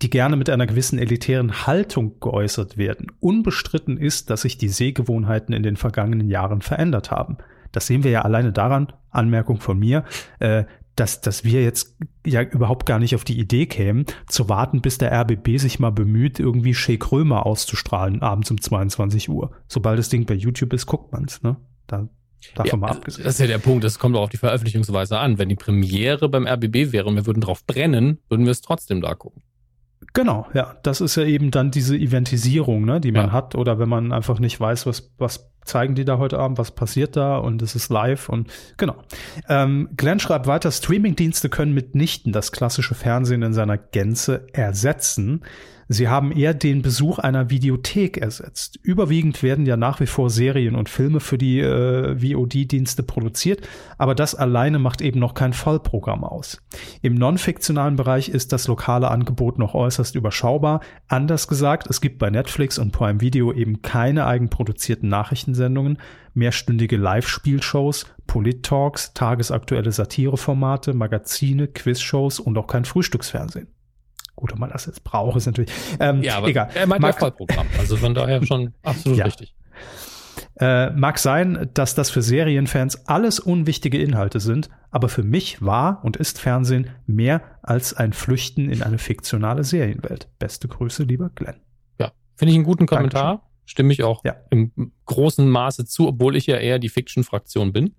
die gerne mit einer gewissen elitären Haltung geäußert werden. Unbestritten ist, dass sich die Sehgewohnheiten in den vergangenen Jahren verändert haben. Das sehen wir ja alleine daran, Anmerkung von mir, äh, dass, dass wir jetzt ja überhaupt gar nicht auf die Idee kämen, zu warten, bis der RBB sich mal bemüht, irgendwie Shea Krömer auszustrahlen, abends um 22 Uhr. Sobald das Ding bei YouTube ist, guckt man's, ne? Da, Davon ja, mal abgesehen. Das ist ja der Punkt, das kommt auch auf die Veröffentlichungsweise an. Wenn die Premiere beim RBB wäre und wir würden drauf brennen, würden wir es trotzdem da gucken. Genau, ja. Das ist ja eben dann diese Eventisierung, ne, die man ja. hat. Oder wenn man einfach nicht weiß, was, was zeigen die da heute Abend, was passiert da und es ist live und genau. Ähm, Glenn schreibt weiter, Streamingdienste können mitnichten das klassische Fernsehen in seiner Gänze ersetzen. Sie haben eher den Besuch einer Videothek ersetzt. Überwiegend werden ja nach wie vor Serien und Filme für die äh, VOD-Dienste produziert, aber das alleine macht eben noch kein Vollprogramm aus. Im non-fiktionalen Bereich ist das lokale Angebot noch äußerst überschaubar. Anders gesagt, es gibt bei Netflix und Prime Video eben keine eigenproduzierten Nachrichtensendungen, mehrstündige Live-Spielshows, Polit-Talks, tagesaktuelle Satireformate, Magazine, Quizshows und auch kein Frühstücksfernsehen. Gut, ob man das jetzt braucht, ist natürlich. Ähm, ja, aber egal. Er meint mag, Vollprogramm. Also von daher schon absolut ja. richtig. Äh, mag sein, dass das für Serienfans alles unwichtige Inhalte sind, aber für mich war und ist Fernsehen mehr als ein Flüchten in eine fiktionale Serienwelt. Beste Grüße, lieber Glenn. Ja, finde ich einen guten Kommentar. Dankeschön. Stimme ich auch ja. im großen Maße zu, obwohl ich ja eher die Fiction-Fraktion bin.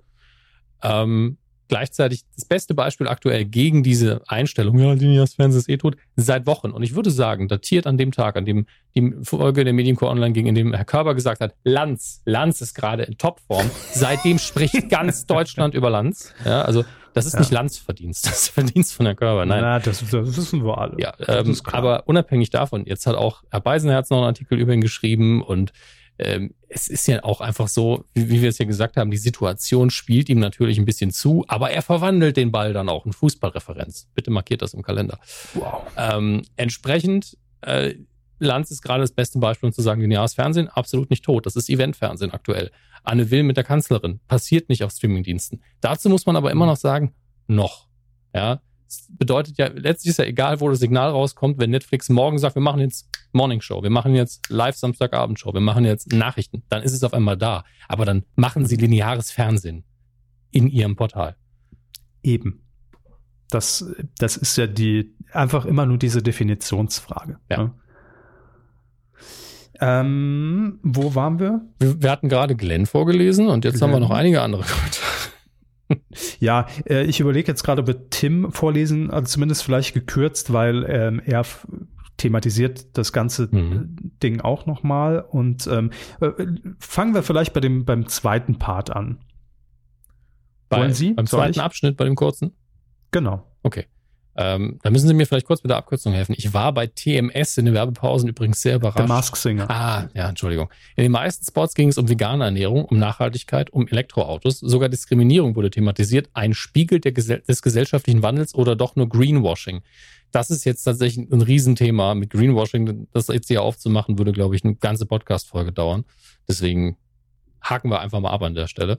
Ähm, gleichzeitig das beste Beispiel aktuell gegen diese Einstellung, ja, lineares Fernsehen ist eh tot, seit Wochen. Und ich würde sagen, datiert an dem Tag, an dem die Folge der Mediencore Online ging, in dem Herr Körber gesagt hat, Lanz, Lanz ist gerade in Topform. Seitdem spricht ganz Deutschland über Lanz. Ja, also das ist ja. nicht Lanz-Verdienst, das ist Verdienst von Herrn Körber. Nein, Na, das, das wissen wir alle. Ja, ähm, aber unabhängig davon, jetzt hat auch Herr Beisenherz noch einen Artikel über ihn geschrieben und ähm, es ist ja auch einfach so, wie, wie wir es ja gesagt haben, die Situation spielt ihm natürlich ein bisschen zu, aber er verwandelt den Ball dann auch in Fußballreferenz. Bitte markiert das im Kalender. Wow. Ähm, entsprechend, äh, Lanz ist gerade das beste Beispiel, um zu sagen, lineares Fernsehen, absolut nicht tot. Das ist Eventfernsehen aktuell. Anne Will mit der Kanzlerin, passiert nicht auf Streamingdiensten. Dazu muss man aber immer noch sagen, noch. Ja, bedeutet ja, letztlich ist ja egal, wo das Signal rauskommt, wenn Netflix morgen sagt, wir machen jetzt Morning Show, wir machen jetzt Live Samstagabend Show, wir machen jetzt Nachrichten, dann ist es auf einmal da. Aber dann machen sie lineares Fernsehen in ihrem Portal. Eben. Das, das ist ja die, einfach immer nur diese Definitionsfrage. Ja. Ne? Ähm, wo waren wir? wir? wir? hatten gerade Glenn vorgelesen und jetzt Glenn. haben wir noch einige andere Kommentare. Ja, äh, ich überlege jetzt gerade, ob wir Tim vorlesen, also zumindest vielleicht gekürzt, weil ähm, er thematisiert das ganze mhm. Ding auch nochmal. Und ähm, äh, fangen wir vielleicht bei dem beim zweiten Part an. Bei, Wollen Sie? Beim zweiten Abschnitt, bei dem kurzen? Genau. Okay. Ähm, da müssen Sie mir vielleicht kurz mit der Abkürzung helfen. Ich war bei TMS in den Werbepausen übrigens sehr überrascht. Der Mask Singer. Ah, ja, Entschuldigung. In den meisten Spots ging es um vegane Ernährung, um Nachhaltigkeit, um Elektroautos. Sogar Diskriminierung wurde thematisiert. Ein Spiegel Gesell des gesellschaftlichen Wandels oder doch nur Greenwashing. Das ist jetzt tatsächlich ein Riesenthema mit Greenwashing. Das jetzt hier aufzumachen, würde, glaube ich, eine ganze Podcast-Folge dauern. Deswegen haken wir einfach mal ab an der Stelle.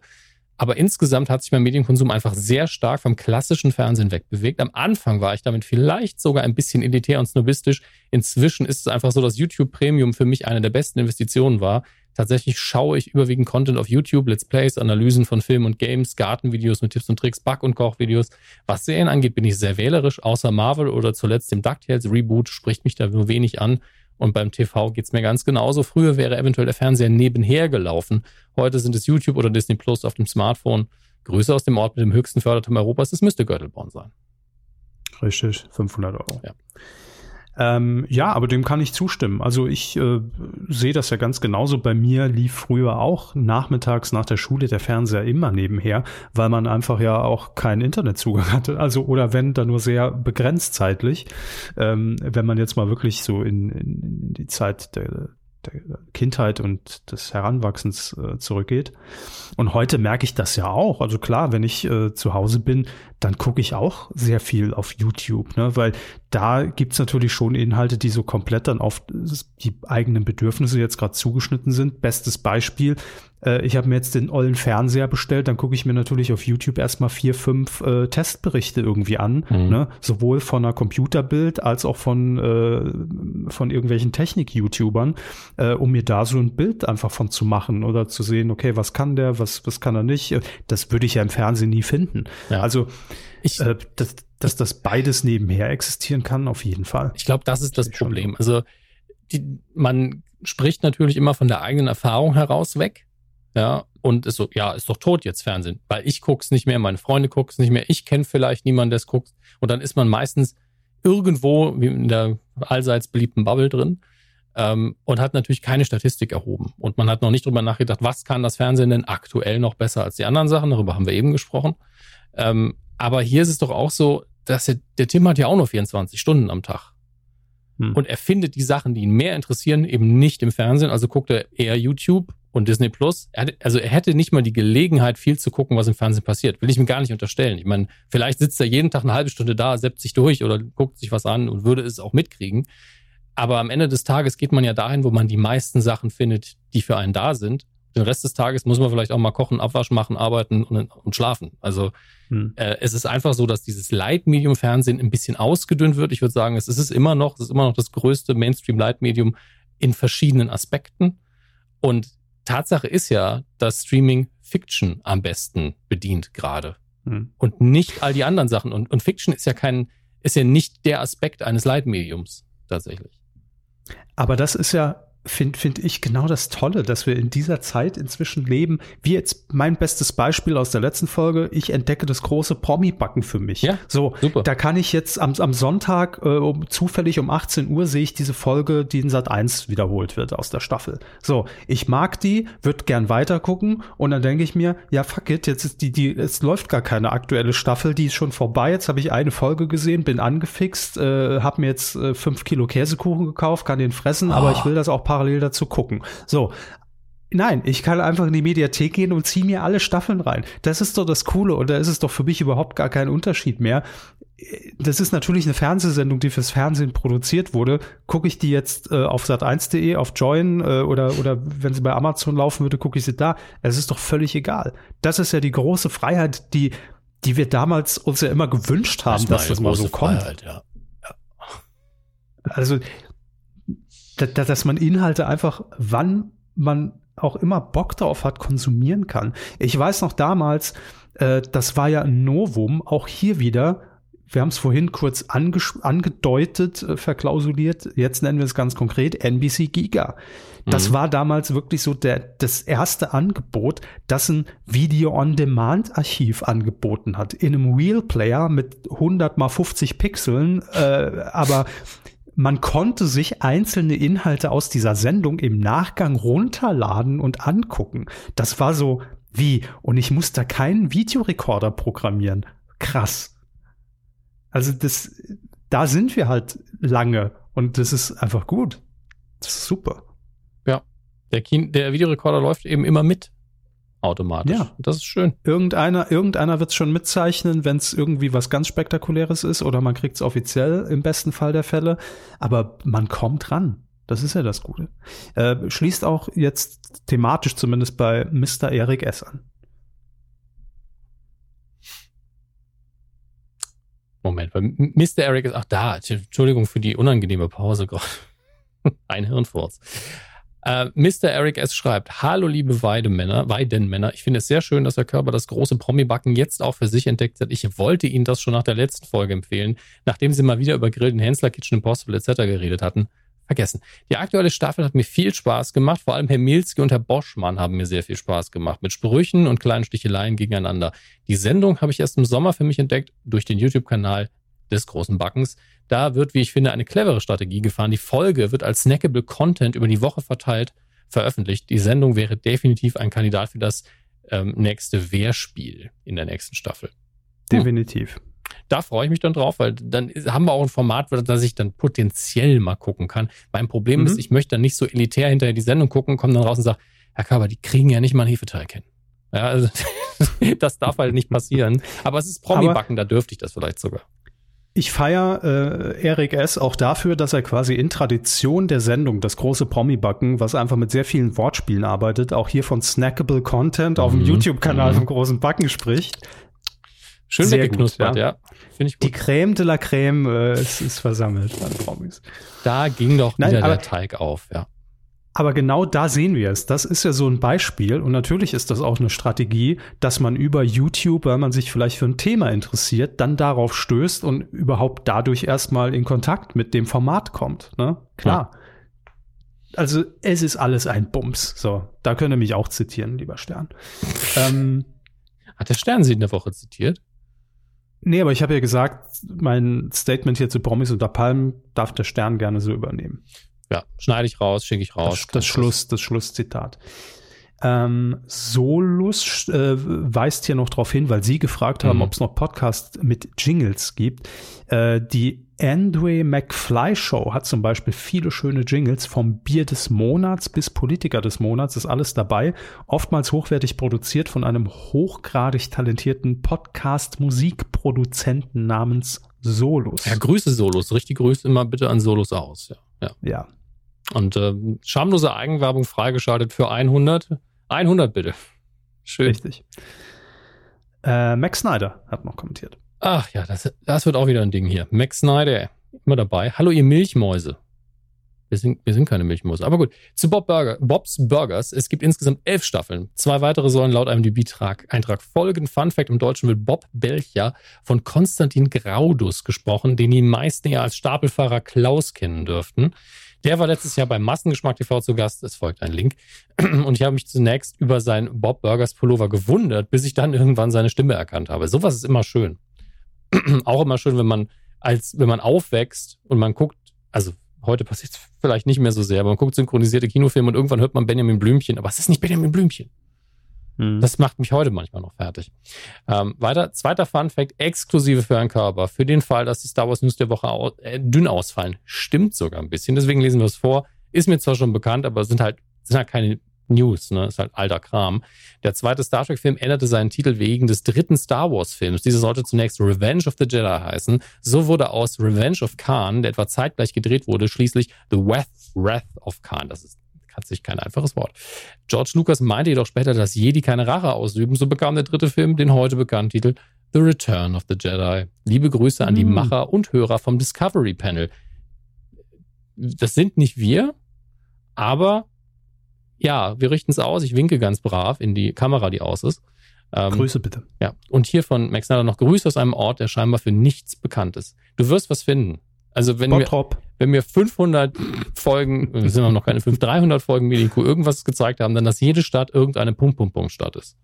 Aber insgesamt hat sich mein Medienkonsum einfach sehr stark vom klassischen Fernsehen wegbewegt. Am Anfang war ich damit vielleicht sogar ein bisschen elitär und snobistisch. Inzwischen ist es einfach so, dass YouTube Premium für mich eine der besten Investitionen war. Tatsächlich schaue ich überwiegend Content auf YouTube, Let's Plays, Analysen von Filmen und Games, Gartenvideos mit Tipps und Tricks, Back- und Kochvideos. Was Serien angeht, bin ich sehr wählerisch. Außer Marvel oder zuletzt dem DuckTales Reboot spricht mich da nur wenig an. Und beim TV geht's mir ganz genauso. Früher wäre eventuell der Fernseher nebenher gelaufen. Heute sind es YouTube oder Disney Plus auf dem Smartphone. Grüße aus dem Ort mit dem höchsten Förderturm Europas. Das müsste Göttelborn sein. Richtig, 500 Euro. Ja. Ähm, ja, aber dem kann ich zustimmen. Also ich äh, sehe das ja ganz genauso. Bei mir lief früher auch nachmittags nach der Schule der Fernseher immer nebenher, weil man einfach ja auch keinen Internetzugang hatte. Also oder wenn, dann nur sehr begrenzt zeitlich. Ähm, wenn man jetzt mal wirklich so in, in, die Zeit der, der Kindheit und des Heranwachsens äh, zurückgeht. Und heute merke ich das ja auch. Also klar, wenn ich äh, zu Hause bin, dann gucke ich auch sehr viel auf YouTube, ne? weil da gibt's natürlich schon Inhalte, die so komplett dann auf die eigenen Bedürfnisse jetzt gerade zugeschnitten sind. Bestes Beispiel, äh, ich habe mir jetzt den ollen Fernseher bestellt, dann gucke ich mir natürlich auf YouTube erstmal vier, fünf äh, Testberichte irgendwie an, mhm. ne? sowohl von einer Computerbild als auch von, äh, von irgendwelchen Technik-YouTubern, äh, um mir da so ein Bild einfach von zu machen oder zu sehen, okay, was kann der, was, was kann er nicht. Das würde ich ja im Fernsehen nie finden. Ja. Also ich, äh, dass, dass das beides nebenher existieren kann, auf jeden Fall. Ich glaube, das ist das Problem. Also die, man spricht natürlich immer von der eigenen Erfahrung heraus weg. Ja, und ist so, ja, ist doch tot jetzt Fernsehen, weil ich guck's nicht mehr, meine Freunde guck's nicht mehr, ich kenne vielleicht niemanden, der es guckt. Und dann ist man meistens irgendwo wie in der allseits beliebten Bubble drin ähm, und hat natürlich keine Statistik erhoben. Und man hat noch nicht drüber nachgedacht, was kann das Fernsehen denn aktuell noch besser als die anderen Sachen, darüber haben wir eben gesprochen. Ähm, aber hier ist es doch auch so, dass er, der Tim hat ja auch nur 24 Stunden am Tag. Hm. Und er findet die Sachen, die ihn mehr interessieren, eben nicht im Fernsehen. Also guckt er eher YouTube und Disney Plus. Er hat, also er hätte nicht mal die Gelegenheit, viel zu gucken, was im Fernsehen passiert. Will ich mir gar nicht unterstellen. Ich meine, vielleicht sitzt er jeden Tag eine halbe Stunde da, seppt sich durch oder guckt sich was an und würde es auch mitkriegen. Aber am Ende des Tages geht man ja dahin, wo man die meisten Sachen findet, die für einen da sind den Rest des Tages muss man vielleicht auch mal kochen, Abwasch machen, arbeiten und, und schlafen. Also hm. äh, es ist einfach so, dass dieses Leitmedium Fernsehen ein bisschen ausgedünnt wird. Ich würde sagen, es ist es immer noch, es ist immer noch das größte Mainstream-Leitmedium in verschiedenen Aspekten. Und Tatsache ist ja, dass Streaming Fiction am besten bedient gerade. Hm. Und nicht all die anderen Sachen. Und, und Fiction ist ja kein, ist ja nicht der Aspekt eines Leitmediums tatsächlich. Aber das ist ja finde find ich genau das Tolle, dass wir in dieser Zeit inzwischen leben. Wie jetzt mein bestes Beispiel aus der letzten Folge, ich entdecke das große Promi-Backen für mich. Ja, so, super. da kann ich jetzt am, am Sonntag äh, um, zufällig um 18 Uhr sehe ich diese Folge, die in Sat 1 wiederholt wird aus der Staffel. So, ich mag die, würde gern weiter gucken und dann denke ich mir, ja fuck it, jetzt ist die, die, es läuft gar keine aktuelle Staffel, die ist schon vorbei. Jetzt habe ich eine Folge gesehen, bin angefixt, äh, habe mir jetzt äh, fünf Kilo Käsekuchen gekauft, kann den fressen, oh. aber ich will das auch parallel dazu gucken. So, Nein, ich kann einfach in die Mediathek gehen und ziehe mir alle Staffeln rein. Das ist doch das Coole und da ist es doch für mich überhaupt gar kein Unterschied mehr. Das ist natürlich eine Fernsehsendung, die fürs Fernsehen produziert wurde. Gucke ich die jetzt äh, auf sat1.de, auf Join äh, oder, oder wenn sie bei Amazon laufen würde, gucke ich sie da. Es ist doch völlig egal. Das ist ja die große Freiheit, die, die wir damals uns ja immer gewünscht haben, das dass das mal so kommt. Freiheit, ja. Ja. Also dass man Inhalte einfach, wann man auch immer Bock drauf hat, konsumieren kann. Ich weiß noch damals, äh, das war ja ein Novum, auch hier wieder, wir haben es vorhin kurz angedeutet, äh, verklausuliert, jetzt nennen wir es ganz konkret, NBC Giga. Das mhm. war damals wirklich so der, das erste Angebot, das ein Video-on-Demand-Archiv angeboten hat. In einem Wheel-Player mit 100 mal 50 Pixeln, äh, aber man konnte sich einzelne Inhalte aus dieser Sendung im Nachgang runterladen und angucken. Das war so wie, und ich muss da keinen Videorekorder programmieren. Krass. Also das, da sind wir halt lange und das ist einfach gut. Das ist super. Ja, der, Kino, der Videorekorder läuft eben immer mit automatisch. Ja. Das ist schön. Irgendeiner, irgendeiner wird es schon mitzeichnen, wenn es irgendwie was ganz Spektakuläres ist oder man kriegt es offiziell im besten Fall der Fälle. Aber man kommt ran. Das ist ja das Gute. Äh, schließt auch jetzt thematisch zumindest bei Mr. Eric S. an. Moment, weil Mr. Eric ist, ach da, Entschuldigung für die unangenehme Pause gerade. Ein Hirnfurz. Äh, Mr. Eric S. schreibt, Hallo liebe Weidemänner, Weidenmänner, ich finde es sehr schön, dass Herr Körper das große Promi-Backen jetzt auch für sich entdeckt hat. Ich wollte Ihnen das schon nach der letzten Folge empfehlen, nachdem Sie mal wieder über Grillen, Hensler, Kitchen Impossible etc. geredet hatten. Vergessen. Die aktuelle Staffel hat mir viel Spaß gemacht. Vor allem Herr Mielski und Herr Boschmann haben mir sehr viel Spaß gemacht. Mit Sprüchen und kleinen Sticheleien gegeneinander. Die Sendung habe ich erst im Sommer für mich entdeckt durch den YouTube-Kanal des großen Backens. Da wird, wie ich finde, eine clevere Strategie gefahren. Die Folge wird als snackable Content über die Woche verteilt veröffentlicht. Die Sendung wäre definitiv ein Kandidat für das ähm, nächste Wehrspiel in der nächsten Staffel. Definitiv. Hm. Da freue ich mich dann drauf, weil dann haben wir auch ein Format, das ich dann potenziell mal gucken kann. Mein Problem mhm. ist, ich möchte dann nicht so elitär hinterher die Sendung gucken, komme dann raus und sage, Herr Körber, die kriegen ja nicht mal einen Hefeteig hin. Ja, also das darf halt nicht passieren. Aber es ist Promi-Backen, da dürfte ich das vielleicht sogar. Ich feiere äh, Erik S. auch dafür, dass er quasi in Tradition der Sendung, das große Promi-Backen, was einfach mit sehr vielen Wortspielen arbeitet, auch hier von Snackable Content auf dem mhm. YouTube-Kanal mhm. vom großen Backen spricht. Schön sehr weggeknuspert, ja. ja. Finde ich gut. Die Creme de la Creme äh, ist, ist versammelt an Promis. Da ging doch wieder Nein, der Teig auf, ja. Aber genau da sehen wir es. Das ist ja so ein Beispiel. Und natürlich ist das auch eine Strategie, dass man über YouTube, weil man sich vielleicht für ein Thema interessiert, dann darauf stößt und überhaupt dadurch erstmal in Kontakt mit dem Format kommt. Ne? Klar. Ja. Also es ist alles ein Bums. So, da könnt ihr mich auch zitieren, lieber Stern. ähm, Hat der Stern Sie in der Woche zitiert? Nee, aber ich habe ja gesagt, mein Statement hier zu Promis unter Palmen darf der Stern gerne so übernehmen. Ja, schneide ich raus, schicke ich raus. Das, das Schluss, das Schlusszitat. Ähm, Solus äh, weist hier noch darauf hin, weil Sie gefragt haben, mhm. ob es noch Podcasts mit Jingles gibt. Äh, die Andre McFly Show hat zum Beispiel viele schöne Jingles vom Bier des Monats bis Politiker des Monats, ist alles dabei. Oftmals hochwertig produziert von einem hochgradig talentierten Podcast-Musikproduzenten namens Solus. Ja, Grüße Solus. Richtig Grüße immer bitte an Solus aus. Ja. Ja. ja. Und äh, schamlose Eigenwerbung freigeschaltet für 100. 100 bitte. Schön. Richtig. Äh, Max Snyder hat noch kommentiert. Ach ja, das, das wird auch wieder ein Ding hier. Max Snyder, immer dabei. Hallo, ihr Milchmäuse. Wir sind, wir sind keine Milchmäuse. Aber gut, zu Bob Burger, Bob's Burgers. Es gibt insgesamt elf Staffeln. Zwei weitere sollen laut einem DB-Eintrag folgen. Fun Fact: Im Deutschen wird Bob Belcher von Konstantin Graudus gesprochen, den die meisten eher als Stapelfahrer Klaus kennen dürften. Der war letztes Jahr beim Massengeschmack TV zu Gast. Es folgt ein Link. Und ich habe mich zunächst über seinen Bob Burgers Pullover gewundert, bis ich dann irgendwann seine Stimme erkannt habe. Sowas ist immer schön. Auch immer schön, wenn man als, wenn man aufwächst und man guckt, also Heute passiert es vielleicht nicht mehr so sehr, aber man guckt synchronisierte Kinofilme und irgendwann hört man Benjamin Blümchen, aber es ist nicht Benjamin Blümchen. Hm. Das macht mich heute manchmal noch fertig. Ähm, weiter, zweiter Fun Fact, exklusive für einen Körper. Für den Fall, dass die Star Wars News der Woche au äh, dünn ausfallen. Stimmt sogar ein bisschen, deswegen lesen wir es vor. Ist mir zwar schon bekannt, aber sind halt, sind halt keine News, ne? Ist halt alter Kram. Der zweite Star Trek-Film änderte seinen Titel wegen des dritten Star Wars-Films. Dieser sollte zunächst Revenge of the Jedi heißen. So wurde aus Revenge of Khan, der etwa zeitgleich gedreht wurde, schließlich The Wrath, Wrath of Khan. Das ist hat sich kein einfaches Wort. George Lucas meinte jedoch später, dass Jedi keine Rache ausüben. So bekam der dritte Film den heute bekannten Titel The Return of the Jedi. Liebe Grüße an die mhm. Macher und Hörer vom Discovery Panel. Das sind nicht wir, aber ja, wir richten es aus. Ich winke ganz brav in die Kamera, die aus ist. Ähm, Grüße bitte. Ja. Und hier von Max Snyder noch Grüße aus einem Ort, der scheinbar für nichts bekannt ist. Du wirst was finden. Also wenn wir, wenn wir 500 Folgen, wir sind noch keine 5, 300 Folgen Medico irgendwas gezeigt haben, dann dass jede Stadt irgendeine Punkt, Punkt, Punkt Stadt ist.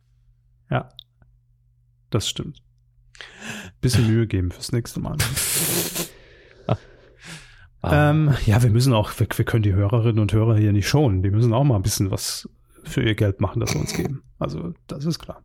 Ja. Das stimmt. Bisschen Mühe geben fürs nächste Mal. Ah. Ähm, ja, wir müssen auch, wir, wir, können die Hörerinnen und Hörer hier nicht schonen. Die müssen auch mal ein bisschen was für ihr Geld machen, das wir uns geben. Also, das ist klar.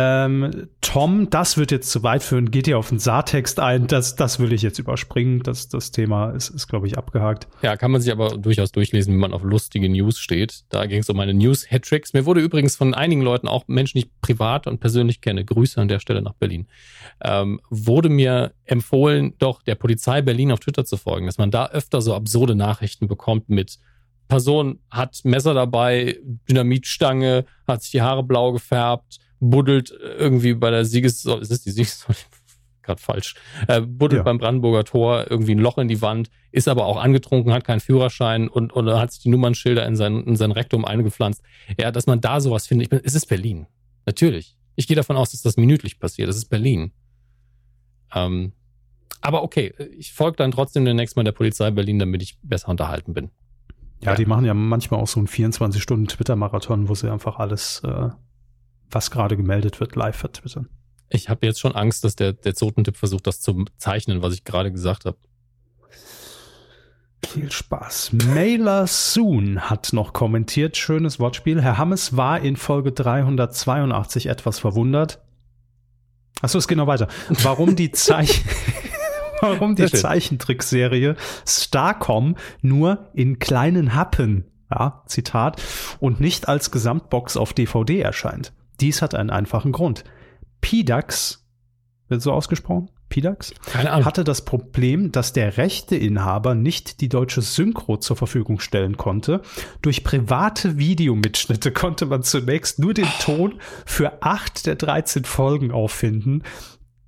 Ähm, Tom, das wird jetzt zu weit führen, geht hier auf den Saartext ein. Das, das will ich jetzt überspringen. Das, das Thema ist, ist glaube ich, abgehakt. Ja, kann man sich aber durchaus durchlesen, wenn man auf lustige News steht. Da ging es um meine News-Hattricks. Mir wurde übrigens von einigen Leuten, auch Menschen, die ich privat und persönlich kenne, Grüße an der Stelle nach Berlin, ähm, wurde mir empfohlen, doch der Polizei Berlin auf Twitter zu folgen, dass man da öfter so absurde Nachrichten bekommt mit Person hat Messer dabei, Dynamitstange, hat sich die Haare blau gefärbt, buddelt irgendwie bei der Sieges... Ist das die Sieges... gerade falsch. Äh, buddelt ja. beim Brandenburger Tor irgendwie ein Loch in die Wand, ist aber auch angetrunken, hat keinen Führerschein und, und hat sich die Nummernschilder in sein, in sein Rektum eingepflanzt. Ja, dass man da sowas findet. Ich bin, es ist Berlin. Natürlich. Ich gehe davon aus, dass das minütlich passiert. Das ist Berlin. Ähm, aber okay, ich folge dann trotzdem demnächst mal der Polizei Berlin, damit ich besser unterhalten bin. Ja, ja. die machen ja manchmal auch so einen 24-Stunden-Twitter-Marathon, wo sie einfach alles äh, was gerade gemeldet wird, live vertwittern. Ich habe jetzt schon Angst, dass der, der Zotentipp versucht, das zu zeichnen, was ich gerade gesagt habe. Viel Spaß. Mailer Soon hat noch kommentiert, schönes Wortspiel. Herr Hammes war in Folge 382 etwas verwundert. Achso, es geht noch weiter. Warum die Zeichen, warum die Zeichentrickserie Starcom nur in kleinen Happen, ja, Zitat, und nicht als Gesamtbox auf DVD erscheint. Dies hat einen einfachen Grund. PDAX, wird so ausgesprochen? PDAX? Keine Ahnung. Hatte das Problem, dass der Rechteinhaber nicht die deutsche Synchro zur Verfügung stellen konnte. Durch private Videomitschnitte konnte man zunächst nur den Ton für acht der 13 Folgen auffinden.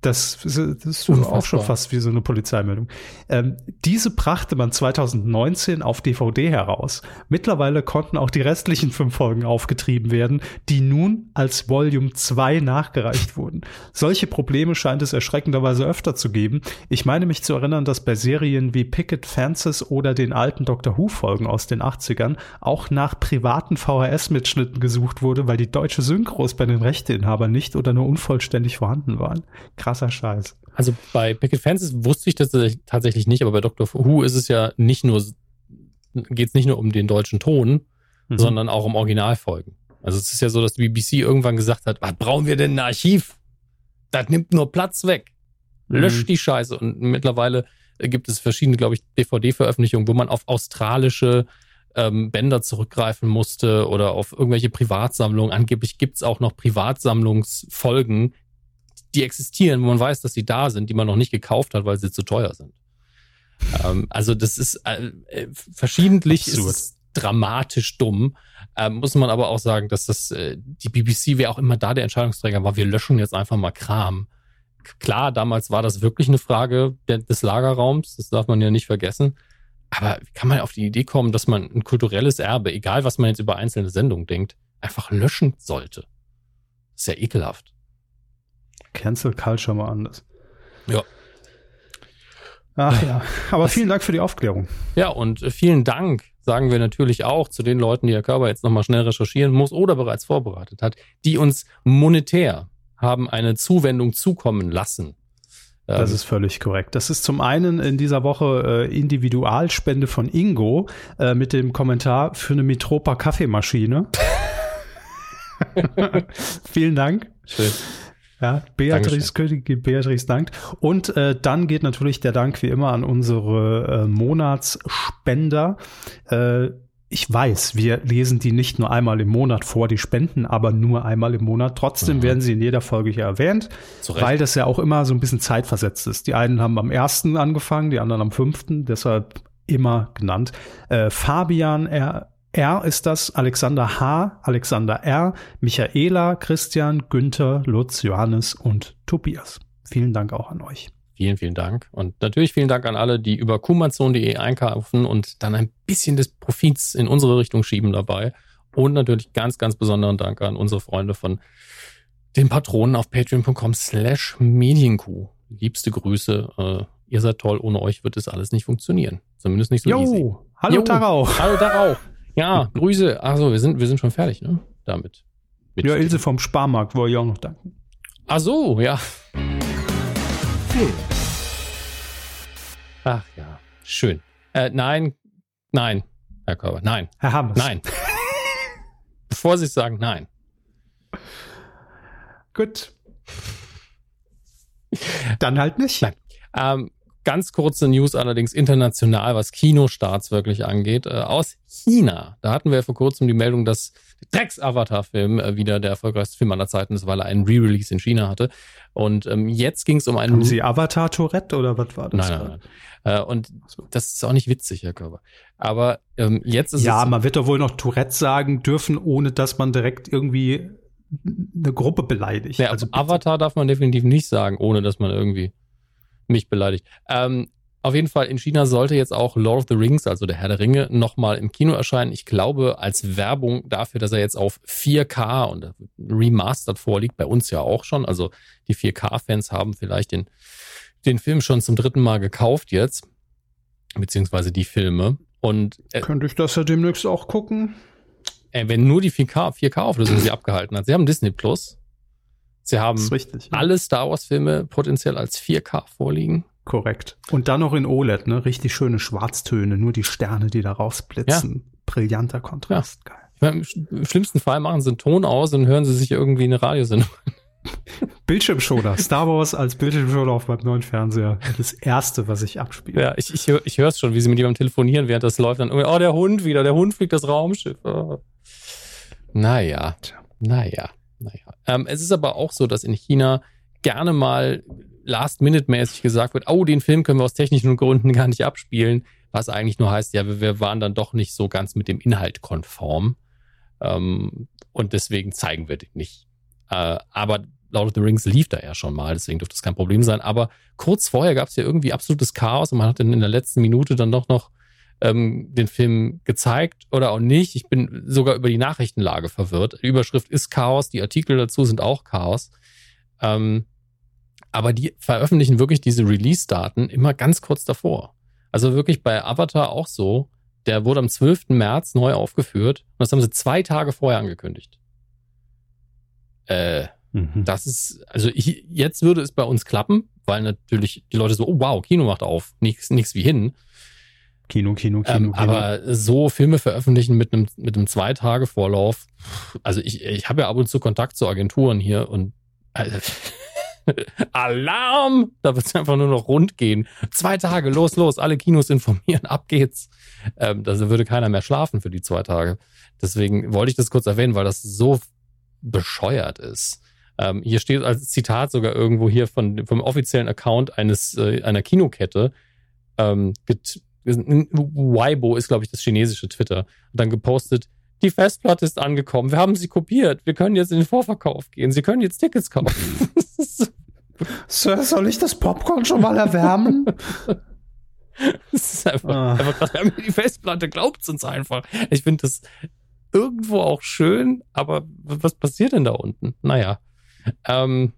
Das, das ist Unfassbar. auch schon fast wie so eine Polizeimeldung. Ähm, diese brachte man 2019 auf DVD heraus. Mittlerweile konnten auch die restlichen fünf Folgen aufgetrieben werden, die nun als Volume 2 nachgereicht wurden. Solche Probleme scheint es erschreckenderweise öfter zu geben. Ich meine mich zu erinnern, dass bei Serien wie Picket Fences oder den alten Doctor Who Folgen aus den 80ern auch nach privaten VHS-Mitschnitten gesucht wurde, weil die deutsche Synchros bei den Rechteinhabern nicht oder nur unvollständig vorhanden waren. Krass krasser Scheiß. Also bei Picket Fences wusste ich das tatsächlich nicht, aber bei Doctor Who ist es ja nicht nur, geht es nicht nur um den deutschen Ton, mhm. sondern auch um Originalfolgen. Also es ist ja so, dass die BBC irgendwann gesagt hat, was brauchen wir denn ein Archiv? Das nimmt nur Platz weg. Löscht mhm. die Scheiße. Und mittlerweile gibt es verschiedene, glaube ich, DVD-Veröffentlichungen, wo man auf australische ähm, Bänder zurückgreifen musste oder auf irgendwelche Privatsammlungen. Angeblich gibt es auch noch Privatsammlungsfolgen, die existieren, wo man weiß, dass sie da sind, die man noch nicht gekauft hat, weil sie zu teuer sind. ähm, also das ist äh, äh verschiedentlich ist es dramatisch dumm. Ähm, muss man aber auch sagen, dass das äh, die BBC, wer auch immer da der Entscheidungsträger war, wir löschen jetzt einfach mal Kram. Klar, damals war das wirklich eine Frage des Lagerraums, das darf man ja nicht vergessen. Aber wie kann man auf die Idee kommen, dass man ein kulturelles Erbe, egal was man jetzt über einzelne Sendungen denkt, einfach löschen sollte? Das ist ja ekelhaft. Cancel Culture mal anders. Ja. Ach ja, aber vielen Dank für die Aufklärung. Ja, und äh, vielen Dank sagen wir natürlich auch zu den Leuten, die Herr Körber jetzt nochmal schnell recherchieren muss oder bereits vorbereitet hat, die uns monetär haben eine Zuwendung zukommen lassen. Das ähm, ist völlig korrekt. Das ist zum einen in dieser Woche äh, Individualspende von Ingo äh, mit dem Kommentar für eine Mitropa Kaffeemaschine. Vielen Dank. Schön. Ja, Beatrice König, Beatrice dankt. Und äh, dann geht natürlich der Dank wie immer an unsere äh, Monatsspender. Äh, ich weiß, wir lesen die nicht nur einmal im Monat vor, die Spenden, aber nur einmal im Monat. Trotzdem mhm. werden sie in jeder Folge hier erwähnt, weil das ja auch immer so ein bisschen zeitversetzt ist. Die einen haben am ersten angefangen, die anderen am fünften, deshalb immer genannt. Äh, Fabian R. R ist das, Alexander H., Alexander R., Michaela, Christian, Günther, Lutz, Johannes und Tobias. Vielen Dank auch an euch. Vielen, vielen Dank. Und natürlich vielen Dank an alle, die über kumazon.de einkaufen und dann ein bisschen des Profits in unsere Richtung schieben dabei. Und natürlich ganz, ganz besonderen Dank an unsere Freunde von den Patronen auf patreon.com slash medienkuh. Liebste Grüße. Äh, ihr seid toll. Ohne euch wird es alles nicht funktionieren. Zumindest nicht so jo, easy. Hallo jo, Tarau. Hallo Tarau. Ja, Grüße. Also wir sind, wir sind schon fertig, ne? Damit. Mit ja, Ilse vom Sparmarkt wollte ich auch noch danken. Ach so, ja. Ach ja, schön. Äh, nein, nein, Herr Körber, nein. Herr Hammes. Nein. Bevor Sie sagen, nein. Gut. Dann halt nicht. Nein. Ähm, ganz kurze News allerdings international, was Kinostarts wirklich angeht, äh, aus China. Da hatten wir vor kurzem die Meldung, dass Drecks-Avatar-Film äh, wieder der erfolgreichste Film aller Zeiten ist, weil er einen Re-Release in China hatte. Und ähm, jetzt ging es um einen... Haben Sie Avatar-Tourette oder was war das? Nein, nein, nein. Äh, und das ist auch nicht witzig, Herr Körper. Aber ähm, jetzt ist ja, es... Ja, man wird doch wohl noch Tourette sagen dürfen, ohne dass man direkt irgendwie eine Gruppe beleidigt. Ja, also Avatar darf man definitiv nicht sagen, ohne dass man irgendwie mich beleidigt. Ähm, auf jeden Fall in China sollte jetzt auch Lord of the Rings, also der Herr der Ringe, nochmal im Kino erscheinen. Ich glaube, als Werbung dafür, dass er jetzt auf 4K und remastered vorliegt, bei uns ja auch schon. Also die 4K-Fans haben vielleicht den, den Film schon zum dritten Mal gekauft jetzt, beziehungsweise die Filme. Und äh, könnte ich das ja demnächst auch gucken? Ey, wenn nur die 4K, 4K-Auflösung sie abgehalten hat. Sie haben Disney Plus. Sie haben richtig, ja. alle Star Wars-Filme potenziell als 4K vorliegen. Korrekt. Und dann noch in OLED, ne? Richtig schöne Schwarztöne, nur die Sterne, die da rausblitzen. Ja. Brillanter Kontrast. Ja. Geil. Meine, Im schlimmsten Fall machen sie einen Ton aus und hören sie sich irgendwie eine Radiosendung Bildschirmschoner. Star Wars als Bildschirmschoner auf meinem neuen Fernseher. Das erste, was ich abspiele. Ja, ich, ich, ich höre es schon, wie sie mit jemandem telefonieren, während das läuft. Dann, oh, der Hund wieder, der Hund fliegt das Raumschiff. Oh. Naja, naja, naja. Ähm, es ist aber auch so, dass in China gerne mal last-minute-mäßig gesagt wird, oh, den Film können wir aus technischen Gründen gar nicht abspielen. Was eigentlich nur heißt, ja, wir, waren dann doch nicht so ganz mit dem Inhalt konform. Ähm, und deswegen zeigen wir den nicht. Äh, aber Lord of the Rings lief da ja schon mal, deswegen dürfte das kein Problem sein. Aber kurz vorher gab es ja irgendwie absolutes Chaos und man hat dann in der letzten Minute dann doch noch ähm, den Film gezeigt oder auch nicht. Ich bin sogar über die Nachrichtenlage verwirrt. Die Überschrift ist Chaos, die Artikel dazu sind auch Chaos. Ähm, aber die veröffentlichen wirklich diese Release-Daten immer ganz kurz davor. Also wirklich bei Avatar auch so. Der wurde am 12. März neu aufgeführt und das haben sie zwei Tage vorher angekündigt. Äh, mhm. das ist, also ich, jetzt würde es bei uns klappen, weil natürlich die Leute so, oh wow, Kino macht auf, nichts nichts wie hin. Kino, Kino, Kino, ähm, Kino. Aber so Filme veröffentlichen mit einem mit einem zwei Tage Vorlauf. Also ich ich habe ja ab und zu Kontakt zu Agenturen hier und also, Alarm! Da wird es einfach nur noch rund gehen. Zwei Tage, los, los, alle Kinos informieren, ab geht's. Ähm, da würde keiner mehr schlafen für die zwei Tage. Deswegen wollte ich das kurz erwähnen, weil das so bescheuert ist. Ähm, hier steht als Zitat sogar irgendwo hier von, vom offiziellen Account eines äh, einer Kinokette. Ähm, Weibo ist, glaube ich, das chinesische Twitter. Und dann gepostet, die Festplatte ist angekommen, wir haben sie kopiert, wir können jetzt in den Vorverkauf gehen, Sie können jetzt Tickets kaufen. Sir, soll ich das Popcorn schon mal erwärmen? Das ist einfach, ah. einfach. Wir haben die Festplatte, glaubt uns einfach. Ich finde das irgendwo auch schön, aber was passiert denn da unten? Naja. Ähm,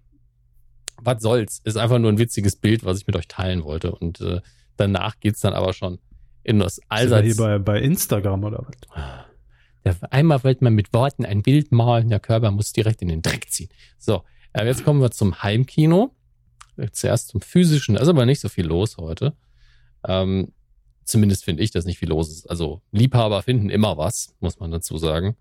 was soll's? Ist einfach nur ein witziges Bild, was ich mit euch teilen wollte. Und äh, danach geht's dann aber schon in das allseits. Hier bei, bei Instagram oder was? Ja, einmal wollte man mit Worten ein Bild malen, der Körper muss direkt in den Dreck ziehen. So, äh, jetzt kommen wir zum Heimkino. Zuerst zum physischen, da ist aber nicht so viel los heute. Ähm, zumindest finde ich, dass nicht viel los ist. Also Liebhaber finden immer was, muss man dazu sagen.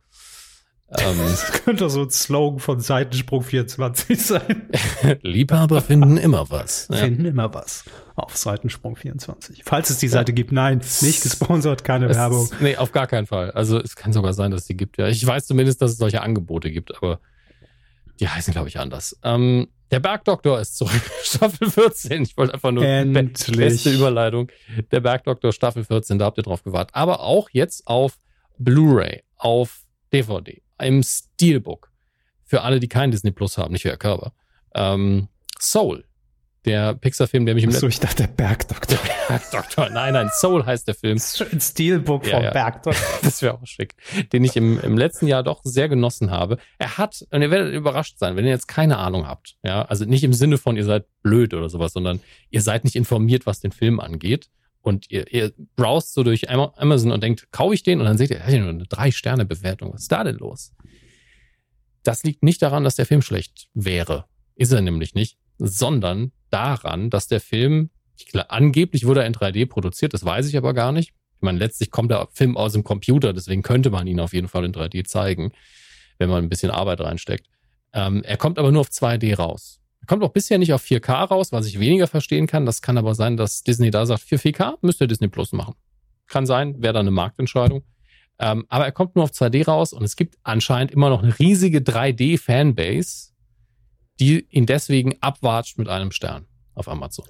Ähm, das könnte so ein Slogan von Seitensprung 24 sein. Liebhaber finden immer was. Ja. Finden immer was. Auf Seitensprung 24. Falls es die Seite ja. gibt, nein, nicht gesponsert, keine es, Werbung. Nee, auf gar keinen Fall. Also es kann sogar sein, dass es die gibt. Ja, ich weiß zumindest, dass es solche Angebote gibt, aber die heißen, glaube ich, anders. Ähm, der Bergdoktor ist zurück. Staffel 14. Ich wollte einfach nur Endlich. beste Überleitung. Der Bergdoktor Staffel 14, da habt ihr drauf gewartet. Aber auch jetzt auf Blu-ray, auf DVD, im Steelbook. Für alle, die kein Disney Plus haben, nicht für Herr Körber. Ähm, Soul. Der Pixar-Film, der mich im So, ich dachte, der Bergdoktor. Bergdoktor. Nein, nein, Soul heißt der Film. Ein Steelbook Ja, vom ja. Bergdoktor. Das wäre auch schick. Den ich im, im letzten Jahr doch sehr genossen habe. Er hat, und ihr werdet überrascht sein, wenn ihr jetzt keine Ahnung habt. Ja, also nicht im Sinne von, ihr seid blöd oder sowas, sondern ihr seid nicht informiert, was den Film angeht. Und ihr, ihr browst so durch Ama- Amazon und denkt, kaufe ich den? Und dann seht ihr, ja nur eine Drei-Sterne-Bewertung. Was ist da denn los? Das liegt nicht daran, dass der Film schlecht wäre. Ist er nämlich nicht. Sondern daran, dass der Film, ich, gla- angeblich wurde er in 3D produziert, das weiß ich aber gar nicht. Ich meine, letztlich kommt der Film aus dem Computer, deswegen könnte man ihn auf jeden Fall in 3D zeigen, wenn man ein bisschen Arbeit reinsteckt. Ähm, er kommt aber nur auf 2D raus. Er kommt auch bisher nicht auf 4K raus, was ich weniger verstehen kann. Das kann aber sein, dass Disney da sagt, für 4K müsst ihr Disney Plus machen. Kann sein, wäre da eine Marktentscheidung. Ähm, aber er kommt nur auf 2D raus und es gibt anscheinend immer noch eine riesige 3D-Fanbase, die ihn deswegen abwatscht mit einem Stern auf Amazon.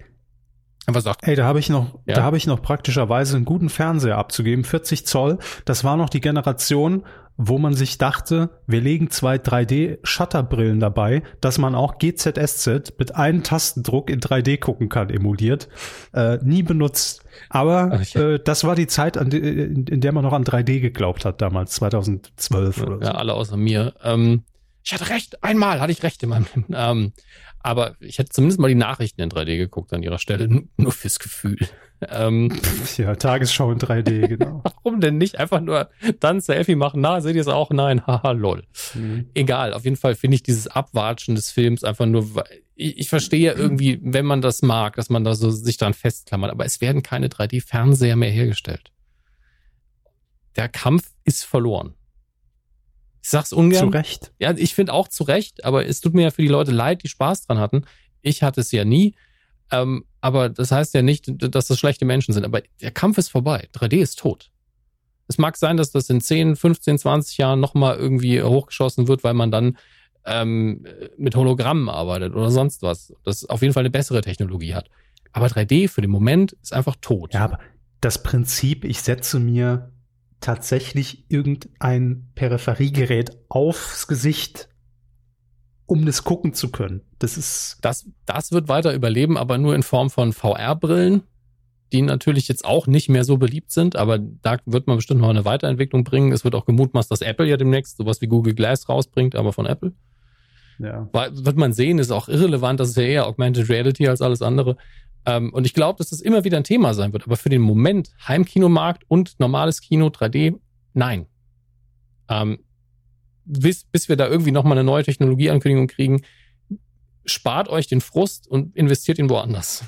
Einfach sagt, Ey, da habe ich noch, Ja. da habe ich noch praktischerweise einen guten Fernseher abzugeben, 40 Zoll. Das war noch die Generation, wo man sich dachte, wir legen zwei 3D-Shutterbrillen dabei, dass man auch GZSZ mit einem Tastendruck in 3D gucken kann, emuliert. Äh, nie benutzt. Aber äh, das war die Zeit, an, in, in der man noch an 3D geglaubt hat, damals, 2012 oder so. ja, alle außer mir. Ähm, ich hatte recht, einmal hatte ich recht in meinem Leben. Ähm, aber ich hätte zumindest mal die Nachrichten in 3D geguckt an ihrer Stelle, nur, nur fürs Gefühl. Ähm, Ja, Tagesschau in 3D, genau. warum denn nicht einfach nur dann Selfie machen? Na, seht ihr es auch? Nein, haha, lol. Mhm. Egal, auf jeden Fall finde ich dieses Abwatschen des Films einfach nur, ich, ich verstehe ja irgendwie, wenn man das mag, dass man da so sich dran festklammert, aber es werden keine 3D-Fernseher mehr hergestellt. Der Kampf ist verloren. Ich sag's Zu ungern. Recht. Ja, ich finde auch zu Recht, aber es tut mir ja für die Leute leid, die Spaß dran hatten. Ich hatte es ja nie. Ähm, aber das heißt ja nicht, dass das schlechte Menschen sind. Aber der Kampf ist vorbei. 3D ist tot. Es mag sein, dass das in 10, 15, 20 Jahren nochmal irgendwie hochgeschossen wird, weil man dann ähm, mit Hologrammen arbeitet oder sonst was. Das auf jeden Fall eine bessere Technologie hat. Aber 3D für den Moment ist einfach tot. Ja, aber das Prinzip, ich setze mir tatsächlich irgendein Peripheriegerät aufs Gesicht, um das gucken zu können. Das ist, Das, das wird weiter überleben, aber nur in Form von VR-Brillen, die natürlich jetzt auch nicht mehr so beliebt sind, aber da wird man bestimmt noch eine Weiterentwicklung bringen. Es wird auch gemutmaßt, dass Apple ja demnächst sowas wie Google Glass rausbringt, aber von Apple. ja. Weil, wird man sehen, ist auch irrelevant, das ist ja eher Augmented Reality als alles andere. Ähm, und ich glaube, dass das immer wieder ein Thema sein wird. Aber für den Moment, Heimkinomarkt und normales Kino 3D, nein. Ähm, bis, bis wir da irgendwie nochmal eine neue Technologieankündigung kriegen, spart euch den Frust und investiert ihn woanders.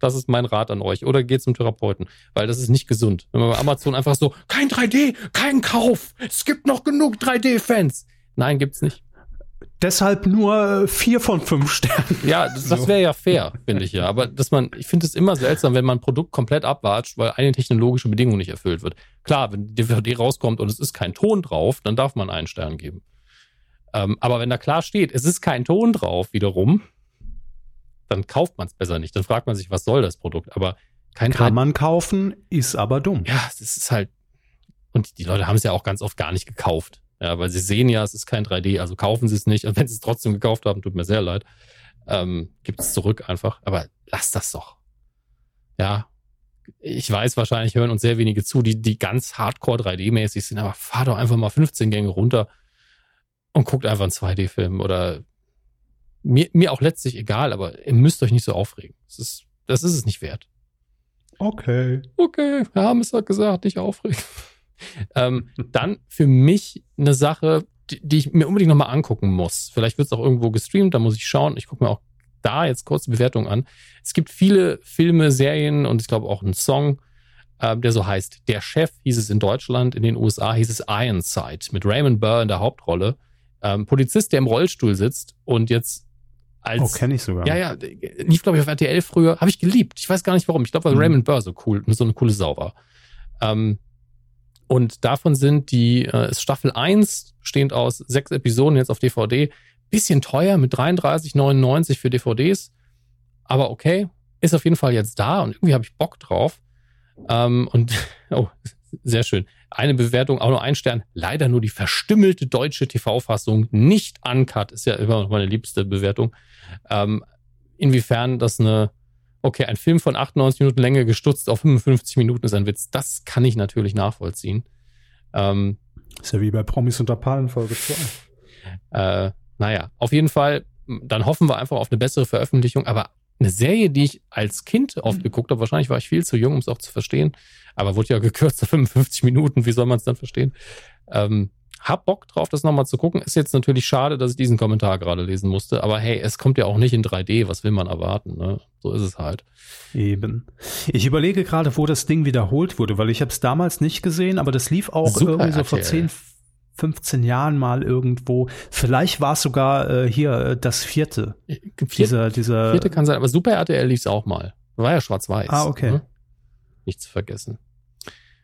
Das ist mein Rat an euch. Oder geht zum Therapeuten, weil das ist nicht gesund. Wenn man bei Amazon einfach so, kein 3D, kein Kauf, es gibt noch genug 3D-Fans. Nein, gibt's nicht. Deshalb nur äh, vier von fünf Sternen. Ja, das, das wäre ja fair, finde ich ja. Aber dass man, ich finde es immer seltsam, wenn man ein Produkt komplett abwatscht, weil eine technologische Bedingung nicht erfüllt wird. Klar, wenn die DVD rauskommt und es ist kein Ton drauf, dann darf man einen Stern geben. Ähm, aber wenn da klar steht, es ist kein Ton drauf, wiederum, dann kauft man es besser nicht. Dann fragt man sich, was soll das Produkt? Aber kein Kann 3D man kaufen, ist aber dumm. ja, das ist halt. Und die Leute haben es ja auch ganz oft gar nicht gekauft. Ja, weil sie sehen ja, es ist kein 3D, also kaufen sie es nicht. Und wenn sie es trotzdem gekauft haben, tut mir sehr leid, ähm, gibt es zurück einfach. Aber lass das doch. Ja, ich weiß, wahrscheinlich hören uns sehr wenige zu, die, die ganz hardcore 3D-mäßig sind, aber fahr doch einfach mal 15 Gänge runter und guckt einfach einen 2D-Film oder mir, mir auch letztlich egal, aber ihr müsst euch nicht so aufregen. Das ist, das ist es nicht wert Okay. okay, wir haben es ja gesagt, nicht aufregen. Ähm, dann für mich eine Sache, die, die ich mir unbedingt nochmal angucken muss. Vielleicht wird es auch irgendwo gestreamt, da muss ich schauen. Ich gucke mir auch da jetzt kurz die Bewertung an. Es gibt viele Filme, Serien und ich glaube auch einen Song, ähm, der so heißt. Der Chef hieß es in Deutschland, in den USA hieß es Ironside mit Raymond Burr in der Hauptrolle. Ähm, Polizist, der im Rollstuhl sitzt und jetzt als Oh, kenne ich sogar. ja, ja, lief, glaube ich, auf RTL früher. Habe ich geliebt. Ich weiß gar nicht warum. Ich glaube, weil Mhm. Raymond Burr so cool, so eine coole Sau war. Ähm, und davon sind die, äh, ist Staffel 1, bestehend aus sechs Episoden jetzt auf DVD. Bisschen teuer mit 33,99 für DVDs. Aber okay, ist auf jeden Fall jetzt da und irgendwie habe ich Bock drauf. Ähm, und, oh, sehr schön. Eine Bewertung, auch nur ein Stern. Leider nur die verstümmelte deutsche TV-Fassung, nicht uncut, ist ja immer noch meine liebste Bewertung. Ähm, inwiefern das eine, okay, ein Film von 98 Minuten Länge gestutzt auf 55 Minuten ist ein Witz. Das kann ich natürlich nachvollziehen. Ähm, ist ja wie bei Promis unter Palmen Folge 2. Äh, naja, auf jeden Fall, dann hoffen wir einfach auf eine bessere Veröffentlichung, aber eine Serie, die ich als Kind oft geguckt habe, wahrscheinlich war ich viel zu jung, um es auch zu verstehen, aber wurde ja gekürzt auf 55 Minuten, wie soll man es dann verstehen? Ähm, hab Bock drauf, das nochmal zu gucken. Ist jetzt natürlich schade, dass ich diesen Kommentar gerade lesen musste, aber hey, es kommt ja auch nicht in 3D, was will man erwarten? Ne? So ist es halt. Eben. Ich überlege gerade, wo das Ding wiederholt wurde, weil ich habe es damals nicht gesehen, aber das lief auch Super irgendwie so vor 10, 15 Jahren mal irgendwo. Vielleicht war es sogar äh, hier äh, das vierte. Vierte, dieser, dieser vierte kann sein, aber Super RTL lief es auch mal. War ja schwarz-weiß. Ah, okay. Ne? Nicht zu vergessen.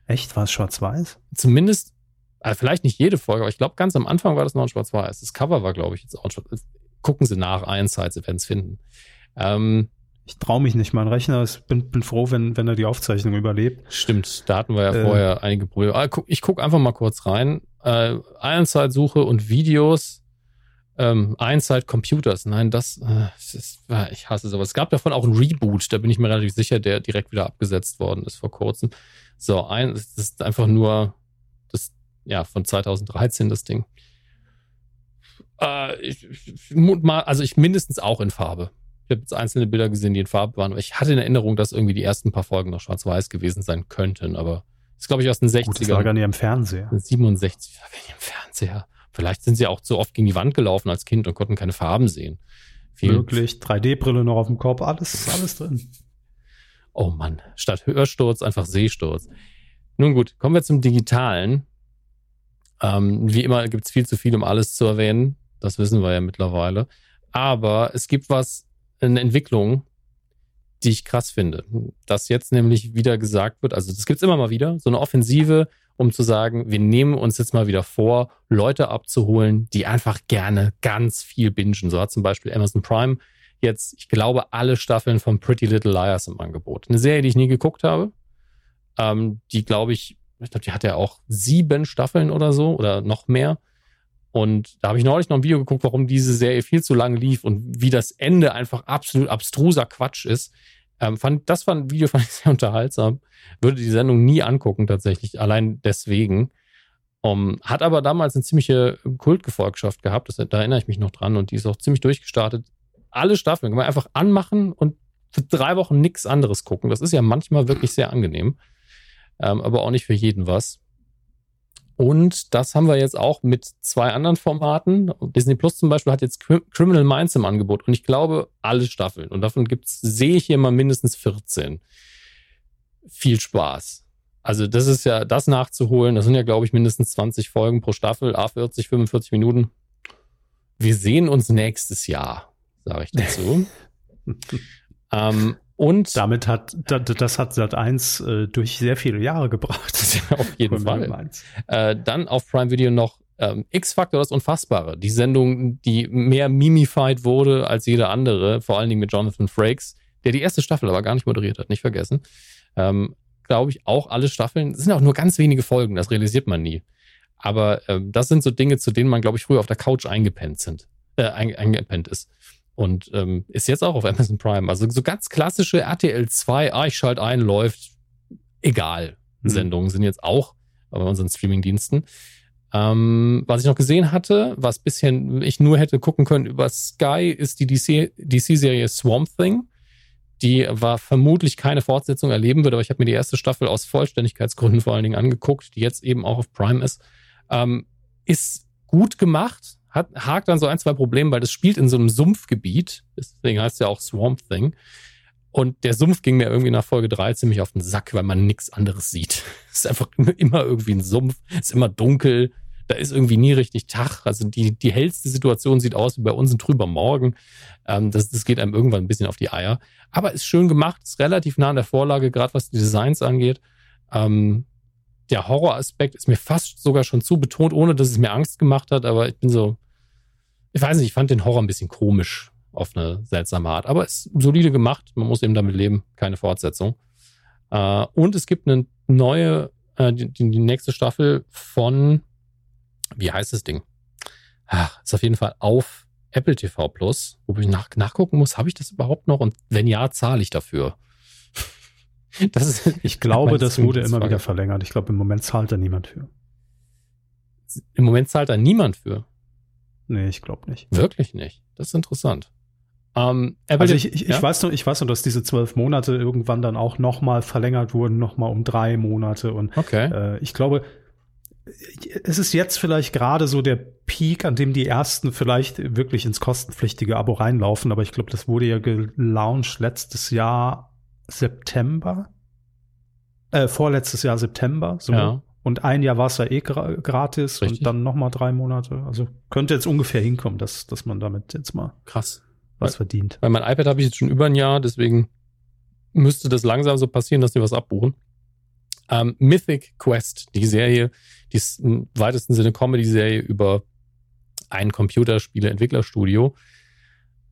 Echt? War es schwarz-weiß? Zumindest also vielleicht nicht jede Folge, aber ich glaube, ganz am Anfang war das noch ein Schwarz-Weiß. Das Cover war, glaube ich, jetzt auch schwarz Gucken Sie nach, Einsight, Sie werden es finden. Ähm, ich traue mich nicht, mein Rechner. Ich bin, bin froh, wenn, wenn er die Aufzeichnung überlebt. Stimmt, da hatten wir ja äh, vorher einige Probleme. Ah, ich gucke einfach mal kurz rein. Äh, Einzeit-Suche und Videos. Ähm, Einzeit Computers. Nein, das, äh, ist, ich hasse sowas. Es gab davon auch ein Reboot, da bin ich mir relativ sicher, der direkt wieder abgesetzt worden ist vor kurzem. So, ein, das ist einfach nur das ja, von 2013 das Ding. Äh, ich, also ich mindestens auch in Farbe. Ich habe jetzt einzelne Bilder gesehen, die in Farbe waren, aber ich hatte in Erinnerung, dass irgendwie die ersten paar Folgen noch schwarz-weiß gewesen sein könnten, aber das ist, glaube ich, aus den 60ern. Gut, das war gar nicht im Fernseher. 67, war gar nicht im Fernseher. Vielleicht sind sie auch zu oft gegen die Wand gelaufen als Kind und konnten keine Farben sehen. Viel Wirklich, 3D-Brille noch auf dem Kopf, alles, alles drin. Oh Mann, statt Hörsturz einfach Sehsturz. Nun gut, kommen wir zum Digitalen. Ähm, wie immer gibt es viel zu viel, um alles zu erwähnen. Das wissen wir ja mittlerweile. Aber es gibt was, eine Entwicklung, die ich krass finde. Dass jetzt nämlich wieder gesagt wird, also das gibt's immer mal wieder, so eine Offensive, um zu sagen, wir nehmen uns jetzt mal wieder vor, Leute abzuholen, die einfach gerne ganz viel bingen. So hat zum Beispiel Amazon Prime jetzt, ich glaube, alle Staffeln von Pretty Little Liars im Angebot. Eine Serie, die ich nie geguckt habe, ähm, die, glaube ich, ich glaube, die hat ja auch sieben Staffeln oder so oder noch mehr. Und da habe ich neulich noch ein Video geguckt, warum diese Serie viel zu lang lief und wie das Ende einfach absolut abstruser Quatsch ist. Ähm, fand, das ein Video, fand ich sehr unterhaltsam. Würde die Sendung nie angucken, tatsächlich, allein deswegen. Um, hat aber damals eine ziemliche Kultgefolgschaft gehabt, das, da erinnere ich mich noch dran und die ist auch ziemlich durchgestartet. Alle Staffeln kann man einfach anmachen und für drei Wochen nichts anderes gucken. Das ist ja manchmal wirklich sehr angenehm ähm, aber auch nicht für jeden was. Und das haben wir jetzt auch mit zwei anderen Formaten. Disney Plus zum Beispiel hat jetzt Criminal Minds im Angebot und ich glaube alle Staffeln. Und davon gibt's, sehe ich hier mal mindestens 14. Viel Spaß. Also das ist ja das nachzuholen. Das sind ja, glaube ich, mindestens 20 Folgen pro Staffel, A40, 45 Minuten. Wir sehen uns nächstes Jahr, sage ich dazu. ähm, und damit hat das hat Sat 1 äh, durch sehr viele Jahre gebracht. auf jeden Fall. Äh, dann auf Prime Video noch ähm, X-Factor, das Unfassbare. Die Sendung, die mehr mimified wurde als jede andere, vor allen Dingen mit Jonathan Frakes, der die erste Staffel aber gar nicht moderiert hat, nicht vergessen. Ähm, Glaube ich, auch alle Staffeln. Es sind auch nur ganz wenige Folgen, das realisiert man nie. Aber ähm, das sind so Dinge, zu denen man, glaube ich, früher auf der Couch eingepennt sind, äh, eingepennt ist. Und ähm, ist jetzt auch auf Amazon Prime. Also so ganz klassische RTL 2, ah, ich schalte ein, läuft, egal. Mhm. Sendungen sind jetzt auch bei unseren Streamingdiensten. Ähm, was ich noch gesehen hatte, was bisschen ich nur hätte gucken können über Sky, ist die DC-Serie DC Swamp Thing. Die war vermutlich keine Fortsetzung erleben wird, aber ich habe mir die erste Staffel aus Vollständigkeitsgründen vor allen Dingen angeguckt, die jetzt eben auch auf Prime ist. Ähm, ist gut gemacht, hat, hakt dann so ein, zwei Probleme, weil das spielt in so einem Sumpfgebiet. Deswegen heißt es ja auch Swamp Thing. Und der Sumpf ging mir irgendwie nach Folge drei ziemlich auf den Sack, weil man nichts anderes sieht. Es ist einfach immer irgendwie ein Sumpf, es ist immer dunkel, da ist irgendwie nie richtig Tag. Also die, die hellste Situation sieht aus wie bei uns ein trüber Morgen. Ähm, das, das geht einem irgendwann ein bisschen auf die Eier. Aber ist schön gemacht, ist relativ nah an der Vorlage, gerade was die Designs angeht. Ähm, der Horroraspekt ist mir fast sogar schon zu betont, ohne dass es mir Angst gemacht hat, aber ich bin so, ich weiß nicht, ich fand den Horror ein bisschen komisch auf eine seltsame Art, aber es ist solide gemacht, man muss eben damit leben, keine Fortsetzung. Äh, und es gibt eine neue, äh, die, die nächste Staffel von, wie heißt das Ding? Ach, ist auf jeden Fall auf Apple TV Plus, wo ich nach, nachgucken muss, habe ich das überhaupt noch? Und wenn ja, zahle ich dafür. Das ist, ich glaube, das wurde immer wieder verlängert. Ich glaube, im Moment zahlt da niemand für. Im Moment zahlt da niemand für. Nee, ich glaube nicht. Wirklich nicht. Das ist interessant. Ähm, also ich, ich, ja? ich, weiß noch, ich weiß noch, dass diese zwölf Monate irgendwann dann auch nochmal verlängert wurden, nochmal um drei Monate. Und okay. äh, ich glaube, es ist jetzt vielleicht gerade so der Peak, an dem die ersten vielleicht wirklich ins kostenpflichtige Abo reinlaufen, aber ich glaube, das wurde ja gelauncht letztes Jahr September. Äh, vorletztes Jahr September, so. Ja. Und ein Jahr war es ja eh gra gratis Richtig. und dann nochmal drei Monate. Also könnte jetzt ungefähr hinkommen, dass, dass man damit jetzt mal krass was verdient. Weil mein iPad habe ich jetzt schon über ein Jahr, deswegen müsste das langsam so passieren, dass die was abbuchen. Ähm, Mythic Quest, die Serie, die ist im weitesten Sinne Comedy-Serie über ein Computerspiele-Entwicklerstudio,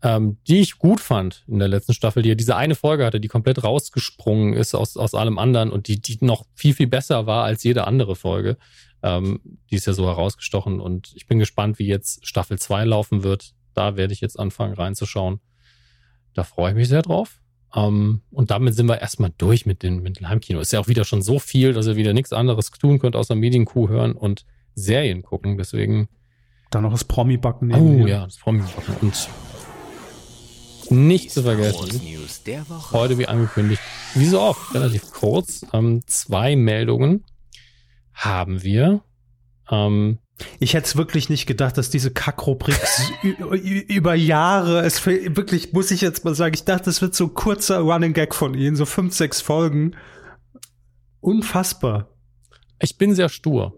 ähm, die ich gut fand in der letzten Staffel, die ja diese eine Folge hatte, die komplett rausgesprungen ist aus, aus allem anderen und die, die noch viel, viel besser war als jede andere Folge. Ähm, die ist ja so herausgestochen und ich bin gespannt, wie jetzt Staffel 2 laufen wird. Da werde ich jetzt anfangen reinzuschauen. Da freue ich mich sehr drauf. Um, ähm, und damit sind wir erstmal durch mit dem, mit dem Heimkino. Ist ja auch wieder schon so viel, dass ihr wieder nichts anderes tun könnt, außer Medienkuh hören und Serien gucken. Deswegen. Dann noch das Promi-Backen Oh ja, das Promi-Backen. Und nicht zu vergessen, heute wie angekündigt, wie so oft, relativ kurz, ähm, zwei Meldungen haben wir. Ähm, ich hätte es wirklich nicht gedacht, dass diese Kackrubrik über Jahre, es wirklich, muss ich jetzt mal sagen, ich dachte, es wird so ein kurzer Running Gag von Ihnen, so fünf, sechs Folgen. Unfassbar. Ich bin sehr stur.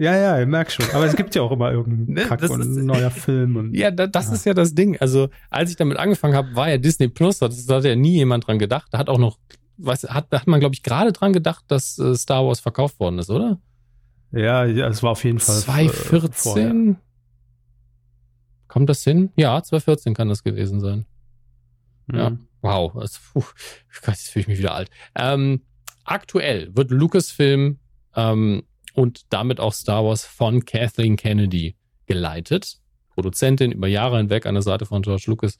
Ja, ja, ich merk schon. Aber es gibt ja auch immer irgendeinen ne, Kack und ein neuer Film. Und, ja, da, das ja. ist ja das Ding. Also, als ich damit angefangen habe, war ja Disney Plus, da hat ja nie jemand dran gedacht. Da hat auch noch, was, hat, da hat man, glaube ich, gerade dran gedacht, dass äh, Star Wars verkauft worden ist, oder? Ja, ja, es war auf jeden Fall. 2014? Äh, Kommt das hin? Ja, 2014 kann das gewesen sein. Mhm. Ja. Wow. Das, puh, jetzt fühle ich mich wieder alt. Ähm, aktuell wird Lucasfilm ähm, und damit auch Star Wars von Kathleen Kennedy geleitet. Produzentin über Jahre hinweg an der Seite von George Lucas.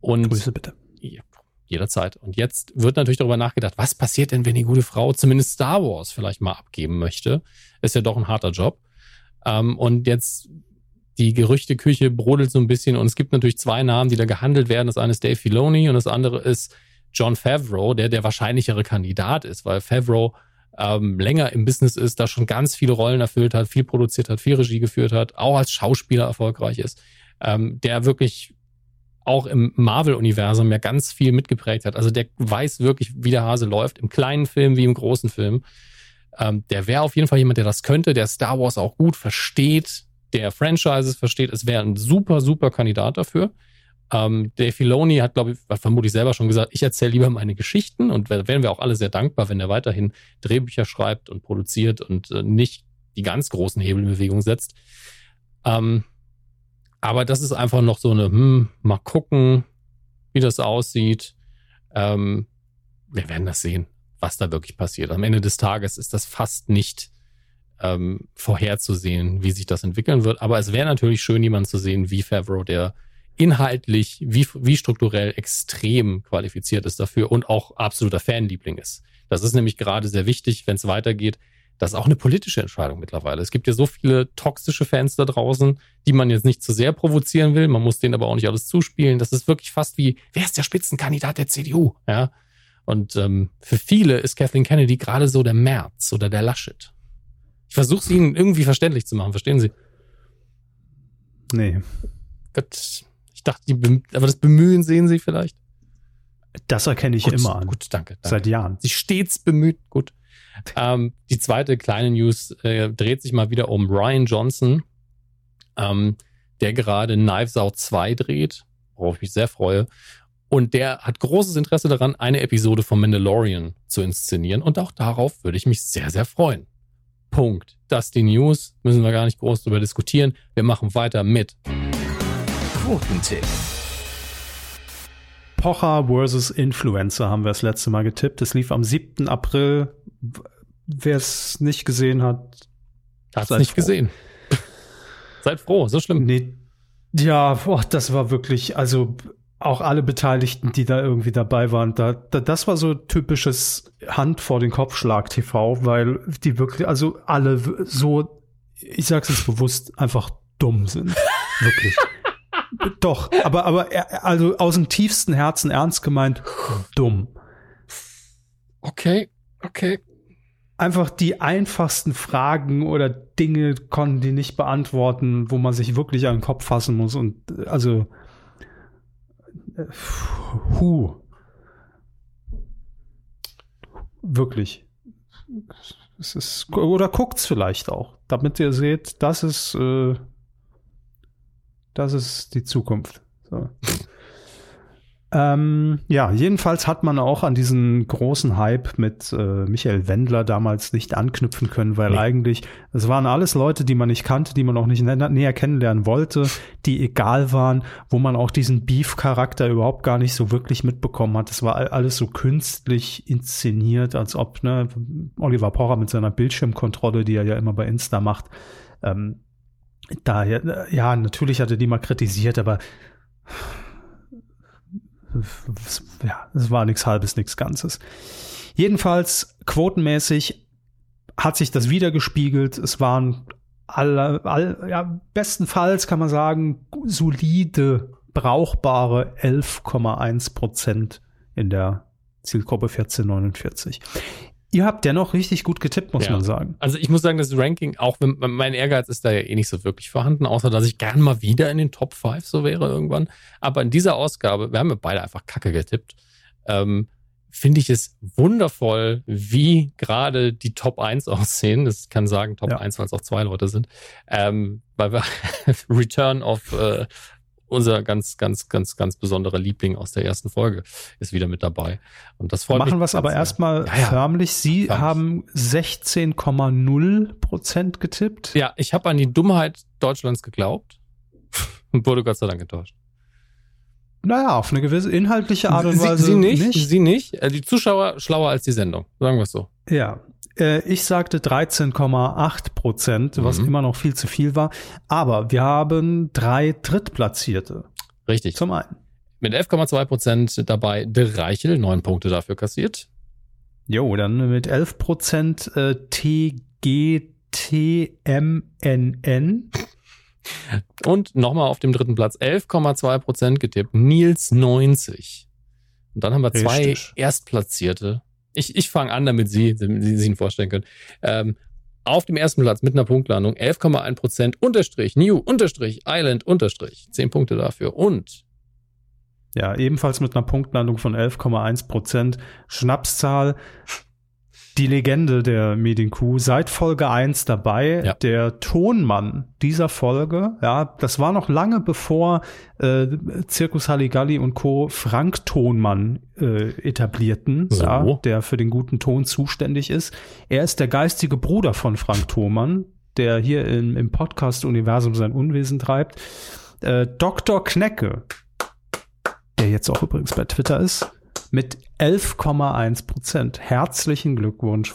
Und Grüße bitte. Jederzeit. Und jetzt wird natürlich darüber nachgedacht, was passiert denn, wenn die gute Frau zumindest Star Wars vielleicht mal abgeben möchte? Ist ja doch ein harter Job. Ähm, und jetzt die Gerüchteküche brodelt so ein bisschen und es gibt natürlich zwei Namen, die da gehandelt werden. Das eine ist Dave Filoni und das andere ist John Favreau, der der wahrscheinlichere Kandidat ist, weil Favreau ähm, länger im Business ist, da schon ganz viele Rollen erfüllt hat, viel produziert hat, viel Regie geführt hat, auch als Schauspieler erfolgreich ist, ähm, der wirklich auch im Marvel-Universum ja ganz viel mitgeprägt hat. Also der weiß wirklich, wie der Hase läuft, im kleinen Film wie im großen Film. Ähm, der wäre auf jeden Fall jemand, der das könnte, der Star Wars auch gut versteht, der Franchises versteht. Es wäre ein super, super Kandidat dafür. Ähm, Dave Filoni hat, glaube ich, vermutlich selber schon gesagt, ich erzähle lieber meine Geschichten und wären wir auch alle sehr dankbar, wenn er weiterhin Drehbücher schreibt und produziert und äh, nicht die ganz großen Hebelbewegungen setzt. Ähm, aber das ist einfach noch so eine, hm, mal gucken, wie das aussieht. Ähm, wir werden das sehen, was da wirklich passiert. Am Ende des Tages ist das fast nicht ähm, vorherzusehen, wie sich das entwickeln wird. Aber es wäre natürlich schön, jemanden zu sehen wie Favreau, der inhaltlich wie, wie strukturell extrem qualifiziert ist dafür und auch absoluter Fanliebling ist. Das ist nämlich gerade sehr wichtig, wenn es weitergeht, das ist auch eine politische Entscheidung mittlerweile. Es gibt ja so viele toxische Fans da draußen, die man jetzt nicht zu sehr provozieren will. Man muss denen aber auch nicht alles zuspielen. Das ist wirklich fast wie, wer ist der Spitzenkandidat der CDU? Ja. Und ähm, für viele ist Kathleen Kennedy gerade so der Merz oder der Laschet. Ich versuche es Ihnen irgendwie verständlich zu machen, verstehen Sie? Nee. Gott, ich dachte, die, aber das Bemühen sehen Sie vielleicht? Das erkenne ich gut, immer an. Gut, danke, danke. Seit Jahren. Sie stets bemüht. Gut. Ähm, die zweite kleine News äh, dreht sich mal wieder um Ryan Johnson, ähm, der gerade Knives Out 2 dreht, worauf ich mich sehr freue. Und der hat großes Interesse daran, eine Episode von Mandalorian zu inszenieren. Und auch darauf würde ich mich sehr, sehr freuen. Punkt. Das ist die News. Müssen wir gar nicht groß darüber diskutieren. Wir machen weiter mit Quotentipp. Pocher versus Influencer haben wir das letzte Mal getippt. Es lief am 7. April. Wer es nicht gesehen hat, hat es nicht froh. gesehen. Seid froh, so schlimm. Nee, Ja, boah, das war wirklich, also auch alle Beteiligten, die da irgendwie dabei waren, da, da das war so typisches Hand vor den Kopfschlag TV, weil die wirklich, also alle so, ich sag's jetzt bewusst, einfach dumm sind. wirklich. Doch, aber, aber, also aus dem tiefsten Herzen ernst gemeint, dumm. Okay, okay. Einfach die einfachsten Fragen oder Dinge konnten die nicht beantworten, wo man sich wirklich an den Kopf fassen muss und also Hu. Wirklich. Es ist, oder guckt's vielleicht auch, damit ihr seht, das ist, äh, das ist die Zukunft. So. Ähm, ja, jedenfalls hat man auch an diesen großen Hype mit äh, Michael Wendler damals nicht anknüpfen können, weil nee. eigentlich, es waren alles Leute, die man nicht kannte, die man auch nicht nä näher kennenlernen wollte, die egal waren, wo man auch diesen Beef-Charakter überhaupt gar nicht so wirklich mitbekommen hat. Es war alles so künstlich inszeniert, als ob ne, Oliver Pocher mit seiner Bildschirmkontrolle, die er ja immer bei Insta macht, ähm, da ja, natürlich hat er die mal kritisiert, aber ja, es war nichts halbes, nichts Ganzes. Jedenfalls, quotenmäßig hat sich das wieder gespiegelt. Es waren alle, all, ja, bestenfalls kann man sagen, solide, brauchbare 11,1 Prozent in der Zielgruppe 1449. Ihr habt dennoch richtig gut getippt, muss ja. man sagen. Also ich muss sagen, das Ranking, auch wenn mein Ehrgeiz ist da ja eh nicht so wirklich vorhanden, außer dass ich gern mal wieder in den Top 5 so wäre irgendwann. Aber in dieser Ausgabe, wir haben ja beide einfach Kacke getippt, ähm, finde ich es wundervoll, wie gerade die Top 1 aussehen. Das kann sagen Top ja. 1, weil es auch zwei Leute sind. Ähm, weil wir Return of äh, unser ganz, ganz, ganz, ganz besonderer Liebling aus der ersten Folge ist wieder mit dabei. Und das freut Machen wir es aber erstmal ja, ja. förmlich. Sie förmlich. haben 16,0 Prozent getippt. Ja, ich habe an die Dummheit Deutschlands geglaubt und wurde Gott sei Dank enttäuscht. Naja, auf eine gewisse inhaltliche Art und Weise. Sie, sie nicht, nicht. Sie nicht. Äh, die Zuschauer schlauer als die Sendung, sagen wir es so. Ja, äh, ich sagte 13,8 Prozent, was mhm. immer noch viel zu viel war. Aber wir haben drei Drittplatzierte. Richtig. Zum einen. Mit 11,2 Prozent dabei De Reichel, neun Punkte dafür kassiert. Jo, dann mit 11 Prozent äh, TGTMNN. Und nochmal auf dem dritten Platz 11,2 Prozent getippt. Nils 90. Und dann haben wir zwei Richtig. Erstplatzierte ich, ich fange an, damit Sie, Sie sich vorstellen können. Ähm, auf dem ersten Platz mit einer Punktlandung 11,1 Prozent unterstrich New unterstrich Island unterstrich 10 Punkte dafür und ja, ebenfalls mit einer Punktlandung von 11,1 Prozent. Schnapszahl die Legende der Medienkuh seit Folge 1 dabei. Ja. Der Tonmann dieser Folge, ja, das war noch lange bevor äh, Zirkus Halligalli und Co. Frank Tonmann äh, etablierten, so. ja, der für den guten Ton zuständig ist. Er ist der geistige Bruder von Frank Tonmann, der hier im, im Podcast-Universum sein Unwesen treibt. Äh, Dr. Knecke, der jetzt auch übrigens bei Twitter ist mit 11,1 Prozent. Herzlichen Glückwunsch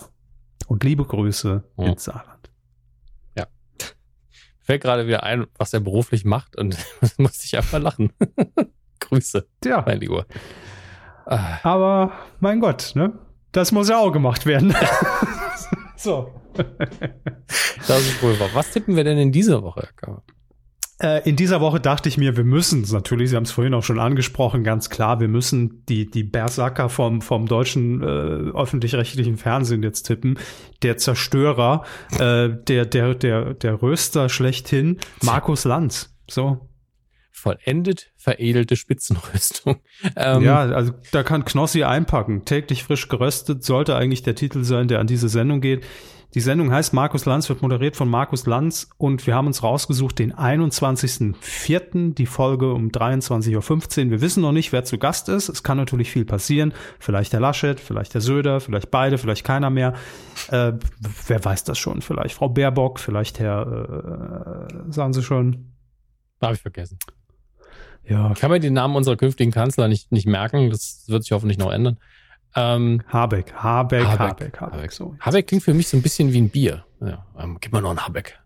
und liebe Grüße ja. ins Saarland. Ja. Fällt gerade wieder ein, was er beruflich macht und muss ich einfach lachen. Grüße. Ja. Mein Lieber. Ah. Aber mein Gott, ne? Das muss ja auch gemacht werden. so. Das ist wohl wahr. Was tippen wir denn in dieser Woche, Herr? Äh, in dieser Woche dachte ich mir, wir müssen es natürlich, Sie haben es vorhin auch schon angesprochen, ganz klar, wir müssen die, die Berserker vom, vom deutschen äh, öffentlich-rechtlichen Fernsehen jetzt tippen. Der Zerstörer, äh, der, der, der, der Röster schlechthin, Markus Lanz. So. Vollendet veredelte Spitzenrüstung. Ähm, ja, also da kann Knossi einpacken. Täglich frisch geröstet sollte eigentlich der Titel sein, der an diese Sendung geht. Die Sendung heißt Markus Lanz, wird moderiert von Markus Lanz und wir haben uns rausgesucht den 21.04., die Folge um 23.15 Uhr. Wir wissen noch nicht, wer zu Gast ist. Es kann natürlich viel passieren. Vielleicht der Laschet, vielleicht der Söder, vielleicht beide, vielleicht keiner mehr. Äh, wer weiß das schon? Vielleicht Frau Baerbock, vielleicht Herr, äh, sagen Sie schon. Habe ich vergessen. Ja. Ich kann mir den Namen unserer künftigen Kanzler nicht, nicht merken. Das wird sich hoffentlich noch ändern. Ähm, Habeck, Habeck, Habeck, Habeck, Habeck. Habeck, so. Habeck klingt für mich so ein bisschen wie ein Bier. Ja, ähm, gib mal noch einen Habeck.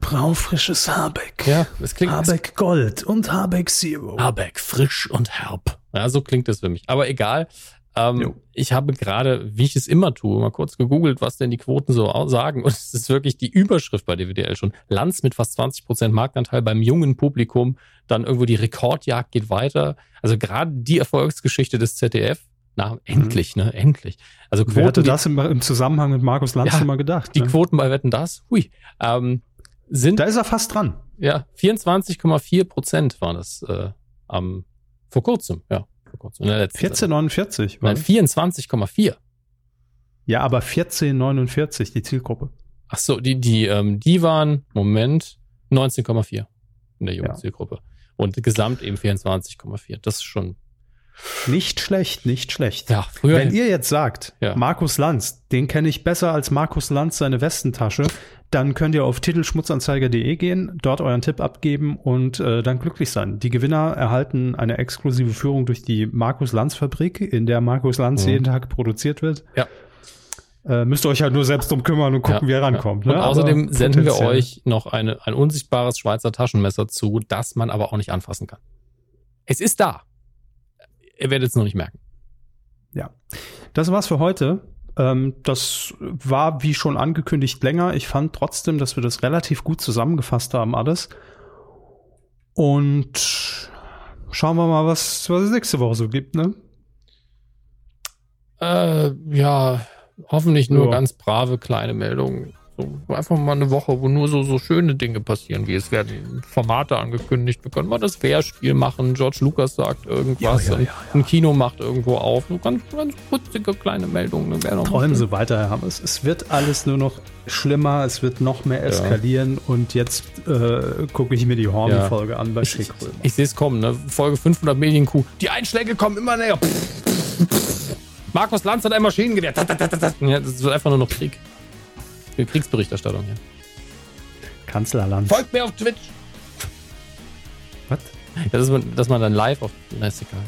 Braufrisches Habeck. Ja, es klingt. Habeck Gold und Habeck Zero. Habeck, frisch und herb. Ja, so klingt es für mich. Aber egal. Ähm, ich habe gerade, wie ich es immer tue, mal kurz gegoogelt, was denn die Quoten so sagen. Und es ist wirklich die Überschrift bei DWDL schon. Lanz mit fast 20 Prozent Marktanteil beim jungen Publikum. Dann irgendwo die Rekordjagd geht weiter. Also gerade die Erfolgsgeschichte des ZDF. Na, endlich, mhm. ne? Endlich. Also Quoten, Wer hatte das im, im Zusammenhang mit Markus Lanz ja, schon mal gedacht? Die ne? Quoten bei Wetten das, hui, ähm, sind. Da ist er fast dran. Ja, 24,4 Prozent waren das äh, am, vor kurzem, ja vor kurzem. 1449. Nein, 24,4. Ja, aber 1449, die Zielgruppe. Ach so, die, die, ähm, die waren, Moment, 19,4 in der jungen ja. Zielgruppe. Und gesamt eben 24,4. Das ist schon. Nicht schlecht, nicht schlecht. Ja, früher. Wenn ihr jetzt sagt, ja. Markus Lanz, den kenne ich besser als Markus Lanz seine Westentasche, dann könnt ihr auf titelschmutzanzeiger.de gehen, dort euren Tipp abgeben und äh, dann glücklich sein. Die Gewinner erhalten eine exklusive Führung durch die Markus Lanz Fabrik, in der Markus Lanz mhm. jeden Tag produziert wird. Ja. Äh, müsst ihr euch halt nur selbst drum kümmern und gucken, ja, wie er rankommt. Ja. Ne? Und außerdem aber senden wir euch noch eine, ein unsichtbares Schweizer Taschenmesser zu, das man aber auch nicht anfassen kann. Es ist da. Ihr werdet es noch nicht merken. Ja. Das war's für heute. Ähm, das war, wie schon angekündigt, länger. Ich fand trotzdem, dass wir das relativ gut zusammengefasst haben, alles. Und schauen wir mal, was, was es nächste Woche so gibt, ne? Äh, ja, hoffentlich nur ja. ganz brave kleine Meldungen. So einfach mal eine Woche, wo nur so, so schöne Dinge passieren, wie es werden Formate angekündigt. Wir können mal das Wehrspiel machen. George Lucas sagt irgendwas. Ja, ja, ja, ein Kino macht irgendwo auf. So ganz, ganz putzige kleine Meldungen. Träumen Sie weiter, Herr Hammers. Es wird alles nur noch schlimmer. Es wird noch mehr eskalieren. Und jetzt äh, gucke ich mir die Horn-Folge an bei Schick Ich, ich sehe es kommen. Ne? Folge 500 Medienkuh. Die Einschläge kommen immer näher. Markus Lanz hat ein Maschinengewehr. Das wird einfach nur noch Krieg. Kriegsberichterstattung hier. Kanzlerland. Folgt mir auf Twitch. Was? Ja, dass, man, dass man dann live auf. Na, ist egal.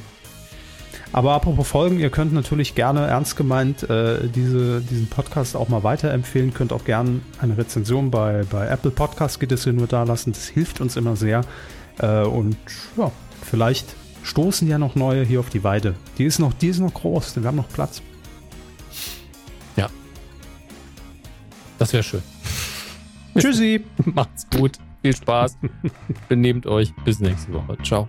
Aber apropos Folgen, ihr könnt natürlich gerne ernst gemeint äh, diese, diesen Podcast auch mal weiterempfehlen. Könnt auch gerne eine Rezension bei, bei Apple Podcast geht es hier nur da lassen. Das hilft uns immer sehr. Äh, und ja, vielleicht stoßen ja noch neue hier auf die Weide. Die ist noch, die ist noch groß, wir haben noch Platz. Das wäre schön. Tschüssi. Macht's gut. Viel Spaß. Benehmt euch. Bis nächste Woche. Ciao.